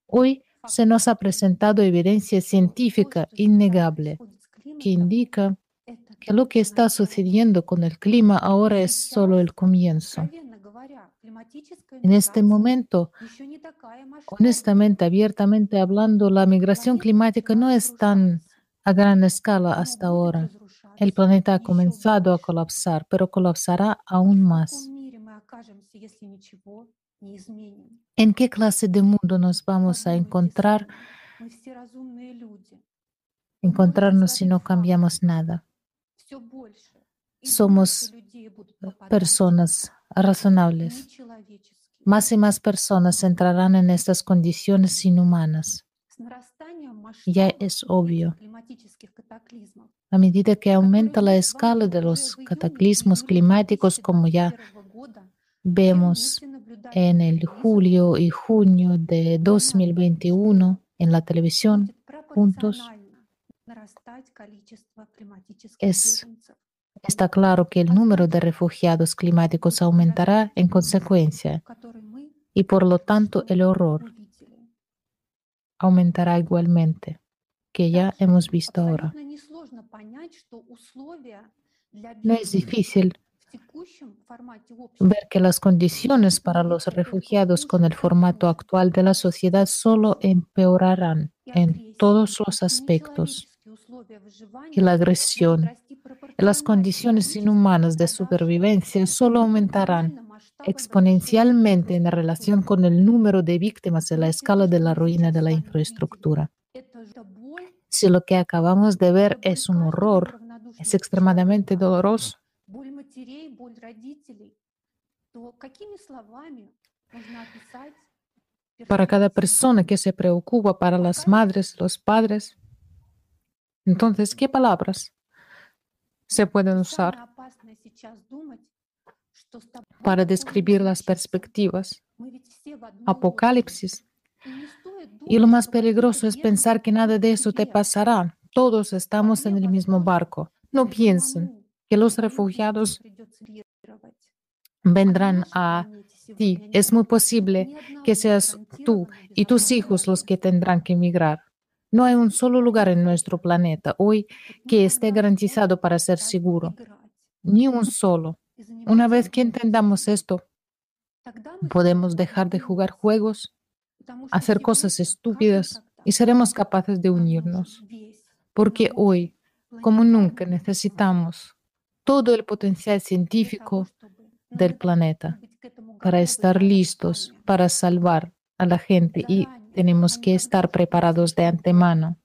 Speaker 4: Hoy se nos ha presentado evidencia científica innegable que indica que lo que está sucediendo con el clima ahora es solo el comienzo. En este momento, honestamente, abiertamente hablando, la migración climática no es tan a gran escala hasta ahora. El planeta ha comenzado a colapsar, pero colapsará aún más. ¿En qué clase de mundo nos vamos a encontrar, encontrarnos si no cambiamos nada? Somos personas razonables. Más y más personas entrarán en estas condiciones inhumanas. Ya es obvio. A medida que aumenta la escala de los cataclismos climáticos, como ya vemos en el julio y junio de 2021 en la televisión, juntos, es, está claro que el número de refugiados climáticos aumentará en consecuencia y por lo tanto el horror aumentará igualmente, que ya hemos visto ahora. No es difícil ver que las condiciones para los refugiados con el formato actual de la sociedad solo empeorarán en todos los aspectos. Y la agresión y las condiciones inhumanas de supervivencia solo aumentarán exponencialmente en relación con el número de víctimas y la escala de la ruina de la infraestructura. Si lo que acabamos de ver es un horror, es extremadamente doloroso, para cada persona que se preocupa, para las madres, los padres. Entonces, ¿qué palabras se pueden usar para describir las perspectivas? Apocalipsis. Y lo más peligroso es pensar que nada de eso te pasará. Todos estamos en el mismo barco. No piensen que los refugiados vendrán a ti. Es muy posible que seas tú y tus hijos los que tendrán que emigrar. No hay un solo lugar en nuestro planeta hoy que esté garantizado para ser seguro. Ni un solo. Una vez que entendamos esto, podemos dejar de jugar juegos, hacer cosas estúpidas y seremos capaces de unirnos. Porque hoy, como nunca, necesitamos todo el potencial científico del planeta para estar listos para salvar a la gente y tenemos que estar preparados de antemano.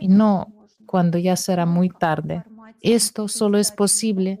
Speaker 4: Y no cuando ya será muy tarde. Esto solo es posible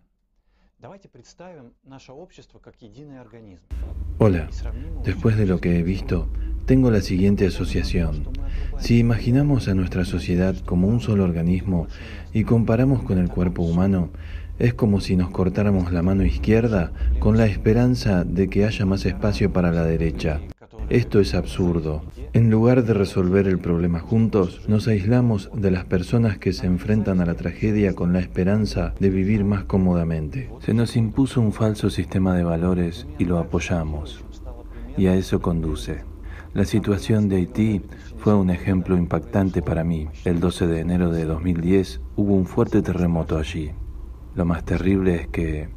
Speaker 18: Hola, después de lo que he visto, tengo la siguiente asociación. Si imaginamos a nuestra sociedad como un solo organismo y comparamos con el cuerpo humano, es como si nos cortáramos la mano izquierda con la esperanza de que haya más espacio para la derecha. Esto es absurdo. En lugar de resolver el problema juntos, nos aislamos de las personas que se enfrentan a la tragedia con la esperanza de vivir más cómodamente. Se nos impuso un falso sistema de valores y lo apoyamos. Y a eso conduce. La situación de Haití fue un ejemplo impactante para mí. El 12 de enero de 2010 hubo un fuerte terremoto allí. Lo más terrible es que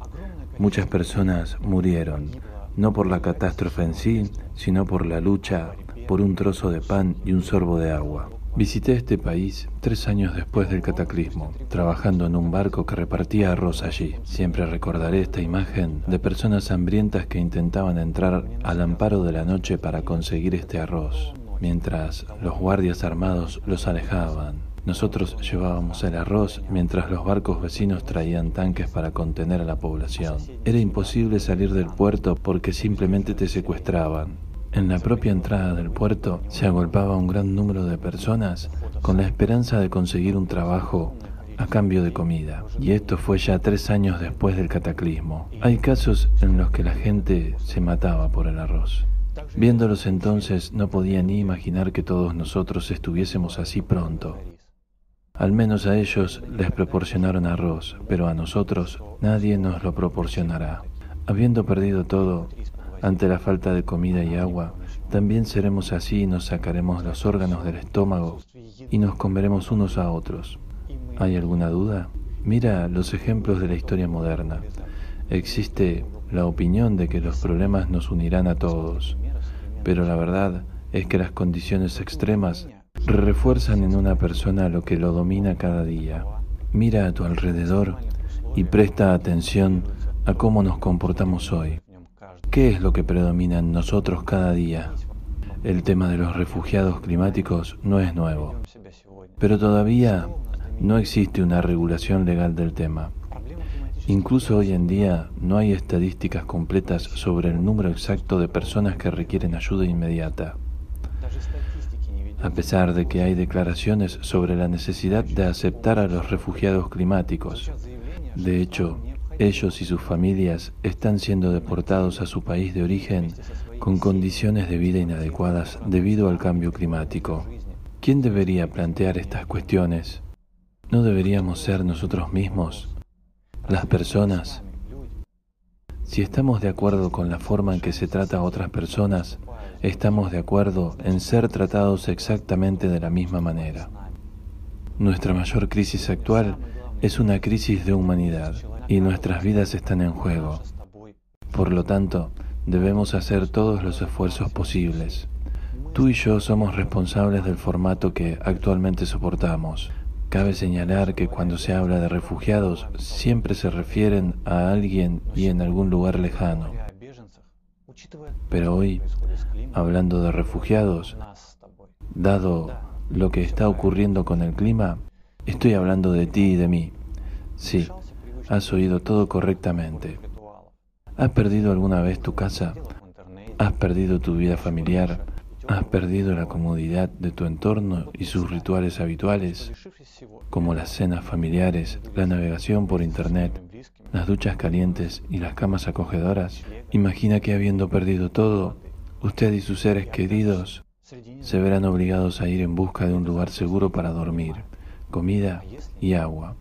Speaker 18: muchas personas murieron, no por la catástrofe en sí, sino por la lucha por un trozo de pan y un sorbo de agua. Visité este país tres años después del cataclismo, trabajando en un barco que repartía arroz allí. Siempre recordaré esta imagen de personas hambrientas que intentaban entrar al amparo de la noche para conseguir este arroz, mientras los guardias armados los alejaban. Nosotros llevábamos el arroz mientras los barcos vecinos traían tanques para contener a la población. Era imposible salir del puerto porque simplemente te secuestraban. En la propia entrada del puerto se agolpaba un gran número de personas con la esperanza de conseguir un trabajo a cambio de comida. Y esto fue ya tres años después del cataclismo. Hay casos en los que la gente se mataba por el arroz. Viéndolos entonces no podía ni imaginar que todos nosotros estuviésemos así pronto. Al menos a ellos les proporcionaron arroz, pero a nosotros nadie nos lo proporcionará. Habiendo perdido todo, ante la falta de comida y agua, también seremos así y nos sacaremos los órganos del estómago y nos comeremos unos a otros. ¿Hay alguna duda? Mira los ejemplos de la historia moderna. Existe la opinión de que los problemas nos unirán a todos, pero la verdad es que las condiciones extremas refuerzan en una persona lo que lo domina cada día. Mira a tu alrededor y presta atención a cómo nos comportamos hoy. ¿Qué es lo que predomina en nosotros cada día? El tema de los refugiados climáticos no es nuevo, pero todavía no existe una regulación legal del tema. Incluso hoy en día no hay estadísticas completas sobre el número exacto de personas que requieren ayuda inmediata. A pesar de que hay declaraciones sobre la necesidad de aceptar a los refugiados climáticos, de hecho, ellos y sus familias están siendo deportados a su país de origen con condiciones de vida inadecuadas debido al cambio climático. ¿Quién debería plantear estas cuestiones? ¿No deberíamos ser nosotros mismos, las personas? Si estamos de acuerdo con la forma en que se trata a otras personas, estamos de acuerdo en ser tratados exactamente de la misma manera. Nuestra mayor crisis actual es una crisis de humanidad y nuestras vidas están en juego. Por lo tanto, debemos hacer todos los esfuerzos posibles. Tú y yo somos responsables del formato que actualmente soportamos. Cabe señalar que cuando se habla de refugiados siempre se refieren a alguien y en algún lugar lejano. Pero hoy, hablando de refugiados, dado lo que está ocurriendo con el clima, estoy hablando de ti y de mí. Sí, Has oído todo correctamente. ¿Has perdido alguna vez tu casa? ¿Has perdido tu vida familiar? ¿Has perdido la comodidad de tu entorno y sus rituales habituales, como las cenas familiares, la navegación por Internet, las duchas calientes y las camas acogedoras? Imagina que habiendo perdido todo, usted y sus seres queridos se verán obligados a ir en busca de un lugar seguro para dormir, comida y agua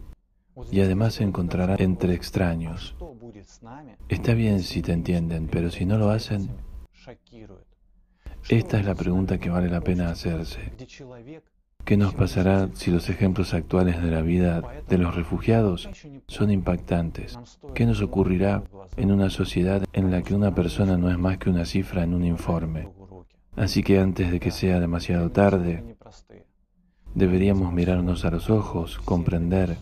Speaker 18: y además se encontrará entre extraños. Está bien si te entienden, pero si no lo hacen, esta es la pregunta que vale la pena hacerse. ¿Qué nos pasará si los ejemplos actuales de la vida de los refugiados son impactantes? ¿Qué nos ocurrirá en una sociedad en la que una persona no es más que una cifra en un informe? Así que antes de que sea demasiado tarde, deberíamos mirarnos a los ojos, comprender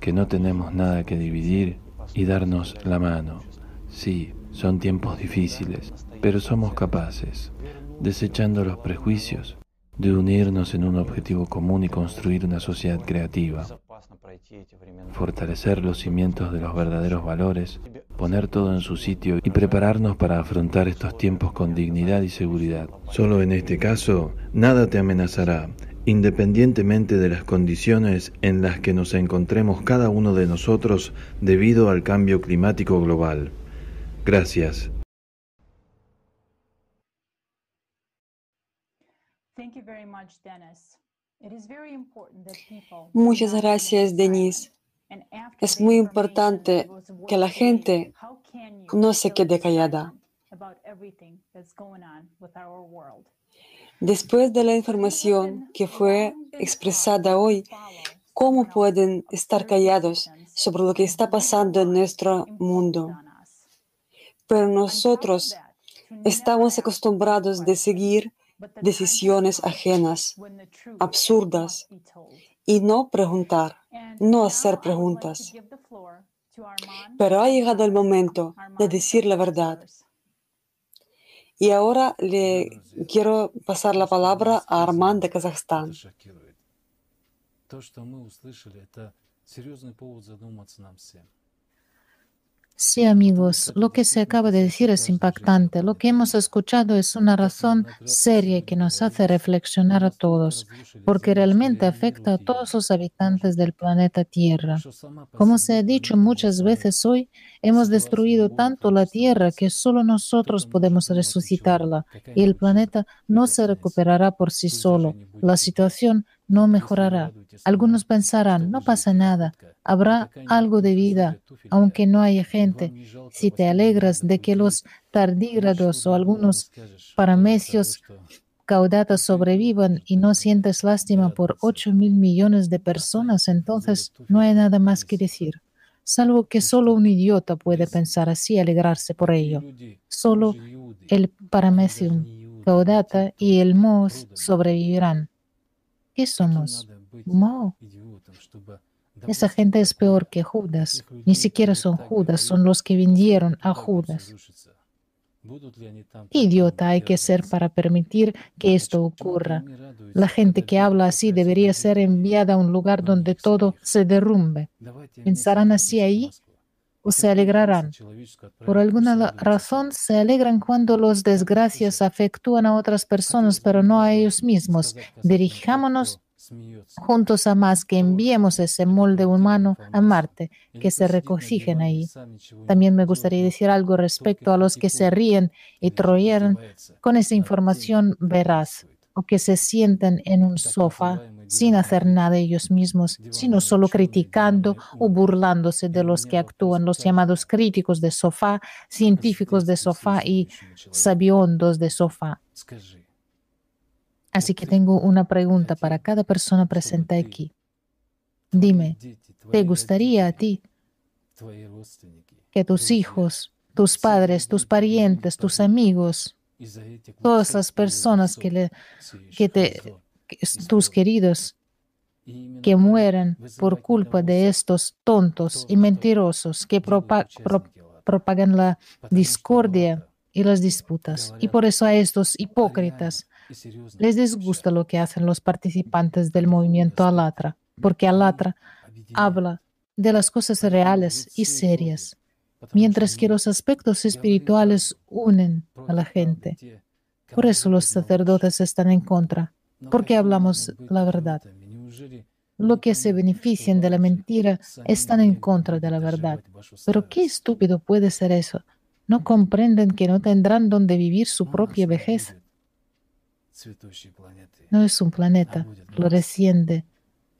Speaker 18: que no tenemos nada que dividir y darnos la mano. Sí, son tiempos difíciles, pero somos capaces, desechando los prejuicios, de unirnos en un objetivo común y construir una sociedad creativa, fortalecer los cimientos de los verdaderos valores, poner todo en su sitio y prepararnos para afrontar estos tiempos con dignidad y seguridad. Solo en este caso, nada te amenazará independientemente de las condiciones en las que nos encontremos cada uno de nosotros debido al cambio climático global. Gracias.
Speaker 5: Muchas gracias, Denis. Es muy importante que la gente no se quede callada. Después de la información que fue expresada hoy, ¿cómo pueden estar callados sobre lo que está pasando en nuestro mundo? Pero nosotros estamos acostumbrados de seguir decisiones ajenas, absurdas, y no preguntar, no hacer preguntas. Pero ha llegado el momento de decir la verdad. Y ahora le quiero pasar la palabra a Armand de Kazajstán.
Speaker 4: Sí, amigos, lo que se acaba de decir es impactante. Lo que hemos escuchado es una razón seria que nos hace reflexionar a todos, porque realmente afecta a todos los habitantes del planeta Tierra. Como se ha dicho muchas veces hoy, hemos destruido tanto la Tierra que solo nosotros podemos resucitarla y el planeta no se recuperará por sí solo. La situación no mejorará. Algunos pensarán, no pasa nada, habrá algo de vida, aunque no haya gente. Si te alegras de que los tardígrados o algunos paramecios caudatas sobrevivan y no sientes lástima por 8 mil millones de personas, entonces no hay nada más que decir. Salvo que solo un idiota puede pensar así y alegrarse por ello. Solo el paramecium caudata y el mos sobrevivirán. ¿Qué somos? No. Esa gente es peor que Judas. Ni siquiera son Judas, son los que vendieron a Judas. Idiota hay que ser para permitir que esto ocurra. La gente que habla así debería ser enviada a un lugar donde todo se derrumbe. ¿Pensarán así ahí? ¿O se alegrarán? Por alguna razón se alegran cuando los desgracias afectúan a otras personas, pero no a ellos mismos. Dirijámonos juntos a más que enviemos ese molde humano a Marte, que se regocijen ahí. También me gustaría decir algo respecto a los que se ríen y troyeran con esa información veraz o que se sienten en un sofá sin hacer nada ellos mismos, sino solo criticando o burlándose de los que actúan, los llamados críticos de sofá, científicos de sofá y sabiondos de sofá. Así que tengo una pregunta para cada persona presente aquí. Dime, ¿te gustaría a ti que tus hijos, tus padres, tus parientes, tus amigos, todas las personas que, le, que te, tus queridos, que mueran por culpa de estos tontos y mentirosos que propa- pro- propagan la discordia y las disputas. Y por eso a estos hipócritas les disgusta lo que hacen los participantes del movimiento Alatra, porque Alatra habla de las cosas reales y serias, mientras que los aspectos espirituales unen a la gente. Por eso los sacerdotes están en contra, porque hablamos la verdad. Lo que se benefician de la mentira están en contra de la verdad. Pero qué estúpido puede ser eso. No comprenden que no tendrán donde vivir su propia vejez. No es un planeta floreciente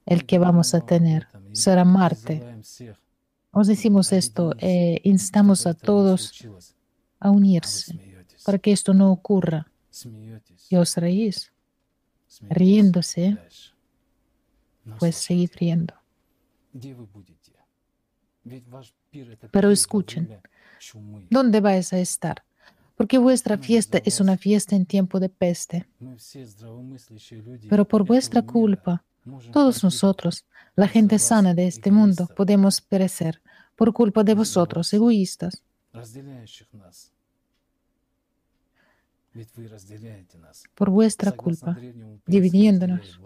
Speaker 4: el que vamos a tener, será Marte. Os decimos esto, eh, instamos a todos a unirse para que esto no ocurra. Y os reís, riéndose, pues seguid riendo. Pero escuchen, ¿dónde vais a estar? Porque vuestra fiesta es una fiesta en tiempo de peste. Pero por vuestra culpa, todos nosotros, la gente sana de este mundo, podemos perecer por culpa de vosotros, egoístas. Por vuestra culpa, dividiéndonos.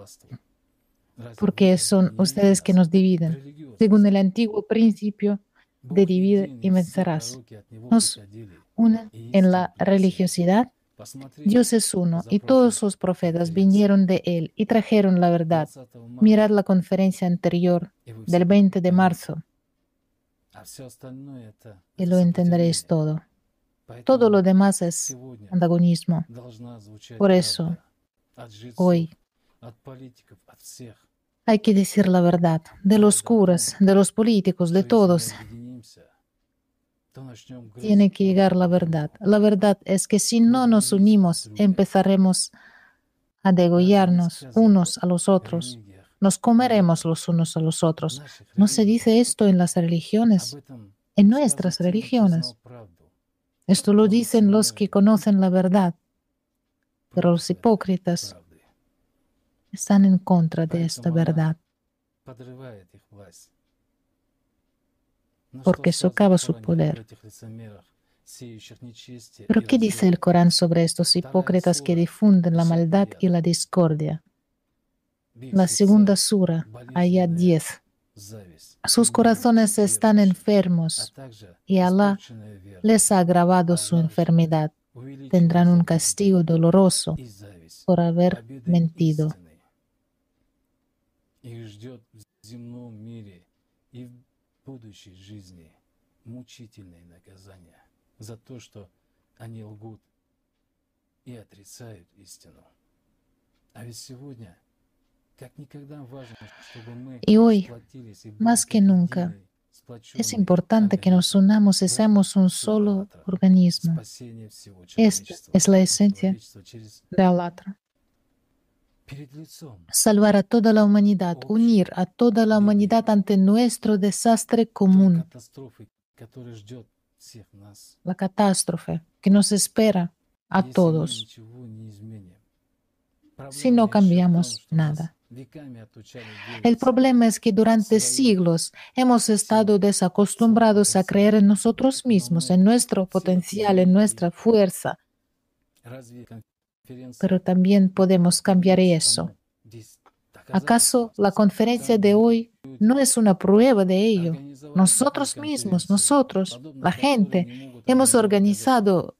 Speaker 4: Porque son ustedes que nos dividen, según el antiguo principio de divide y vencerás. Nos en la religiosidad. Dios es uno y todos los profetas vinieron de él y trajeron la verdad. Mirad la conferencia anterior del 20 de marzo. Y lo entenderéis todo. Todo lo demás es antagonismo. Por eso, hoy hay que decir la verdad de los curas, de los políticos, de todos. Tiene que llegar la verdad. La verdad es que si no nos unimos, empezaremos a degollarnos unos a los otros. Nos comeremos los unos a los otros. No se dice esto en las religiones, en nuestras religiones. Esto lo dicen los que conocen la verdad, pero los hipócritas están en contra de esta verdad, porque socava su poder. Pero ¿qué dice el Corán sobre estos hipócritas que difunden la maldad y la discordia? La segunda sura, ayat 10. Sus corazones están enfermos y Alá les ha agravado su enfermedad. Tendrán un castigo doloroso por haber mentido.
Speaker 19: Их ждет в земном мире и в будущей жизни мучительное наказание за то, что они лгут и отрицают истину. А ведь сегодня
Speaker 4: y hoy, más que nunca, es importante que nos unamos y seamos un solo organismo. Esta es la esencia de Alatra. Salvar a toda la humanidad, unir a toda la humanidad ante nuestro desastre común, la catástrofe que nos espera a todos. si no cambiamos nada. El problema es que durante siglos hemos estado desacostumbrados a creer en nosotros mismos, en nuestro potencial, en nuestra fuerza. Pero también podemos cambiar eso. ¿Acaso la conferencia de hoy no es una prueba de ello? Nosotros mismos, nosotros, la gente, hemos organizado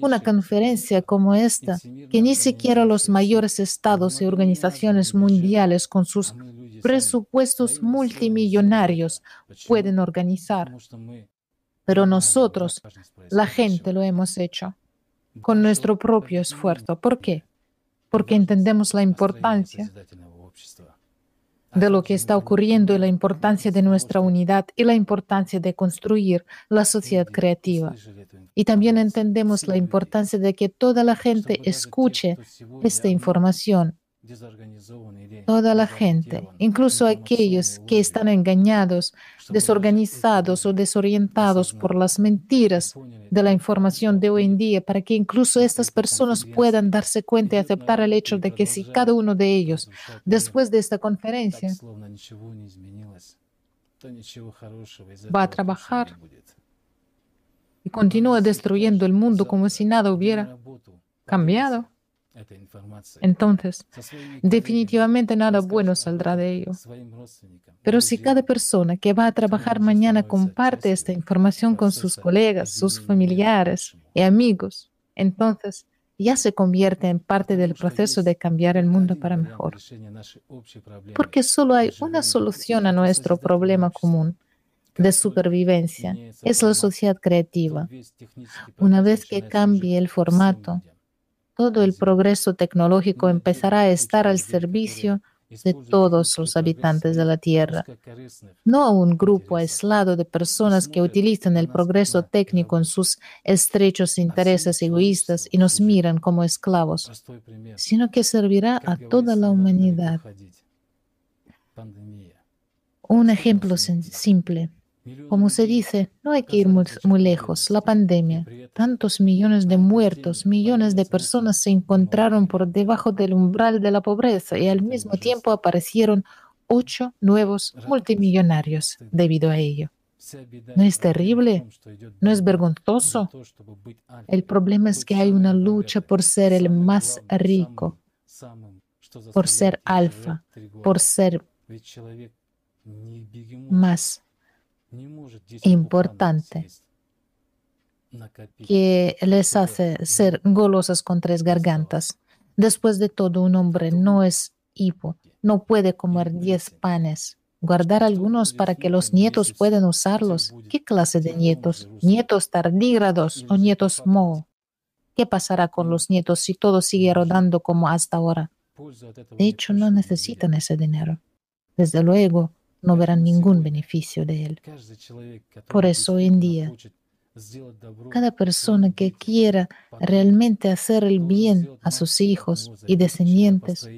Speaker 4: una conferencia como esta, que ni siquiera los mayores estados y organizaciones mundiales con sus presupuestos multimillonarios pueden organizar. Pero nosotros, la gente, lo hemos hecho con nuestro propio esfuerzo. ¿Por qué? Porque entendemos la importancia de lo que está ocurriendo y la importancia de nuestra unidad y la importancia de construir la sociedad creativa. Y también entendemos la importancia de que toda la gente escuche esta información. Toda la gente, incluso aquellos que están engañados desorganizados o desorientados por las mentiras de la información de hoy en día, para que incluso estas personas puedan darse cuenta y aceptar el hecho de que si cada uno de ellos, después de esta conferencia, va a trabajar y continúa destruyendo el mundo como si nada hubiera cambiado, entonces, definitivamente nada bueno saldrá de ello. Pero si cada persona que va a trabajar mañana comparte esta información con sus colegas, sus familiares y amigos, entonces ya se convierte en parte del proceso de cambiar el mundo para mejor. Porque solo hay una solución a nuestro problema común de supervivencia. Es la sociedad creativa. Una vez que cambie el formato, todo el progreso tecnológico empezará a estar al servicio de todos los habitantes de la Tierra, no a un grupo aislado de personas que utilizan el progreso técnico en sus estrechos intereses egoístas y nos miran como esclavos, sino que servirá a toda la humanidad. Un ejemplo simple. Como se dice, no hay que ir muy, lejos. La pandemia, tantos millones de muertos, millones de personas se encontraron por debajo del umbral de la pobreza y al mismo tiempo aparecieron ocho nuevos multimillonarios debido a ello. ¿No es terrible? ¿No es vergonzoso? El problema es que hay una lucha por ser el más rico, por ser alfa, por ser más importante que les hace ser golosas con tres gargantas. Después de todo, un hombre no es hipo, no puede comer diez panes, guardar algunos para que los nietos puedan usarlos. ¿Qué clase de nietos? ¿Nietos tardígrados o nietos mo? ¿Qué pasará con los nietos si todo sigue rodando como hasta ahora? De hecho, no necesitan ese dinero. Desde luego, no verán ningún beneficio de él. Por eso hoy en día, cada persona que quiera realmente hacer el bien a sus hijos y descendientes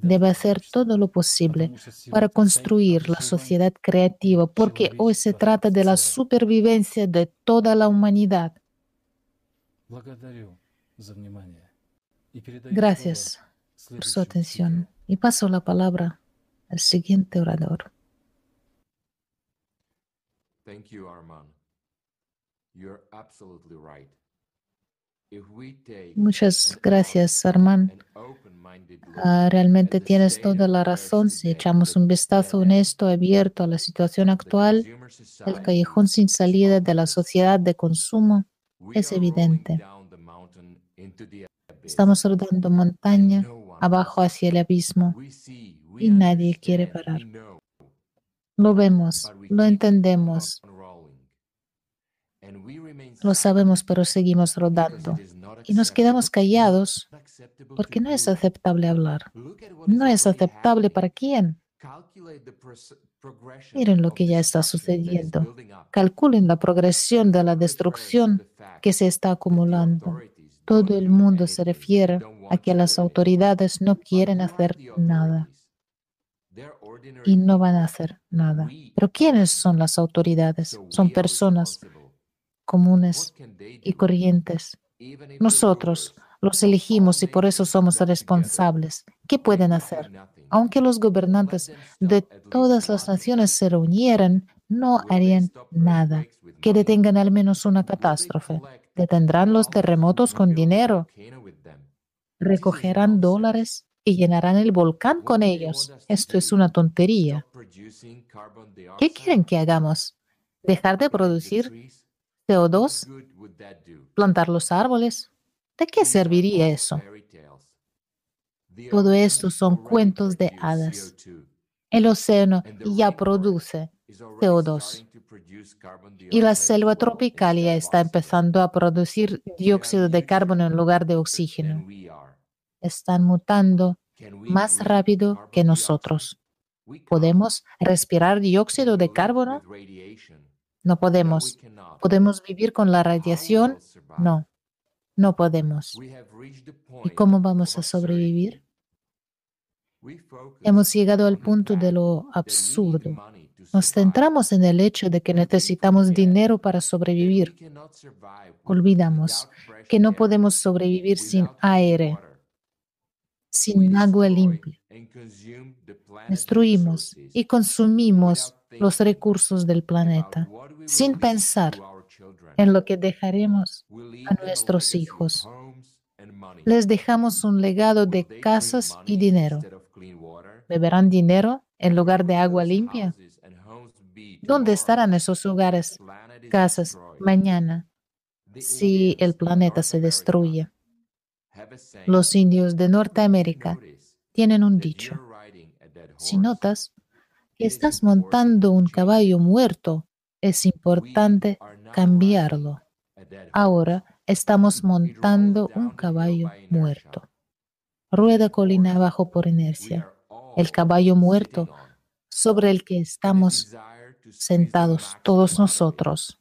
Speaker 4: debe hacer todo lo posible para construir la sociedad creativa, porque hoy se trata de la supervivencia de toda la humanidad. Gracias por su atención. Y paso la palabra al siguiente orador.
Speaker 20: Thank you, Armand. You're absolutely right. If we take
Speaker 4: Muchas gracias, Armand. Ah, realmente tienes toda la razón. Si echamos un vistazo honesto, abierto a la situación actual, el callejón sin salida de la sociedad de consumo es evidente. Estamos rodando montaña abajo hacia el abismo y nadie quiere parar. Lo vemos, lo entendemos, lo sabemos, pero seguimos rodando. Y nos quedamos callados porque no es aceptable hablar. No es aceptable para quién. Miren lo que ya está sucediendo. Calculen la progresión de la destrucción que se está acumulando. Todo el mundo se refiere a que las autoridades no quieren hacer nada y no van a hacer nada. Pero ¿quiénes son las autoridades? Son personas comunes y corrientes. Nosotros los elegimos y por eso somos responsables. ¿Qué pueden hacer? Aunque los gobernantes de todas las naciones se reunieran, no harían nada que detengan al menos una catástrofe. Detendrán los terremotos con dinero. Recogerán dólares y llenarán el volcán con ellos. Esto es una tontería. ¿Qué quieren que hagamos? ¿Dejar de producir CO2? ¿Plantar los árboles? ¿De qué serviría eso? Todo esto son cuentos de hadas. El océano ya produce CO2 y la selva tropical ya está empezando a producir dióxido de carbono en lugar de oxígeno. Están mutando más rápido que nosotros. ¿Podemos respirar dióxido de carbono? No podemos. ¿Podemos vivir con la radiación? No, no podemos. ¿Y cómo vamos a sobrevivir? Hemos llegado al punto de lo absurdo. Nos centramos en el hecho de que necesitamos dinero para sobrevivir. Olvidamos que no podemos sobrevivir sin aire, sin agua limpia. Destruimos y consumimos los recursos del planeta sin pensar en lo que dejaremos a nuestros hijos. Les dejamos un legado de casas y dinero. ¿Beberán dinero en lugar de agua limpia? ¿Dónde estarán esos hogares, casas, mañana, si el planeta se destruye? Los indios de Norteamérica tienen un dicho. Si notas que estás montando un caballo muerto, es importante cambiarlo. Ahora estamos montando un caballo muerto. Rueda colina abajo por inercia. El caballo muerto sobre el que estamos sentados todos nosotros.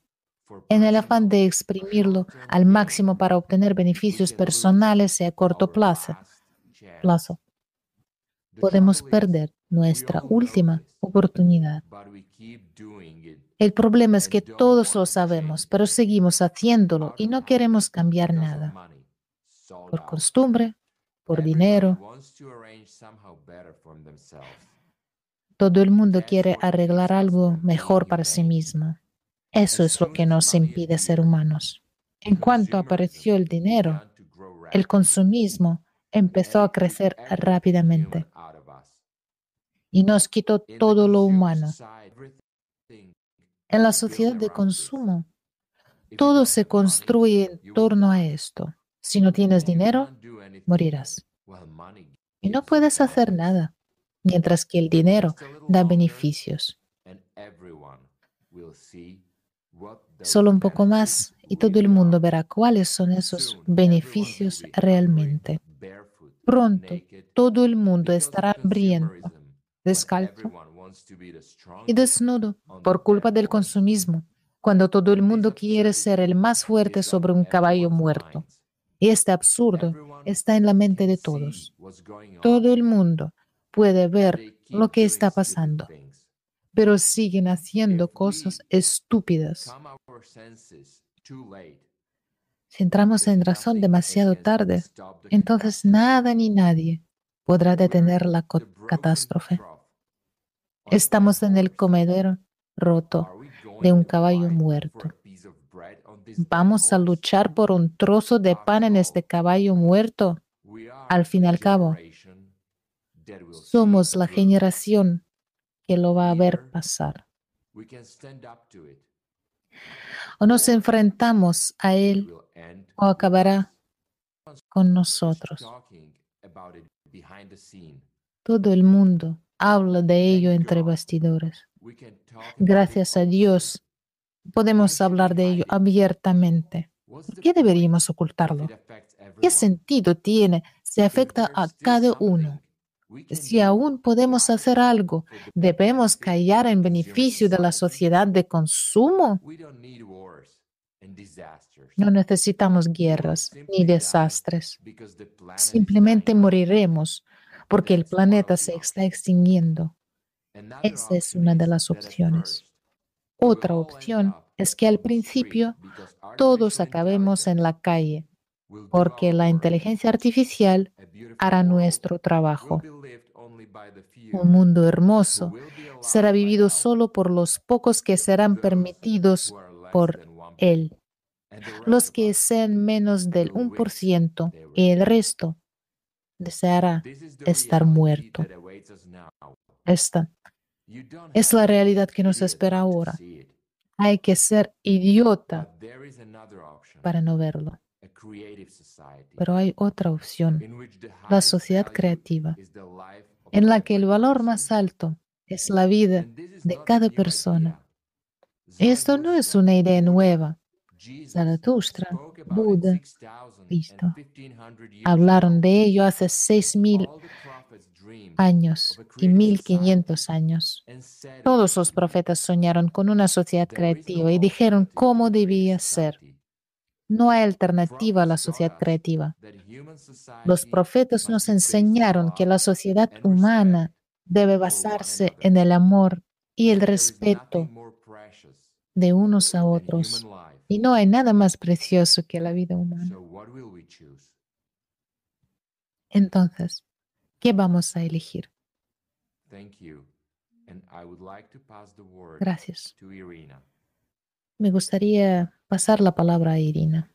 Speaker 4: En el afán de exprimirlo al máximo para obtener beneficios personales a corto plazo, plazo podemos perder nuestra última oportunidad. El problema es que todos lo sabemos, pero seguimos haciéndolo y no queremos cambiar nada. Por costumbre, por dinero. Todo el mundo quiere arreglar algo mejor para sí mismo. Eso es lo que nos impide ser humanos. En cuanto apareció el dinero, el consumismo empezó a crecer rápidamente y nos quitó todo lo humano. En la sociedad de consumo, todo se construye en torno a esto. Si no tienes dinero, morirás. Y no puedes hacer nada, mientras que el dinero da beneficios. Solo un poco más y todo el mundo verá cuáles son esos beneficios realmente. Pronto todo el mundo estará hambriento, descalzo y desnudo por culpa del consumismo. cuando todo el mundo quiere ser el más fuerte sobre un caballo muerto. Y este absurdo está en la mente de todos. Todo el mundo puede ver lo que está pasando, pero siguen haciendo cosas estúpidas. Si entramos en razón demasiado tarde, entonces nada ni nadie podrá detener la catástrofe. Estamos en el comedero roto de un caballo muerto. ¿Vamos a luchar por un trozo de pan en este caballo muerto? Al fin y al cabo, somos la generación que lo va a ver pasar. O nos enfrentamos a él o acabará con nosotros. Todo el mundo habla de ello entre bastidores. Gracias a Dios podemos hablar de ello abiertamente. ¿Por qué deberíamos ocultarlo? ¿Qué sentido tiene si afecta a cada uno? Si aún podemos hacer algo, ¿debemos callar en beneficio de la sociedad de consumo? No necesitamos guerras ni desastres. Simplemente moriremos porque el planeta se está extinguiendo. Esa es una de las opciones. Otra opción es que al principio todos acabemos en la calle, porque la inteligencia artificial hará nuestro trabajo. Un mundo hermoso será vivido solo por los pocos que serán permitidos por él. Los que sean menos del 1% y el resto deseará estar muerto. Esta es la realidad que nos espera ahora. Hay que ser idiota para no verlo. Pero hay otra opción, la sociedad creativa, en la que el valor más alto es la vida de cada persona. Esto no es una idea nueva. Zaratustra, Buda, Cristo hablaron de ello hace 6.000 años y 1500 años. Todos los profetas soñaron con una sociedad creativa y dijeron cómo debía ser. No hay alternativa a la sociedad creativa. Los profetas nos enseñaron que la sociedad humana debe basarse en el amor y el respeto de unos a otros. Y no hay nada más precioso que la vida humana. Entonces, ¿qué vamos a elegir? Gracias. Me gustaría pasar la palabra a Irina.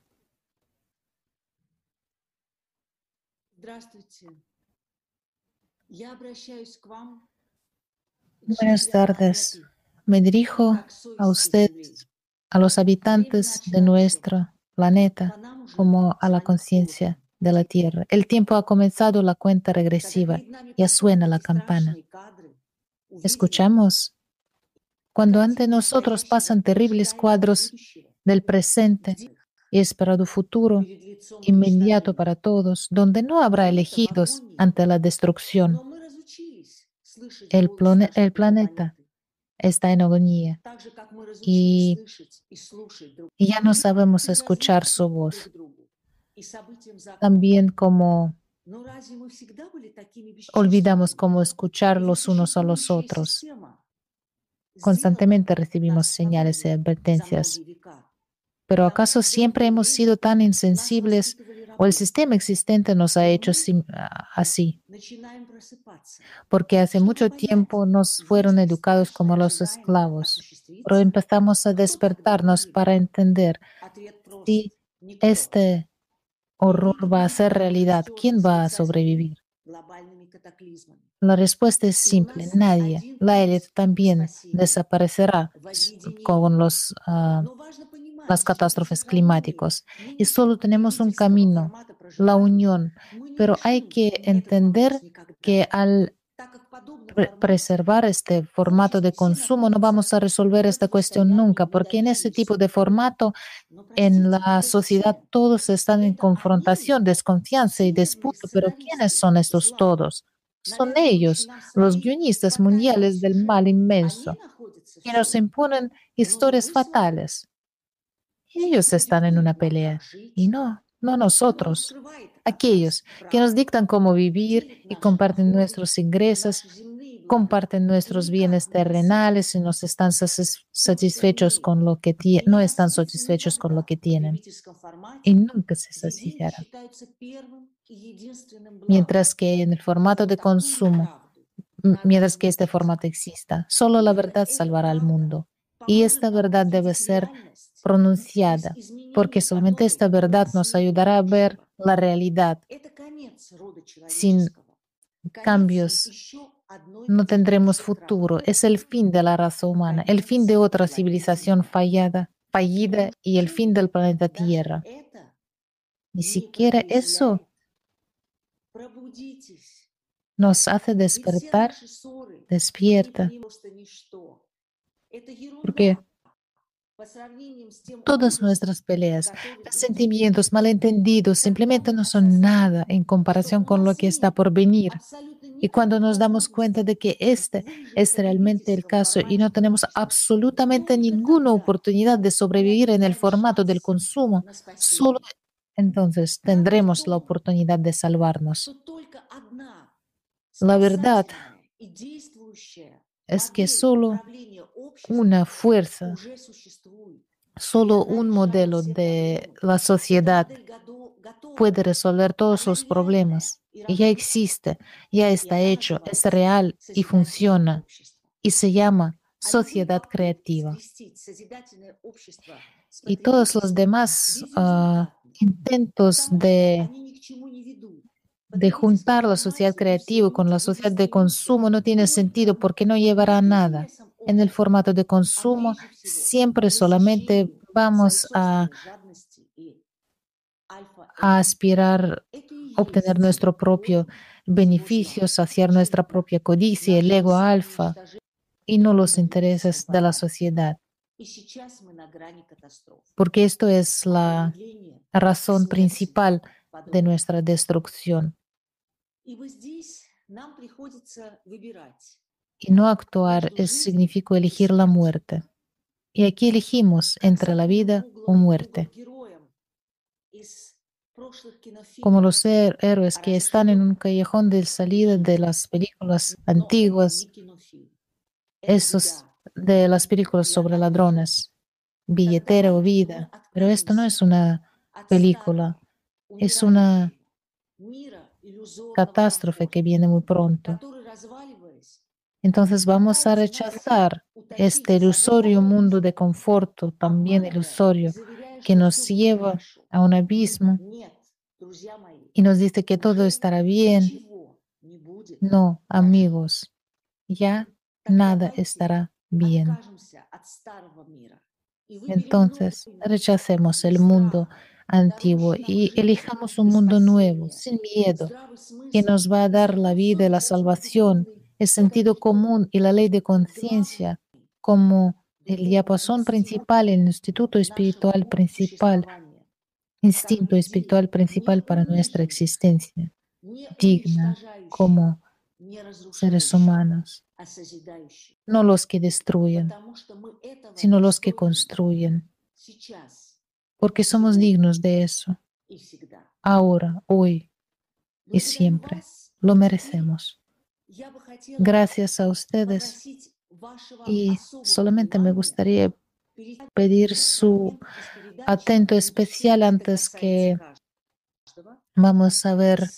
Speaker 4: Buenas tardes. Me dirijo a usted, a los habitantes de nuestro planeta, como a la conciencia de la Tierra. El tiempo ha comenzado la cuenta regresiva. Ya suena la campana. Escuchamos. Cuando ante nosotros pasan terribles cuadros del presente y esperado futuro inmediato para todos, donde no habrá elegidos ante la destrucción. El, planeta está en agonía y, y ya no sabemos escuchar su voz. También como olvidamos cómo escuchar los unos a los otros. Constantemente recibimos señales y advertencias. Pero ¿acaso siempre hemos sido tan insensibles o el sistema existente nos ha hecho así? Porque hace mucho tiempo nos fueron educados como los esclavos, pero empezamos a despertarnos para entender si este horror va a ser realidad, ¿quién va a sobrevivir? La respuesta es simple, nadie. La élite también desaparecerá con los, uh, las catástrofes climáticas. Y solo tenemos un camino, la unión. Pero hay que entender que al preservar este formato de consumo no vamos a resolver esta cuestión nunca, porque en ese tipo de formato en la sociedad todos están en confrontación, desconfianza y disputa. Pero ¿quiénes son estos todos? Son ellos, los guionistas mundiales del mal inmenso. y nos imponen historias fatales. Ellos están en una pelea y no, no nosotros, aquellos que nos dictan cómo vivir y comparten nuestros ingresos, comparten nuestros bienes terrenales y nos están satisfechos con lo que no están satisfechos con lo que tienen y nunca se saciarán. Mientras que en el formato de consumo, mientras que este formato exista, solo la verdad salvará al mundo. Y esta verdad debe ser pronunciada, porque solamente esta verdad nos ayudará a ver la realidad. Sin cambios no tendremos futuro. Es el fin de la raza humana, el fin de otra civilización fallada, fallida y el fin del planeta Tierra. Ni siquiera eso nos hace despertar, despierta. Porque todas nuestras peleas, sentimientos malentendidos simplemente no son nada en comparación con lo que está por venir. Y cuando nos damos cuenta de que este es realmente el caso y no tenemos absolutamente ninguna oportunidad de sobrevivir en el formato del consumo, solo entonces tendremos la oportunidad de salvarnos. La verdad es que solo una fuerza, solo un modelo de la sociedad puede resolver todos los problemas. Ya existe, ya está hecho, es real y funciona. Y se llama sociedad creativa. Y todos los demás uh, intentos de, de juntar la sociedad creativa con la sociedad de consumo no tiene sentido porque no llevará a nada. En el formato de consumo siempre solamente vamos a, a aspirar a obtener nuestro propio beneficio, saciar nuestra propia codicia, el ego alfa y no los intereses de la sociedad. Porque esto es la razón principal de nuestra destrucción. Y no actuar es, significa elegir la muerte. Y aquí elegimos entre la vida o muerte. Como los héroes que están en un callejón de salida de las películas antiguas, esos de las películas sobre ladrones, billetera o vida. Pero esto no es una película, es una catástrofe que viene muy pronto. Entonces vamos a rechazar este ilusorio mundo de conforto, también ilusorio, que nos lleva a un abismo y nos dice que todo estará bien. No, amigos, ya nada estará bien. Entonces, rechacemos el mundo antiguo y elijamos un mundo nuevo, sin miedo, que nos va a dar la vida y la salvación, el sentido común y la ley de conciencia como el diapasón principal, el instituto espiritual principal, instinto espiritual principal para nuestra existencia, digna como seres humanos, no los que destruyen, sino los que construyen, porque somos dignos de eso, ahora, hoy y siempre, lo merecemos. Gracias a ustedes y solamente me gustaría pedir su atento especial antes que vamos a ver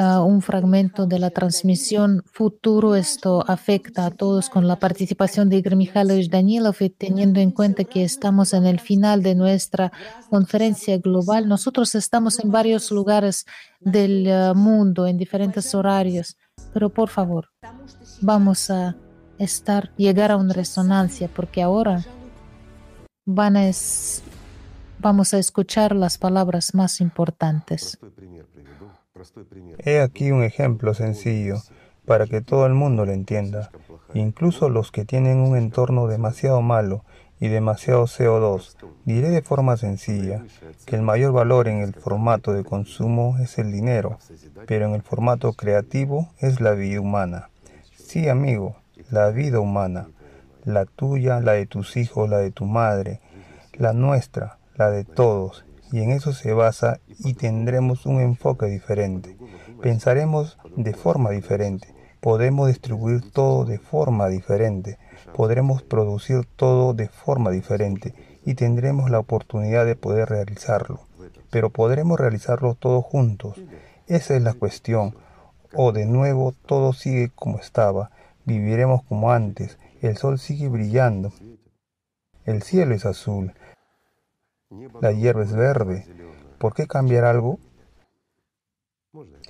Speaker 4: uh, un fragmento de la transmisión futuro. Esto afecta a todos con la participación de Igor Mikhailovich Danilov y teniendo en cuenta que estamos en el final de nuestra conferencia global. Nosotros estamos en varios lugares del uh, mundo, en diferentes horarios, pero por favor, vamos a estar, llegar a una resonancia, porque ahora van a vamos a escuchar las palabras más importantes.
Speaker 21: He aquí un ejemplo sencillo para que todo el mundo lo entienda, incluso los que tienen un entorno demasiado malo y demasiado CO2. Diré de forma sencilla que el mayor valor en el formato de consumo es el dinero, pero en el formato creativo es la vida humana. Sí, amigo, la vida humana. la tuya, la de tus hijos, la de tu madre, la nuestra, la de todos. Y en eso se basa y tendremos un enfoque diferente. Pensaremos de forma diferente. Podemos distribuir todo de forma diferente. Podremos producir todo de forma diferente y tendremos la oportunidad de poder realizarlo. Pero podremos realizarlo todos juntos. Esa es la cuestión. O de nuevo todo sigue como estaba. Viviremos como antes. El sol sigue brillando. El cielo es azul. La hierba es verde. ¿Por qué cambiar algo?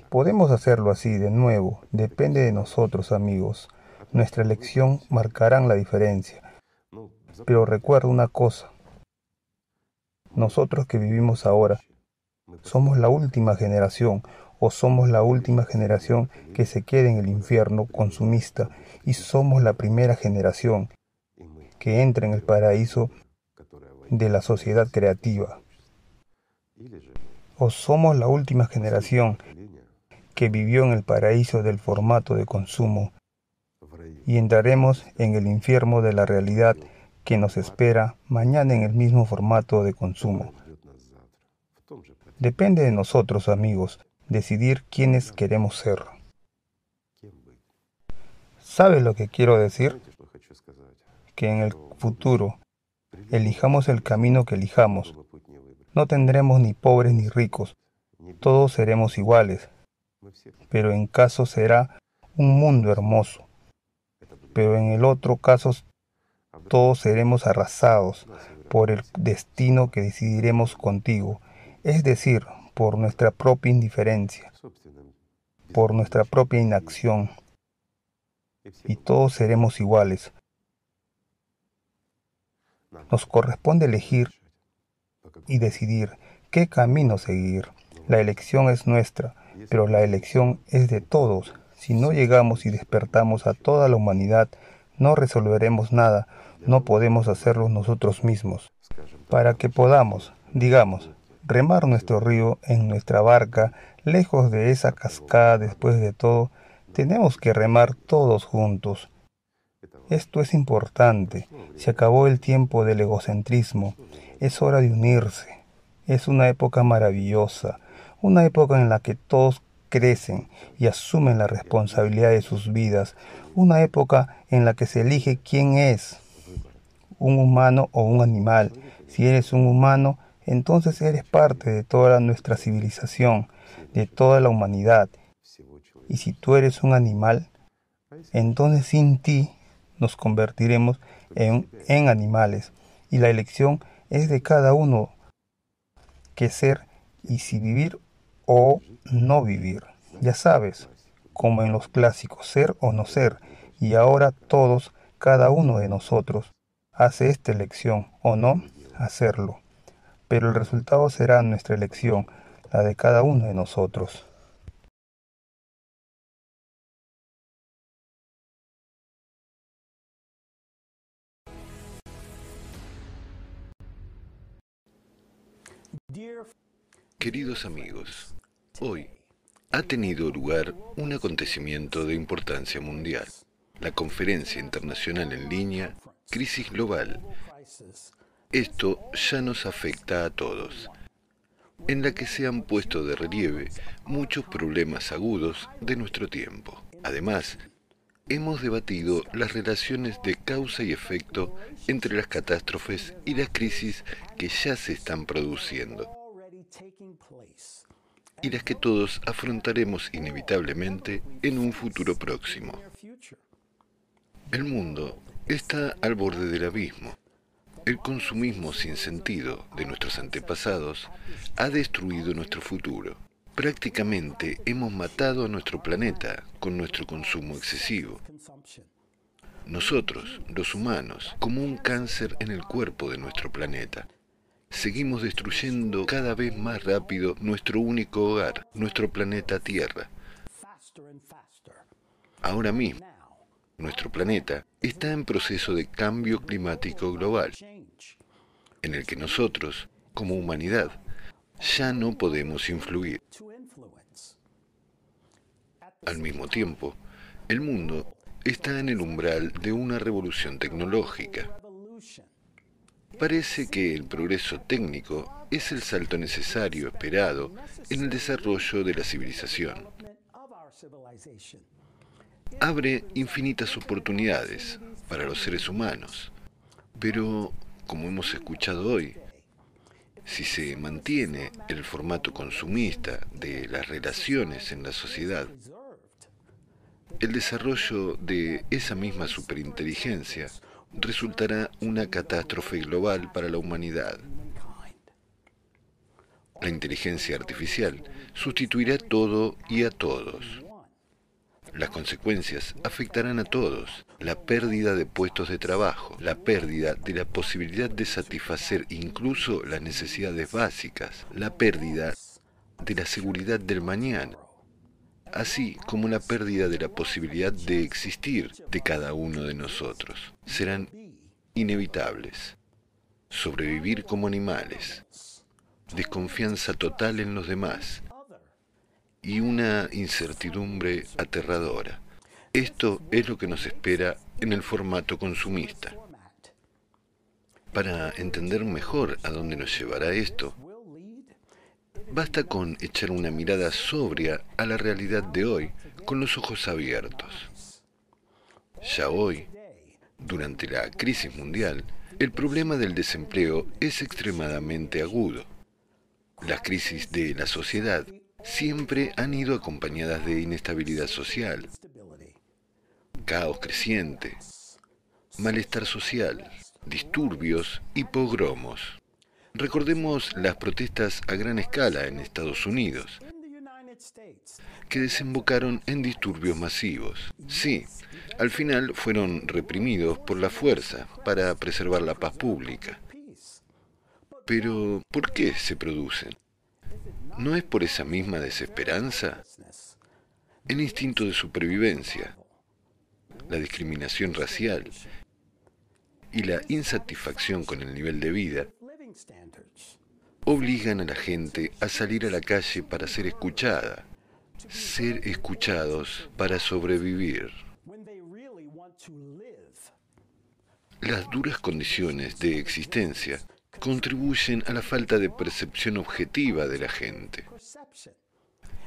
Speaker 21: Podemos hacerlo así de nuevo. Depende de nosotros, amigos. Nuestra elección marcarán la diferencia. Pero recuerda una cosa. Nosotros que vivimos ahora, somos la última generación o somos la última generación que se queda en el infierno consumista y somos la primera generación que entra en el paraíso de la sociedad creativa. O somos la última generación que vivió en el paraíso del formato de consumo y entraremos en el infierno de la realidad que nos espera mañana en el mismo formato de consumo. Depende de nosotros, amigos, decidir quiénes queremos ser. ¿Sabe lo que quiero decir? Que en el futuro, elijamos el camino que elijamos, no tendremos ni pobres ni ricos, todos seremos iguales, pero en caso será un mundo hermoso, pero en el otro caso todos seremos arrasados por el destino que decidiremos contigo, es decir, por nuestra propia indiferencia, por nuestra propia inacción, y todos seremos iguales. Nos corresponde elegir y decidir qué camino seguir. La elección es nuestra, pero la elección es de todos. Si no llegamos y despertamos a toda la humanidad, no resolveremos nada, no podemos hacerlo nosotros mismos. Para que podamos, digamos, remar nuestro río en nuestra barca, lejos de esa cascada después de todo, tenemos que remar todos juntos. Esto es importante. Se acabó el tiempo del egocentrismo. Es hora de unirse. Es una época maravillosa, una época en la que todos crecen y asumen la responsabilidad de sus vidas, una época en la que se elige quién es, un humano o un animal. Si eres un humano, entonces eres parte de toda nuestra civilización, de toda la humanidad. Y si tú eres un animal, entonces sin ti nos convertiremos en, en animales. Y la elección es de cada uno qué ser y si vivir o no vivir. Ya sabes, como en los clásicos, ser o no ser. Y ahora todos, cada uno de nosotros, hace esta elección o no hacerlo. Pero el resultado será nuestra elección, la de cada uno de nosotros.
Speaker 22: Queridos amigos, hoy ha tenido lugar un acontecimiento de importancia mundial, la Conferencia Internacional en Línea Crisis Global. Esto ya nos afecta a todos, en la que se han puesto de relieve muchos problemas agudos de nuestro tiempo. Además, hemos debatido las relaciones de causa y efecto entre las catástrofes y las crisis que ya se están produciendo y las que todos afrontaremos inevitablemente en un futuro próximo. El mundo está al borde del abismo. El consumismo sin sentido de nuestros antepasados ha destruido nuestro futuro. Prácticamente hemos matado a nuestro planeta con nuestro consumo excesivo. Nosotros, los humanos, como un cáncer en el cuerpo de nuestro planeta, seguimos destruyendo cada vez más rápido nuestro único hogar, nuestro planeta Tierra. Ahora mismo, nuestro planeta está en proceso de cambio climático global, en el que nosotros, como humanidad, ya no podemos influir. Al mismo tiempo, el mundo está en el umbral de una revolución tecnológica. Parece que el progreso técnico es el salto necesario esperado en el desarrollo de la civilización. Abre infinitas oportunidades para los seres humanos, pero, como hemos escuchado hoy, si se mantiene el formato consumista de las relaciones en la sociedad, el desarrollo de esa misma superinteligencia resultará una catástrofe global para la humanidad. La inteligencia artificial sustituirá todo y a todos. Las consecuencias afectarán a todos. La pérdida de puestos de trabajo, la pérdida de la posibilidad de satisfacer incluso las necesidades básicas, la pérdida de la seguridad del mañana, así como la pérdida de la posibilidad de existir de cada uno de nosotros. Serán inevitables. Sobrevivir como animales, desconfianza total en los demás, y una incertidumbre aterradora. Esto es lo que nos espera en el formato consumista. Para entender mejor a dónde nos llevará esto, basta con echar una mirada sobria a la realidad de hoy con los ojos abiertos. Ya hoy, durante la crisis mundial, el problema del desempleo es extremadamente agudo. Las crisis de la sociedad siempre han ido acompañadas de inestabilidad social, caos creciente, malestar social, disturbios y pogromos. Recordemos las protestas a gran escala en Estados Unidos, que desembocaron en disturbios masivos. Sí, al final fueron reprimidos por la fuerza para preservar la paz pública. Pero, ¿por qué se producen? ¿No es por esa misma desesperanza? El instinto de supervivencia, la discriminación racial y la insatisfacción con el nivel de vida obligan a la gente a salir a la calle para ser escuchada, ser escuchados para sobrevivir. Las duras condiciones de existencia contribuyen a la falta de percepción objetiva de la gente,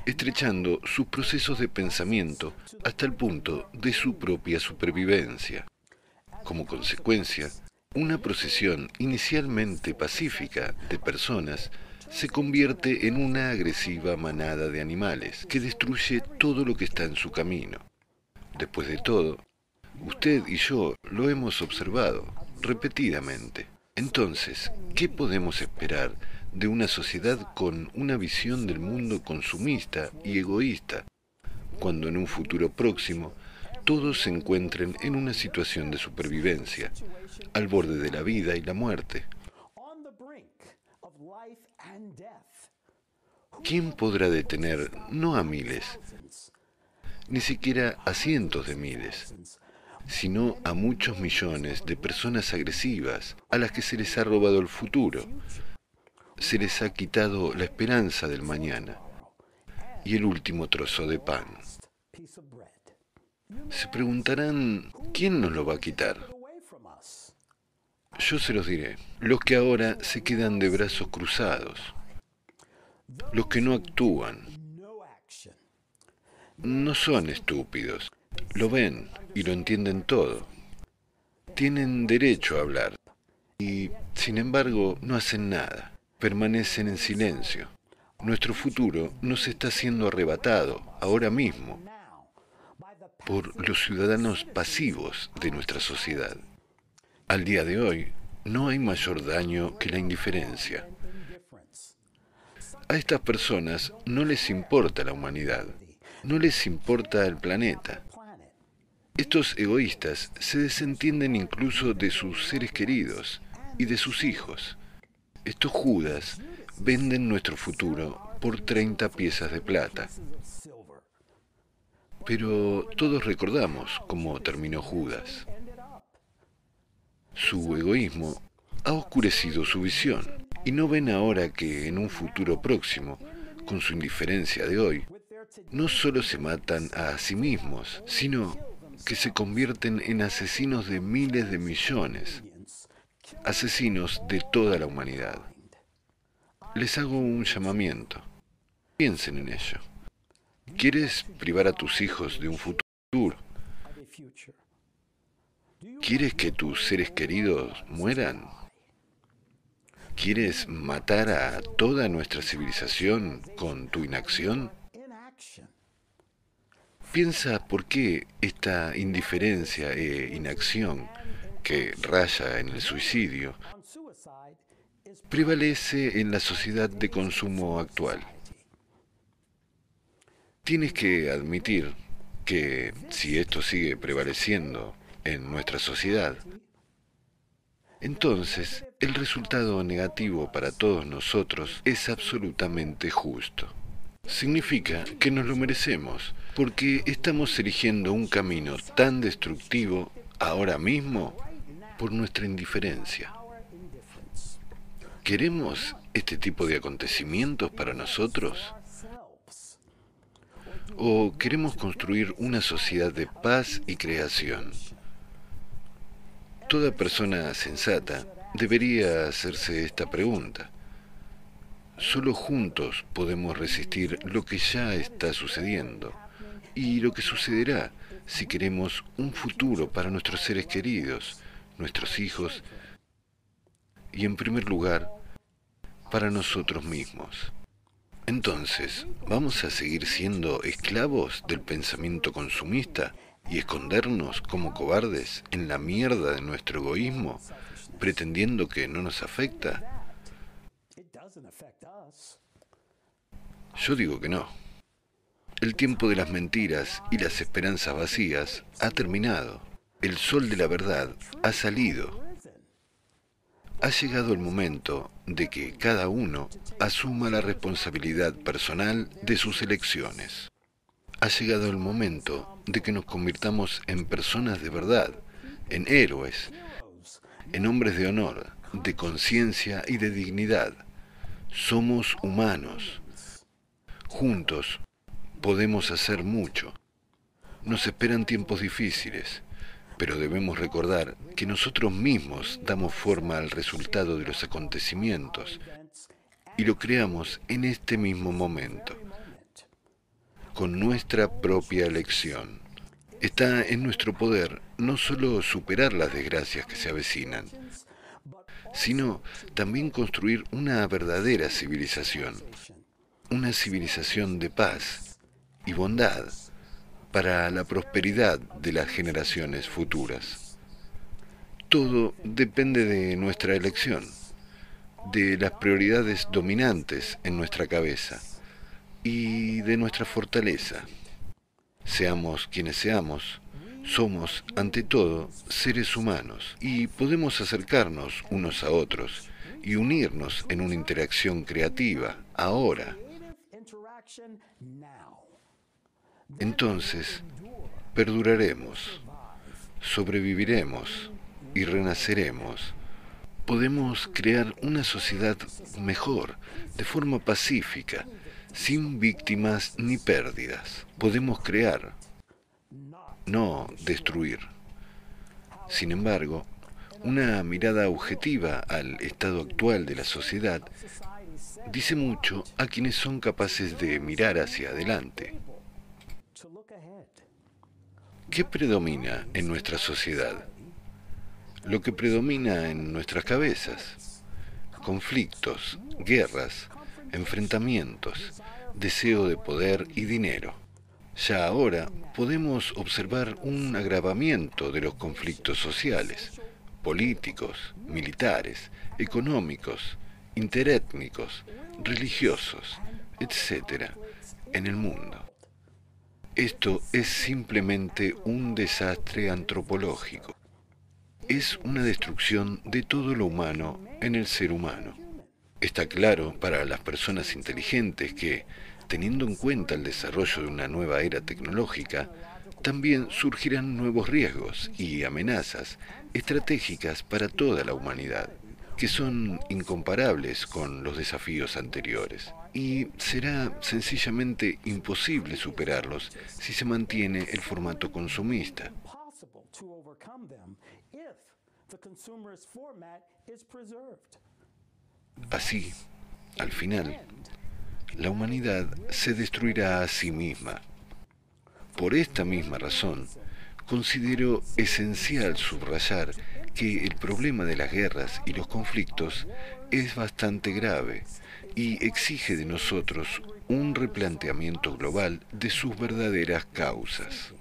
Speaker 22: estrechando sus procesos de pensamiento hasta el punto de su propia supervivencia. Como consecuencia, una procesión inicialmente pacífica de personas se convierte en una agresiva manada de animales que destruye todo lo que está en su camino. Después de todo, usted y yo lo hemos observado repetidamente. Entonces, ¿qué podemos esperar de una sociedad con una visión del mundo consumista y egoísta, cuando en un futuro próximo todos se encuentren en una situación de supervivencia, al borde de la vida y la muerte? ¿Quién podrá detener no a miles, ni siquiera a cientos de miles, sino a muchos millones de personas agresivas a las que se les ha robado el futuro, se les ha quitado la esperanza del mañana y el último trozo de pan. Se preguntarán, ¿quién nos lo va a quitar? Yo se los diré, los que ahora se quedan de brazos cruzados, los que no actúan, no son estúpidos, lo ven y lo entienden todo. Tienen derecho a hablar y, sin embargo, no hacen nada. Permanecen en silencio. Nuestro futuro nos está siendo arrebatado ahora mismo por los ciudadanos pasivos de nuestra sociedad. Al día de hoy, no hay mayor daño que la indiferencia. A estas personas no les importa la humanidad, no les importa el planeta, estos egoístas se desentienden incluso de sus seres queridos y de sus hijos. Estos judas venden nuestro futuro por 30 piezas de plata. Pero todos recordamos cómo terminó Judas. Su egoísmo ha oscurecido su visión y no ven ahora que en un futuro próximo, con su indiferencia de hoy, no solo se matan a sí mismos, sino que se convierten en asesinos de miles de millones, asesinos de toda la humanidad. Les hago un llamamiento. Piensen en ello. ¿Quieres privar a tus hijos de un futuro? ¿Quieres que tus seres queridos mueran? ¿Quieres matar a toda nuestra civilización con tu inacción? Piensa por qué esta indiferencia e inacción que raya en el suicidio prevalece en la sociedad de consumo actual. Tienes que admitir que si esto sigue prevaleciendo en nuestra sociedad, entonces el resultado negativo para todos nosotros es absolutamente justo. Significa que nos lo merecemos, porque estamos eligiendo un camino tan destructivo ahora mismo por nuestra indiferencia. ¿Queremos este tipo de acontecimientos para nosotros? ¿O queremos construir una sociedad de paz y creación? Toda persona sensata debería hacerse esta pregunta. Solo juntos podemos resistir lo que ya está sucediendo y lo que sucederá si queremos un futuro para nuestros seres queridos, nuestros hijos y en primer lugar para nosotros mismos. Entonces, ¿vamos a seguir siendo esclavos del pensamiento consumista y escondernos como cobardes en la mierda de nuestro egoísmo, pretendiendo que no nos afecta? Yo digo que no. El tiempo de las mentiras y las esperanzas vacías ha terminado. El sol de la verdad ha salido. Ha llegado el momento de que cada uno asuma la responsabilidad personal de sus elecciones. Ha llegado el momento de que nos convirtamos en personas de verdad, en héroes, en hombres de honor, de conciencia y de dignidad. Somos humanos. Juntos podemos hacer mucho. Nos esperan tiempos difíciles, pero debemos recordar que nosotros mismos damos forma al resultado de los acontecimientos y lo creamos en este mismo momento, con nuestra propia elección. Está en nuestro poder no solo superar las desgracias que se avecinan, sino también construir una verdadera civilización, una civilización de paz y bondad para la prosperidad de las generaciones futuras. Todo depende de nuestra elección, de las prioridades dominantes en nuestra cabeza y de nuestra fortaleza. Seamos quienes seamos, somos, ante todo, seres humanos y podemos acercarnos unos a otros y unirnos en una interacción creativa, ahora. Entonces, perduraremos, sobreviviremos y renaceremos. Podemos crear una sociedad mejor, de forma pacífica, sin víctimas ni pérdidas. Podemos crear, no destruir. Sin embargo, una mirada objetiva al estado actual de la sociedad dice mucho a quienes son capaces de mirar hacia adelante. ¿Qué predomina en nuestra sociedad? Lo que predomina en nuestras cabezas. Conflictos, guerras, enfrentamientos, deseo de poder y dinero. Ya ahora podemos observar un agravamiento de los conflictos sociales, políticos, militares, económicos, interétnicos, religiosos, etc., en el mundo. Esto es simplemente un desastre antropológico. Es una destrucción de todo lo humano en el ser humano. Está claro para las personas inteligentes que, teniendo en cuenta el desarrollo de una nueva era tecnológica, también surgirán nuevos riesgos y amenazas estratégicas para toda la humanidad, que son incomparables con los desafíos anteriores y será sencillamente imposible superarlos si se mantiene el formato consumista. Así, al final, la humanidad se destruirá a sí misma. Por esta misma razón, considero esencial subrayar que el problema de las guerras y los conflictos es bastante grave y exige de nosotros un replanteamiento global de sus verdaderas causas.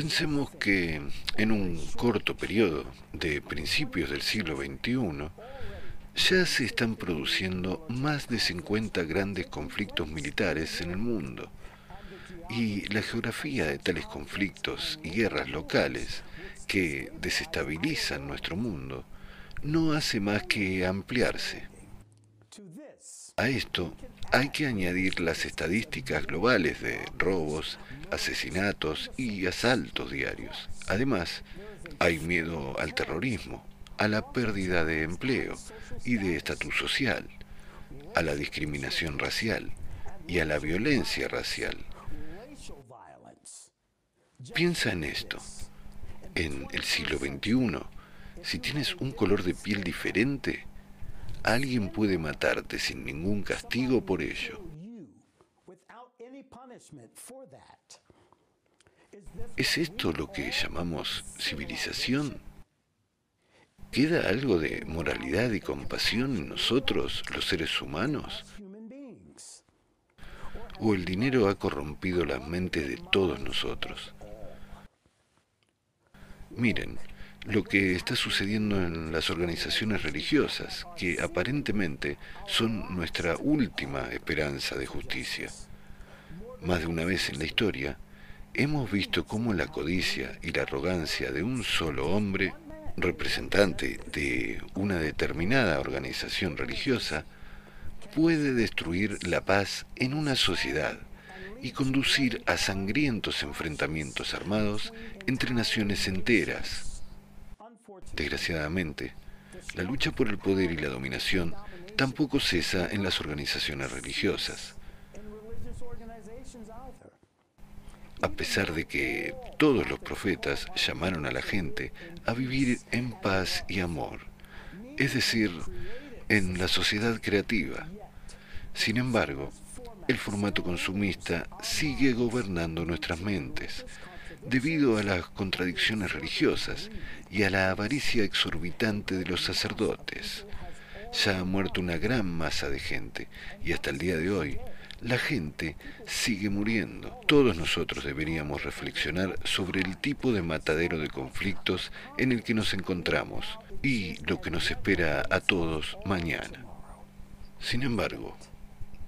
Speaker 22: Pensemos que en un corto periodo de principios del siglo XXI ya se están produciendo más de 50 grandes conflictos militares en el mundo y la geografía de tales conflictos y guerras locales que desestabilizan nuestro mundo no hace más que ampliarse. A esto hay que añadir las estadísticas globales de robos, asesinatos y asaltos diarios. Además, hay miedo al terrorismo, a la pérdida de empleo y de estatus social, a la discriminación racial y a la violencia racial. Piensa en esto. En el siglo XXI, si tienes un color de piel diferente, alguien puede matarte sin ningún castigo por ello. ¿Es esto lo que llamamos civilización? ¿Queda algo de moralidad y compasión en nosotros, los seres humanos? ¿O el dinero ha corrompido las mentes de todos nosotros? Miren, lo que está sucediendo en las organizaciones religiosas, que aparentemente son nuestra última esperanza de justicia. Más de una vez en la historia, hemos visto cómo la codicia y la arrogancia de un solo hombre, representante de una determinada organización religiosa, puede destruir la paz en una sociedad y conducir a sangrientos enfrentamientos armados entre naciones enteras Desgraciadamente, la lucha por el poder y la dominación tampoco cesa en las organizaciones religiosas. A pesar de que todos los profetas llamaron a la gente a vivir en paz y amor, es decir, en la sociedad creativa. Sin embargo, el formato consumista sigue gobernando nuestras mentes, debido a las contradicciones religiosas y a la avaricia exorbitante de los sacerdotes. Ya ha muerto una gran masa de gente y hasta el día de hoy la gente sigue muriendo. Todos nosotros deberíamos reflexionar sobre el tipo de matadero de conflictos en el que nos encontramos y lo que nos espera a todos mañana. Sin embargo,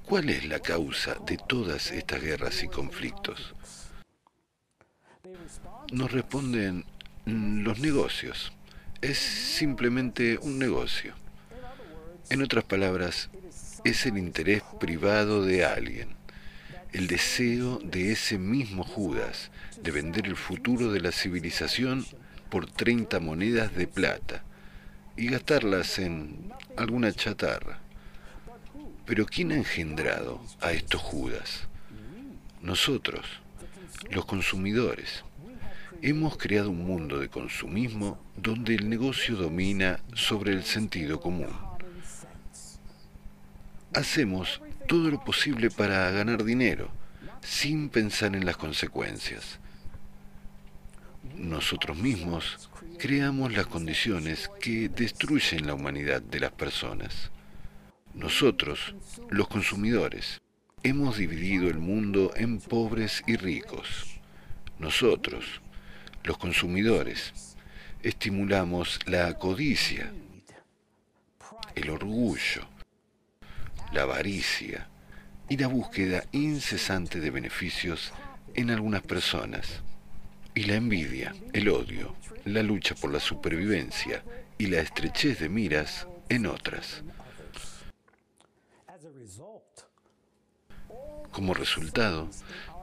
Speaker 22: ¿cuál es la causa de todas estas guerras y conflictos? Nos responden los negocios. Es simplemente un negocio. En otras palabras, es el interés privado de alguien, el deseo de ese mismo Judas de vender el futuro de la civilización por 30 monedas de plata y gastarlas en alguna chatarra. Pero ¿quién ha engendrado a estos Judas? Nosotros, los consumidores. Hemos creado un mundo de consumismo donde el negocio domina sobre el sentido común. Hacemos todo lo posible para ganar dinero, sin pensar en las consecuencias. Nosotros mismos creamos las condiciones que destruyen la humanidad de las personas. Nosotros, los consumidores, hemos dividido el mundo en pobres y ricos. Nosotros, los consumidores, estimulamos la codicia, el orgullo, la avaricia y la búsqueda incesante de beneficios en algunas personas, y la envidia, el odio, la lucha por la supervivencia y la estrechez de miras en otras. Como resultado,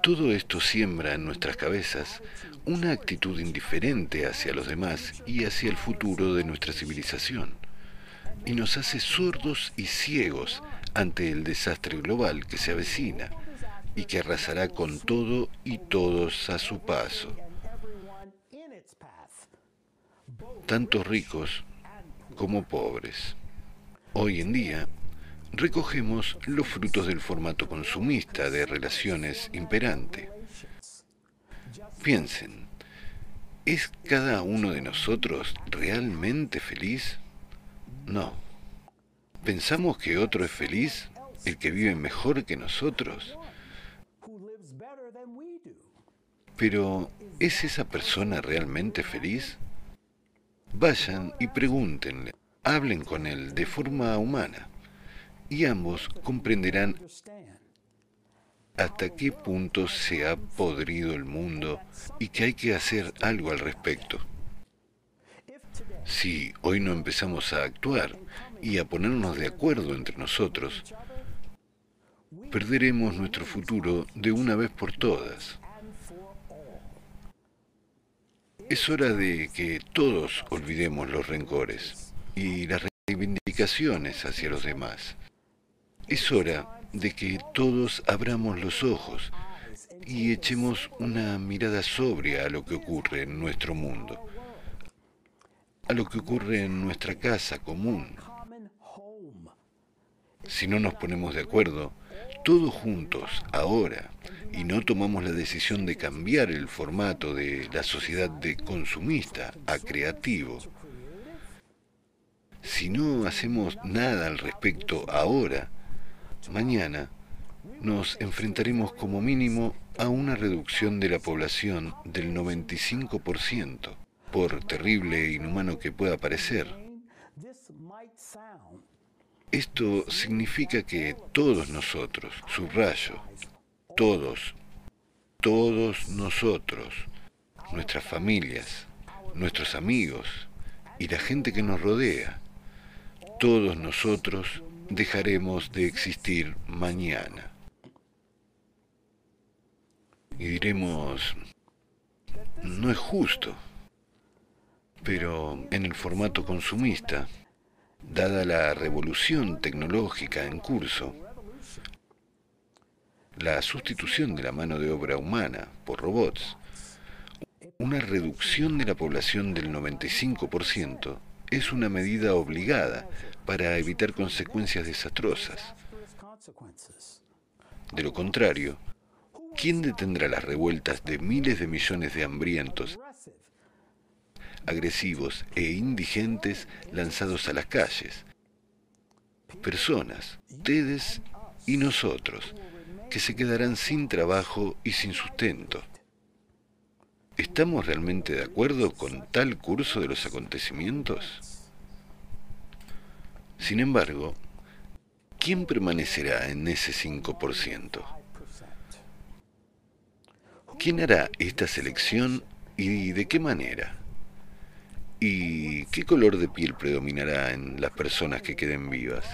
Speaker 22: todo esto siembra en nuestras cabezas una actitud indiferente hacia los demás y hacia el futuro de nuestra civilización, y nos hace sordos y ciegos ante el desastre global que se avecina y que arrasará con todo y todos a su paso. Tanto ricos como pobres. Hoy en día, recogemos los frutos del formato consumista de relaciones imperante. Piensen, ¿es cada uno de nosotros realmente feliz? No. ¿Pensamos que otro es feliz, el que vive mejor que nosotros? Pero, ¿es esa persona realmente feliz? Vayan y pregúntenle, hablen con él de forma humana y ambos comprenderán hasta qué punto se ha podrido el mundo y que hay que hacer algo al respecto. Si hoy no empezamos a actuar y a ponernos de acuerdo entre nosotros, perderemos nuestro futuro de una vez por todas. Es hora de que todos olvidemos los rencores y las reivindicaciones hacia los demás. Es hora de que todos abramos los ojos y echemos una mirada sobria a lo que ocurre en nuestro mundo, a lo que ocurre en nuestra casa común. Si no nos ponemos de acuerdo, todos juntos, ahora, y no tomamos la decisión de cambiar el formato de la sociedad de consumista a creativo, si no hacemos nada al respecto ahora, mañana nos enfrentaremos como mínimo a una reducción de la población del 95%, por terrible e inhumano que pueda parecer. Esto significa que todos nosotros, subrayo, todos, todos nosotros, nuestras familias, nuestros amigos y la gente que nos rodea, todos nosotros dejaremos de existir mañana. Y diremos, no es justo, pero en el formato consumista, dada la revolución tecnológica en curso, la sustitución de la mano de obra humana por robots, una reducción de la población del 95% es una medida obligada para evitar consecuencias desastrosas. De lo contrario, ¿quién detendrá las revueltas de miles de millones de hambrientos, agresivos e indigentes lanzados a las calles? Personas, ustedes y nosotros, que se quedarán sin trabajo y sin sustento. ¿Estamos realmente de acuerdo con tal curso de los acontecimientos? Sin embargo, ¿quién permanecerá en ese 5%? ¿Quién hará esta selección y de qué manera? ¿Y qué color de piel predominará en las personas que queden vivas?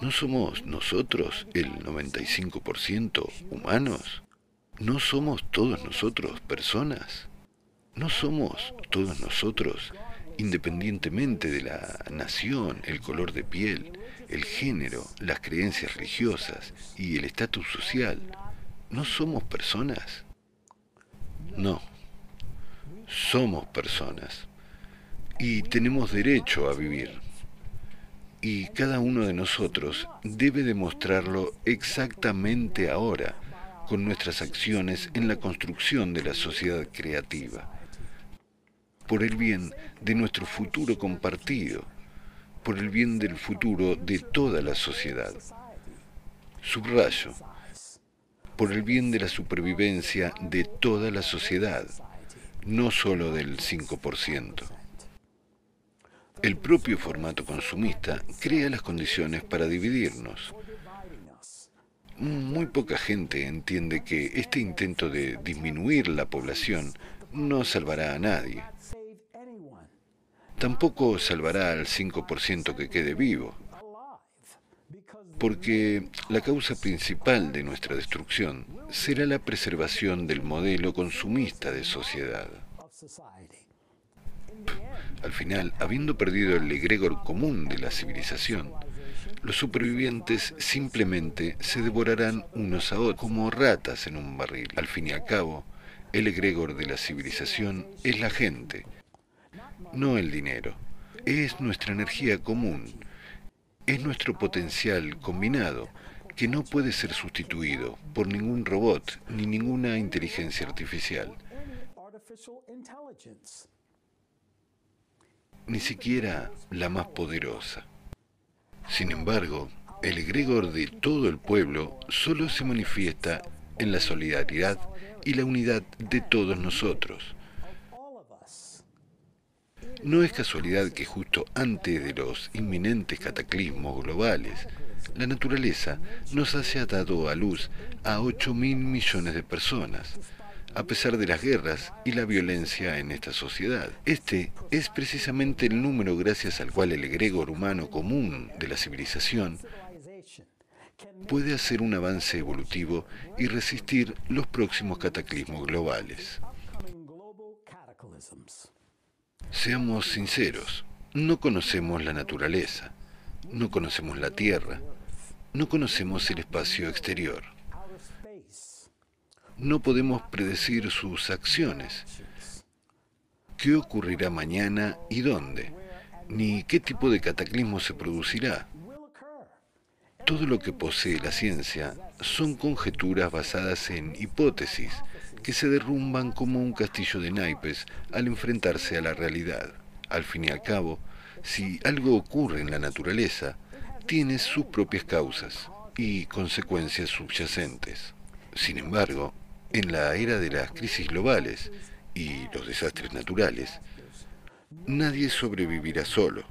Speaker 22: ¿No somos nosotros el 95% humanos? ¿No somos todos nosotros personas? ¿No somos todos nosotros, independientemente de la nación, el color de piel, el género, las creencias religiosas y el estatus social, ¿no somos personas? No, somos personas y tenemos derecho a vivir. Y cada uno de nosotros debe demostrarlo exactamente ahora con nuestras acciones en la construcción de la sociedad creativa por el bien de nuestro futuro compartido, por el bien del futuro de toda la sociedad. Subrayo, por el bien de la supervivencia de toda la sociedad, no solo del 5%. El propio formato consumista crea las condiciones para dividirnos. Muy poca gente entiende que este intento de disminuir la población no salvará a nadie tampoco salvará al 5% que quede vivo, porque la causa principal de nuestra destrucción será la preservación del modelo consumista de sociedad. Al final, habiendo perdido el egregor común de la civilización, Los supervivientes simplemente se devorarán unos a otros como ratas en un barril. Al fin y al cabo, el egregor de la civilización es la gente, no el dinero. Es nuestra energía común, es nuestro potencial combinado que no puede ser sustituido por ningún robot ni ninguna inteligencia artificial. Ni siquiera la más poderosa. Sin embargo, el egregor de todo el pueblo solo se manifiesta en la solidaridad y la unidad de todos nosotros. No es casualidad que justo antes de los inminentes cataclismos globales, la naturaleza nos haya dado a luz a 8 mil millones de personas, a pesar de las guerras y la violencia en esta sociedad. Este es precisamente el número gracias al cual el egregor humano común de la civilización puede hacer un avance evolutivo y resistir los próximos cataclismos globales. Seamos sinceros, no conocemos la naturaleza, no conocemos la Tierra, no conocemos el espacio exterior. No podemos predecir sus acciones. ¿Qué ocurrirá mañana y dónde? Ni qué tipo de cataclismo se producirá. Todo lo que posee la ciencia son conjeturas basadas en hipótesis que se derrumban como un castillo de naipes al enfrentarse a la realidad. Al fin y al cabo, si algo ocurre en la naturaleza, tiene sus propias causas y consecuencias subyacentes. Sin embargo, en la era de las crisis globales y los desastres naturales, nadie sobrevivirá solo.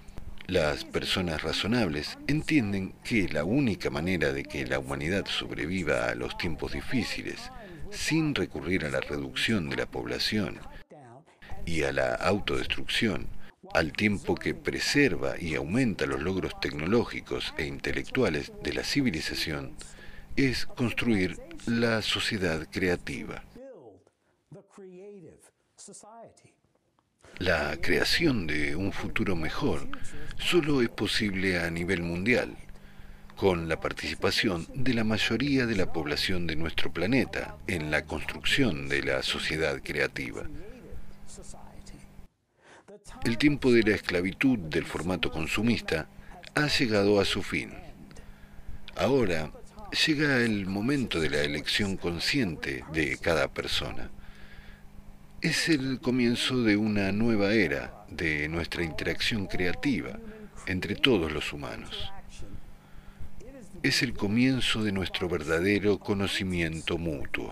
Speaker 22: Las personas razonables entienden que la única manera de que la humanidad sobreviva a los tiempos difíciles sin recurrir a la reducción de la población y a la autodestrucción, al tiempo que preserva y aumenta los logros tecnológicos e intelectuales de la civilización, es construir la sociedad creativa. La creación de un futuro mejor solo es posible a nivel mundial, con la participación de la mayoría de la población de nuestro planeta en la construcción de la sociedad creativa. El tiempo de la esclavitud del formato consumista ha llegado a su fin. Ahora llega el momento de la elección consciente de cada persona. Es el comienzo de una nueva era de nuestra interacción creativa entre todos los humanos es el comienzo de nuestro verdadero conocimiento mutuo.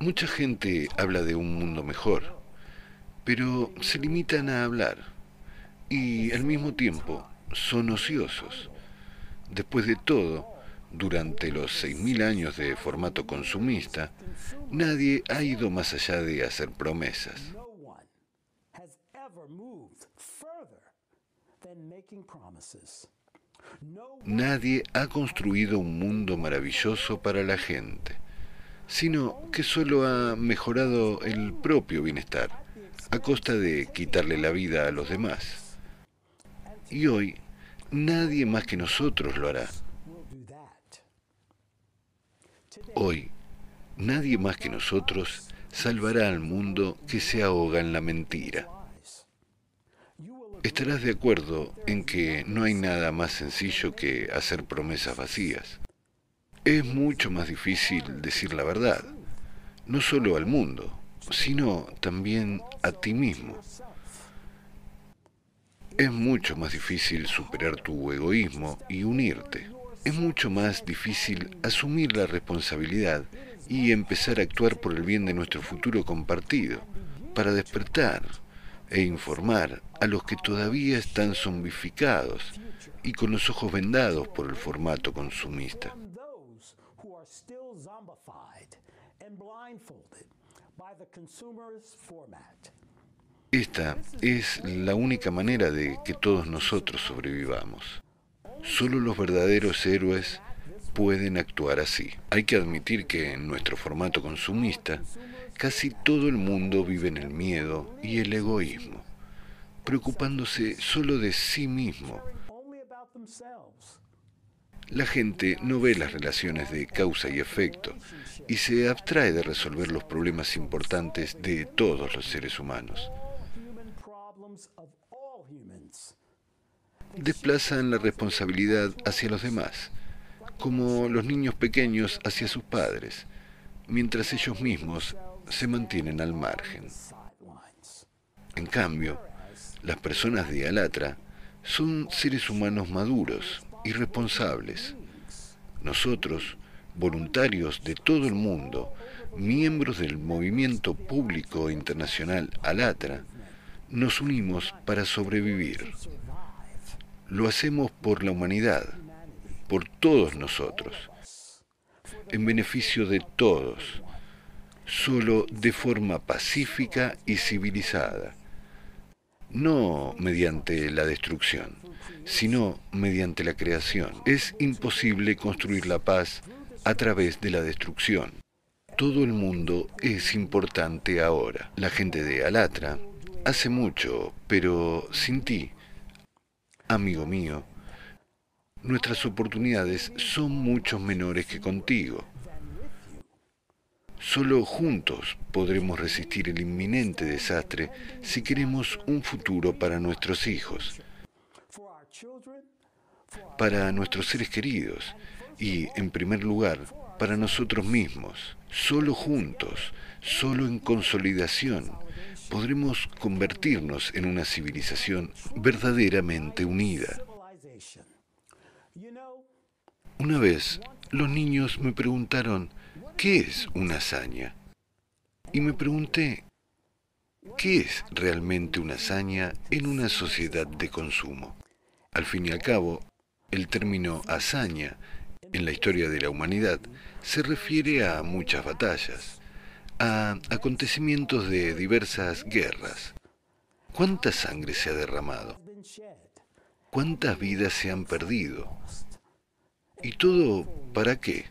Speaker 22: Mucha gente habla de un mundo mejor, pero se limitan a hablar y al mismo tiempo son ociosos. Después de todo, durante los 6.000 años de formato consumista, nadie ha ido más allá de hacer promesas. Nadie ha construido un mundo maravilloso para la gente, sino que solo ha mejorado el propio bienestar a costa de quitarle la vida a los demás. Y hoy nadie más que nosotros lo hará. Hoy nadie más que nosotros salvará al mundo que se ahoga en la mentira. Estarás de acuerdo en que no hay nada más sencillo que hacer promesas vacías. Es mucho más difícil decir la verdad, no solo al mundo, sino también a ti mismo. Es mucho más difícil superar tu egoísmo y unirte. Es mucho más difícil asumir la responsabilidad y empezar a actuar por el bien de nuestro futuro compartido, para despertar, e informar a los que todavía están zombificados y con los ojos vendados por el formato consumista. Esta es la única manera de que todos nosotros sobrevivamos. Solo los verdaderos héroes pueden actuar así. Hay que admitir que en nuestro formato consumista Casi todo el mundo vive en el miedo y el egoísmo, preocupándose solo de sí mismo, La gente no ve las relaciones de causa y efecto y se abstrae de resolver los problemas importantes de todos los seres humanos. Desplazan la responsabilidad hacia los demás, como los niños pequeños hacia sus padres, mientras ellos mismos se mantienen al margen. En cambio, las personas de Alatra son seres humanos maduros y responsables. Nosotros, voluntarios de todo el mundo, miembros del movimiento público internacional Alatra, nos unimos para sobrevivir. Lo hacemos por la humanidad, por todos nosotros, en beneficio de todos, solo de forma pacífica y civilizada, no mediante la destrucción, sino mediante la creación. Es imposible construir la paz a través de la destrucción. Todo el mundo es importante ahora. La gente de Alatra hace mucho, pero sin ti, amigo mío, nuestras oportunidades son mucho menores que contigo. Solo juntos podremos resistir el inminente desastre si queremos un futuro para nuestros hijos, para nuestros seres queridos y, en primer lugar, para nosotros mismos. Solo juntos, solo en consolidación, podremos convertirnos en una civilización verdaderamente unida. Una vez los niños me preguntaron, ¿qué es una hazaña? Y me pregunté, ¿qué es realmente una hazaña en una sociedad de consumo? Al fin y al cabo, el término hazaña en la historia de la humanidad se refiere a muchas batallas, a acontecimientos de diversas guerras. ¿Cuánta sangre se ha derramado? ¿Cuántas vidas se han perdido? ¿Y todo para qué?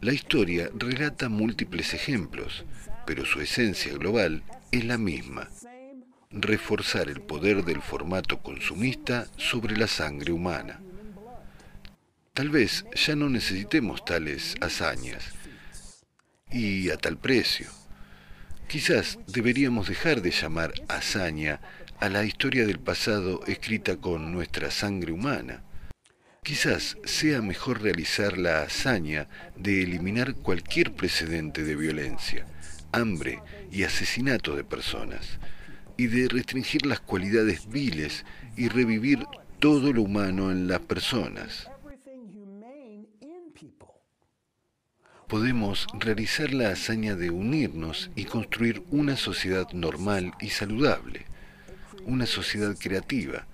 Speaker 22: La historia relata múltiples ejemplos, pero su esencia global es la misma. Reforzar el poder del formato consumista sobre la sangre humana. Tal vez ya no necesitemos tales hazañas y a tal precio. Quizás deberíamos dejar de llamar hazaña a la historia del pasado escrita con nuestra sangre humana. Quizás sea mejor realizar la hazaña de eliminar cualquier precedente de violencia, hambre y asesinato de personas, y de restringir las cualidades viles y revivir todo lo humano en las personas. Podemos realizar la hazaña de unirnos y construir una sociedad normal y saludable, una sociedad creativa,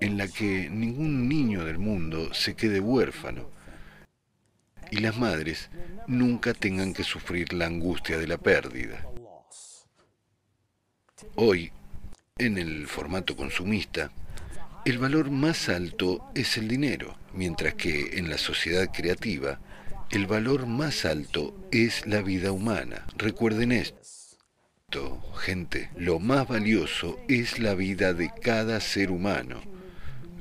Speaker 22: en la que ningún niño del mundo se quede huérfano y las madres nunca tengan que sufrir la angustia de la pérdida. Hoy, en el formato consumista, el valor más alto es el dinero, mientras que en la sociedad creativa, el valor más alto es la vida humana. Recuerden esto. Gente, lo más valioso es la vida de cada ser humano,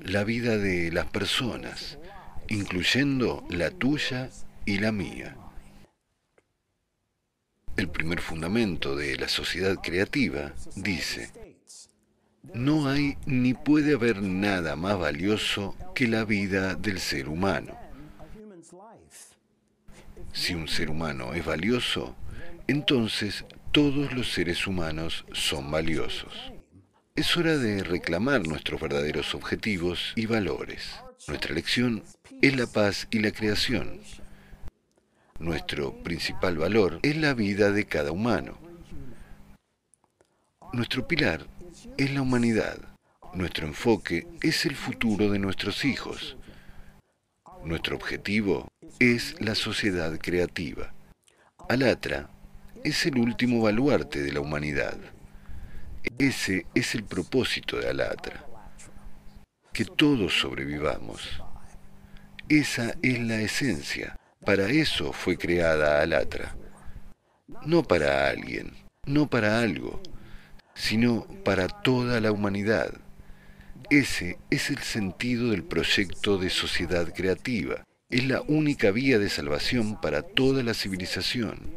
Speaker 22: la vida de las personas, incluyendo la tuya y la mía. El primer fundamento de la sociedad creativa dice, no hay ni puede haber nada más valioso que la vida del ser humano. Si un ser humano es valioso, entonces todos los seres humanos son valiosos. Es hora de reclamar nuestros verdaderos objetivos y valores. Nuestra elección es la paz y la creación. Nuestro principal valor es la vida de cada humano. Nuestro pilar es la humanidad. Nuestro enfoque es el futuro de nuestros hijos. Nuestro objetivo es la sociedad creativa. Alatra es el último baluarte de la humanidad. Ese es el propósito de Alatra. Que todos sobrevivamos. Esa es la esencia. Para eso fue creada Alatra. No para alguien, no para algo, sino para toda la humanidad. Ese es el sentido del proyecto de sociedad creativa. Es la única vía de salvación para toda la civilización.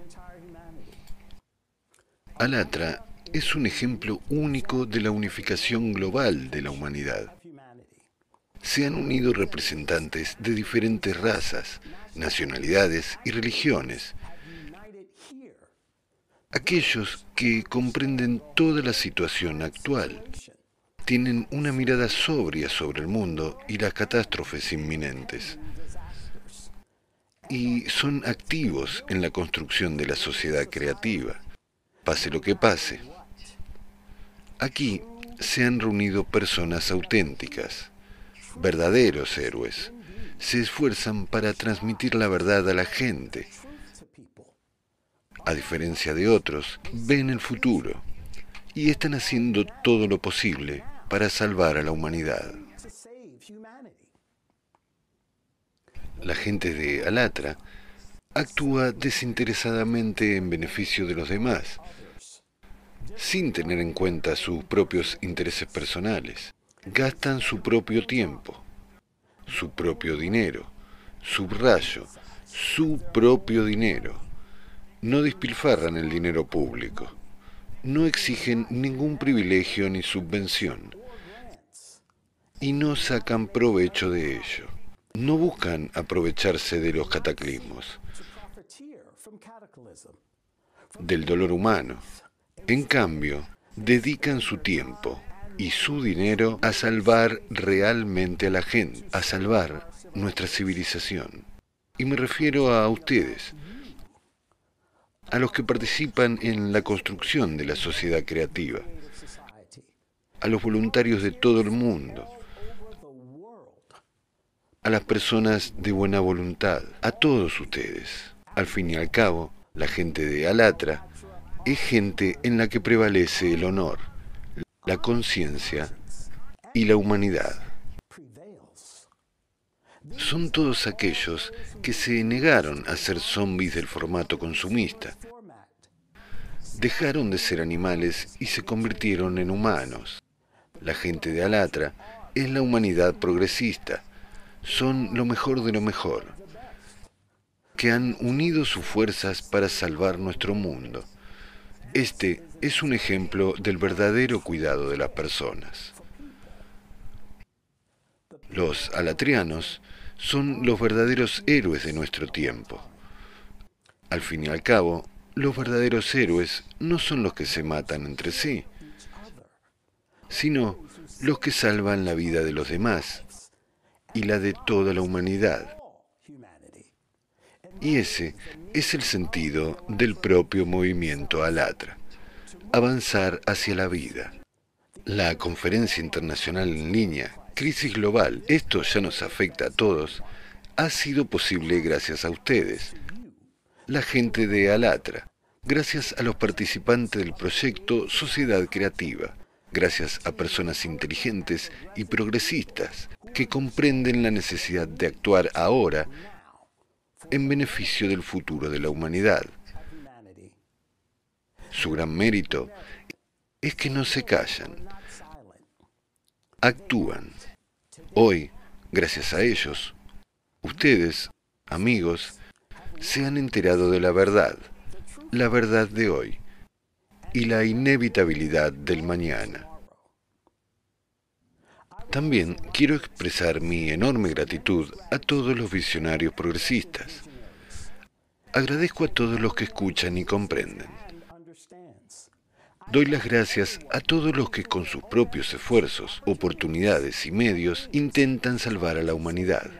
Speaker 22: Alatra es un ejemplo único de la unificación global de la humanidad. Se han unido representantes de diferentes razas, nacionalidades y religiones. Aquellos que comprenden toda la situación actual tienen una mirada sobria sobre el mundo y las catástrofes inminentes. Y son activos en la construcción de la sociedad creativa, pase lo que pase. Aquí se han reunido personas auténticas, verdaderos héroes. Se esfuerzan para transmitir la verdad a la gente. A diferencia de otros, ven el futuro y están haciendo todo lo posible para salvar a la humanidad. La gente de Alatra actúa desinteresadamente en beneficio de los demás, sin tener en cuenta sus propios intereses personales. Gastan su propio tiempo, su propio dinero, subrayo, su propio dinero. No despilfarran el dinero público. No exigen ningún privilegio ni subvención. Y no sacan provecho de ello. No buscan aprovecharse de los cataclismos, del dolor humano. En cambio, dedican su tiempo y su dinero a salvar realmente a la gente, a salvar nuestra civilización. Y me refiero a ustedes, a los que participan en la construcción de la sociedad creativa, a los voluntarios de todo el mundo, a las personas de buena voluntad, a todos ustedes. Al fin y al cabo, la gente de Alatra es gente en la que prevalece el honor, la conciencia y la humanidad. Son todos aquellos que se negaron a ser zombies del formato consumista. Dejaron de ser animales y se convirtieron en humanos. La gente de Alatra es la humanidad progresista. Son lo mejor de lo mejor, que han unido sus fuerzas para salvar nuestro mundo. Este es un ejemplo del verdadero cuidado de las personas. Los alatrianos son los verdaderos héroes de nuestro tiempo. Al fin y al cabo, los verdaderos héroes no son los que se matan entre sí, sino los que salvan la vida de los demás y la de toda la humanidad. Y ese es el sentido del propio movimiento Alatra, avanzar hacia la vida. La conferencia internacional en línea, Crisis Global, esto ya nos afecta a todos, ha sido posible gracias a ustedes, la gente de Alatra, gracias a los participantes del proyecto Sociedad Creativa, gracias a personas inteligentes y progresistas que comprenden la necesidad de actuar ahora en beneficio del futuro de la humanidad. Su gran mérito es que no se callan, actúan. Hoy, gracias a ellos, ustedes, amigos, se han enterado de la verdad, la verdad de hoy y la inevitabilidad del mañana. También quiero expresar mi enorme gratitud a todos los visionarios progresistas. Agradezco a todos los que escuchan y comprenden. Doy las gracias a todos los que con sus propios esfuerzos, oportunidades y medios intentan salvar a la humanidad.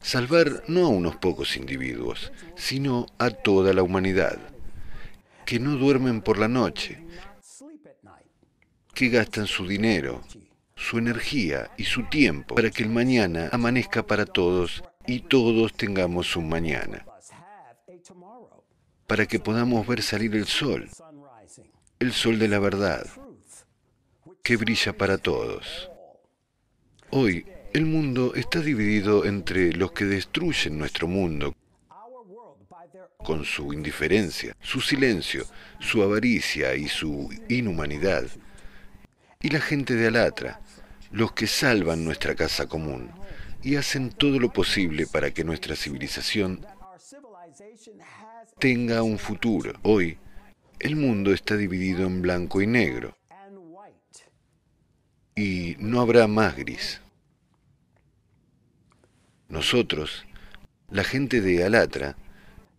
Speaker 22: Salvar no a unos pocos individuos, sino a toda la humanidad, que no duermen por la noche, que gastan su dinero, su energía y su tiempo para que el mañana amanezca para todos y todos tengamos un mañana. Para que podamos ver salir el sol, el sol de la verdad, que brilla para todos. Hoy el mundo está dividido entre los que destruyen nuestro mundo con su indiferencia, su silencio, su avaricia y su inhumanidad, y la gente de Alatra, los que salvan nuestra casa común y hacen todo lo posible para que nuestra civilización tenga un futuro. Hoy, el mundo está dividido en blanco y negro y no habrá más gris. Nosotros, la gente de Alatra,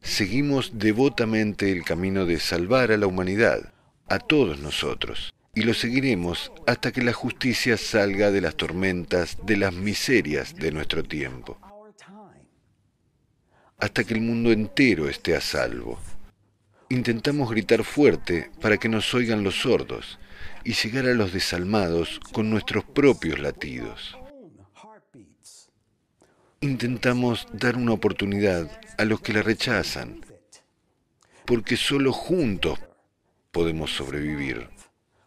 Speaker 22: seguimos devotamente el camino de salvar a la humanidad, a todos nosotros, y lo seguiremos hasta que la justicia salga de las tormentas, de las miserias de nuestro tiempo, hasta que el mundo entero esté a salvo. Intentamos gritar fuerte para que nos oigan los sordos y llegar a los desalmados con nuestros propios latidos. Intentamos dar una oportunidad a los que la rechazan, porque solo juntos podemos sobrevivir.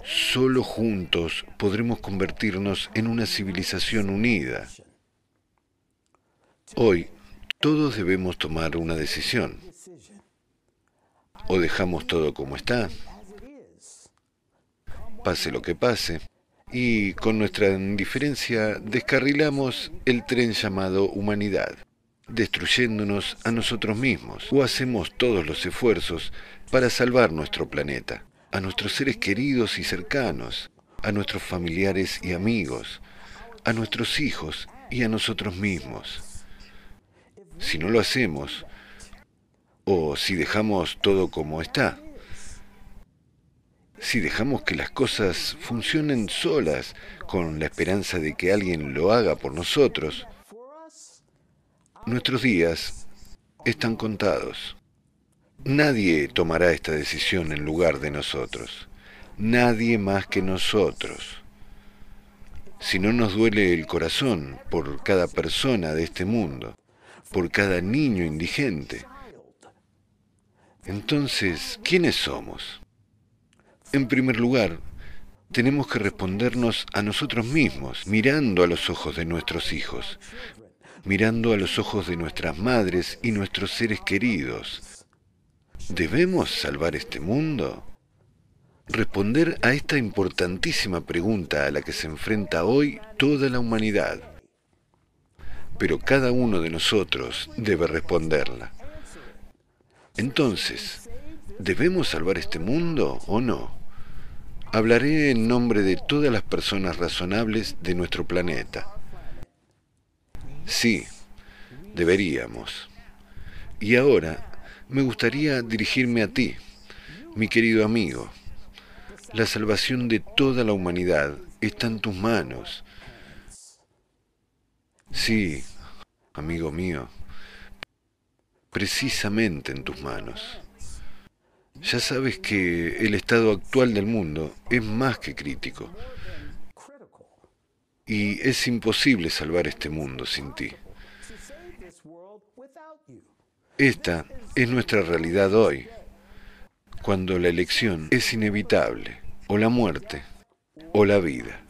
Speaker 22: Solo juntos podremos convertirnos en una civilización unida. Hoy todos debemos tomar una decisión. O dejamos todo como está, pase lo que pase, y con nuestra indiferencia descarrilamos el tren llamado humanidad, destruyéndonos a nosotros mismos, o hacemos todos los esfuerzos para salvar nuestro planeta, a nuestros seres queridos y cercanos, a nuestros familiares y amigos, a nuestros hijos y a nosotros mismos. Si no lo hacemos, o si dejamos todo como está, si dejamos que las cosas funcionen solas con la esperanza de que alguien lo haga por nosotros, nuestros días están contados. Nadie tomará esta decisión en lugar de nosotros. Nadie más que nosotros. Si no nos duele el corazón por cada persona de este mundo, por cada niño indigente, entonces, ¿quiénes somos? En primer lugar, tenemos que respondernos a nosotros mismos, mirando a los ojos de nuestros hijos, mirando a los ojos de nuestras madres y nuestros seres queridos. ¿Debemos salvar este mundo? Responder a esta importantísima pregunta a la que se enfrenta hoy toda la humanidad. Pero cada uno de nosotros debe responderla. Entonces, ¿debemos salvar este mundo o no? Hablaré en nombre de todas las personas razonables de nuestro planeta. Sí, deberíamos. Y ahora me gustaría dirigirme a ti, mi querido amigo. La salvación de toda la humanidad está en tus manos. Sí, amigo mío, precisamente en tus manos. Ya sabes que el estado actual del mundo es más que crítico. Y es imposible salvar este mundo sin ti. Esta es nuestra realidad hoy, cuando la elección es inevitable, o la muerte, o la vida.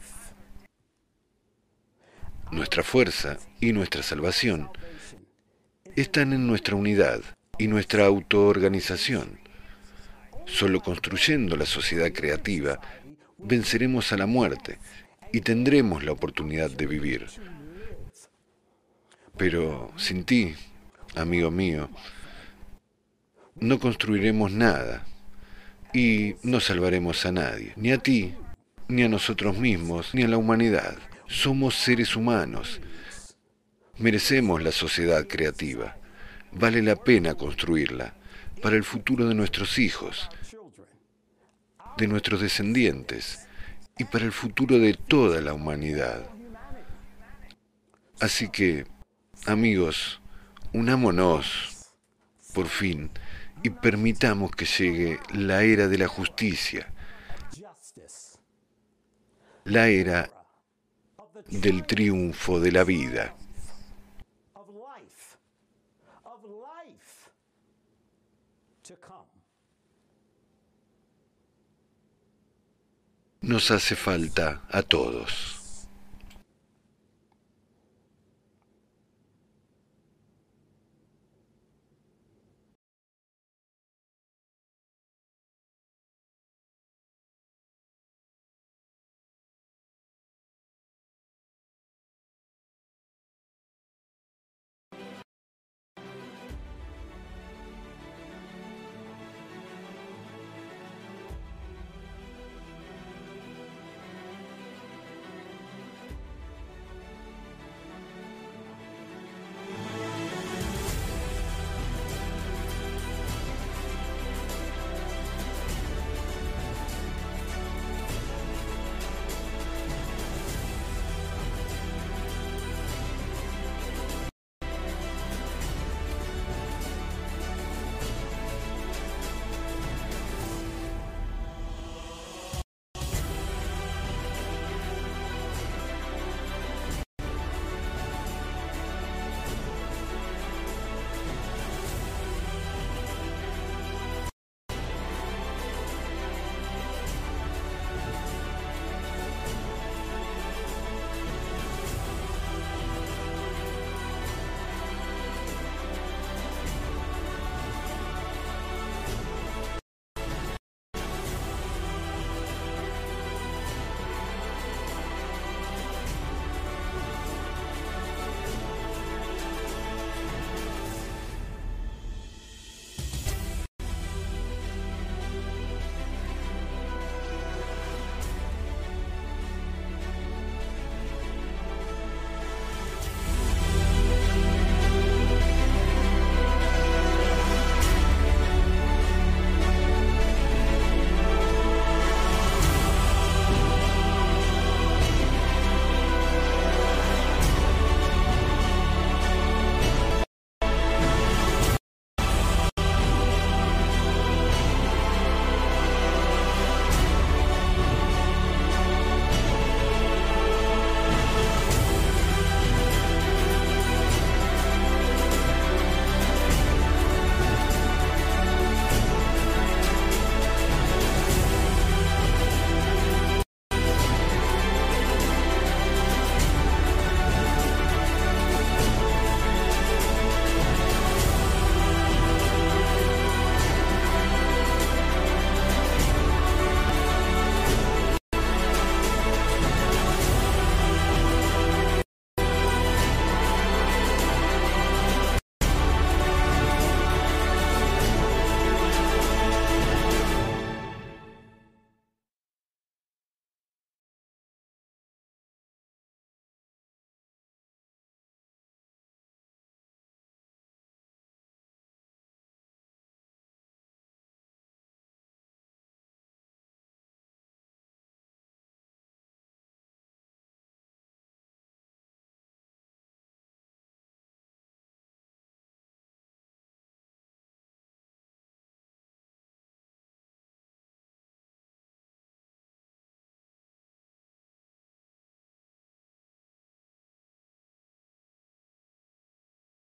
Speaker 22: Nuestra fuerza y nuestra salvación están en nuestra unidad y nuestra autoorganización. Solo construyendo la sociedad creativa venceremos a la muerte y tendremos la oportunidad de vivir. Pero sin ti, amigo mío, no construiremos nada y no salvaremos a nadie, ni a ti, ni a nosotros mismos, ni a la humanidad. Somos seres humanos. Merecemos la sociedad creativa. Vale la pena construirla para el futuro de nuestros hijos, de nuestros descendientes y para el futuro de toda la humanidad. Así que, amigos, unámonos, por fin, y permitamos que llegue la era de la justicia, la era del triunfo de la vida. Nos hace falta a todos.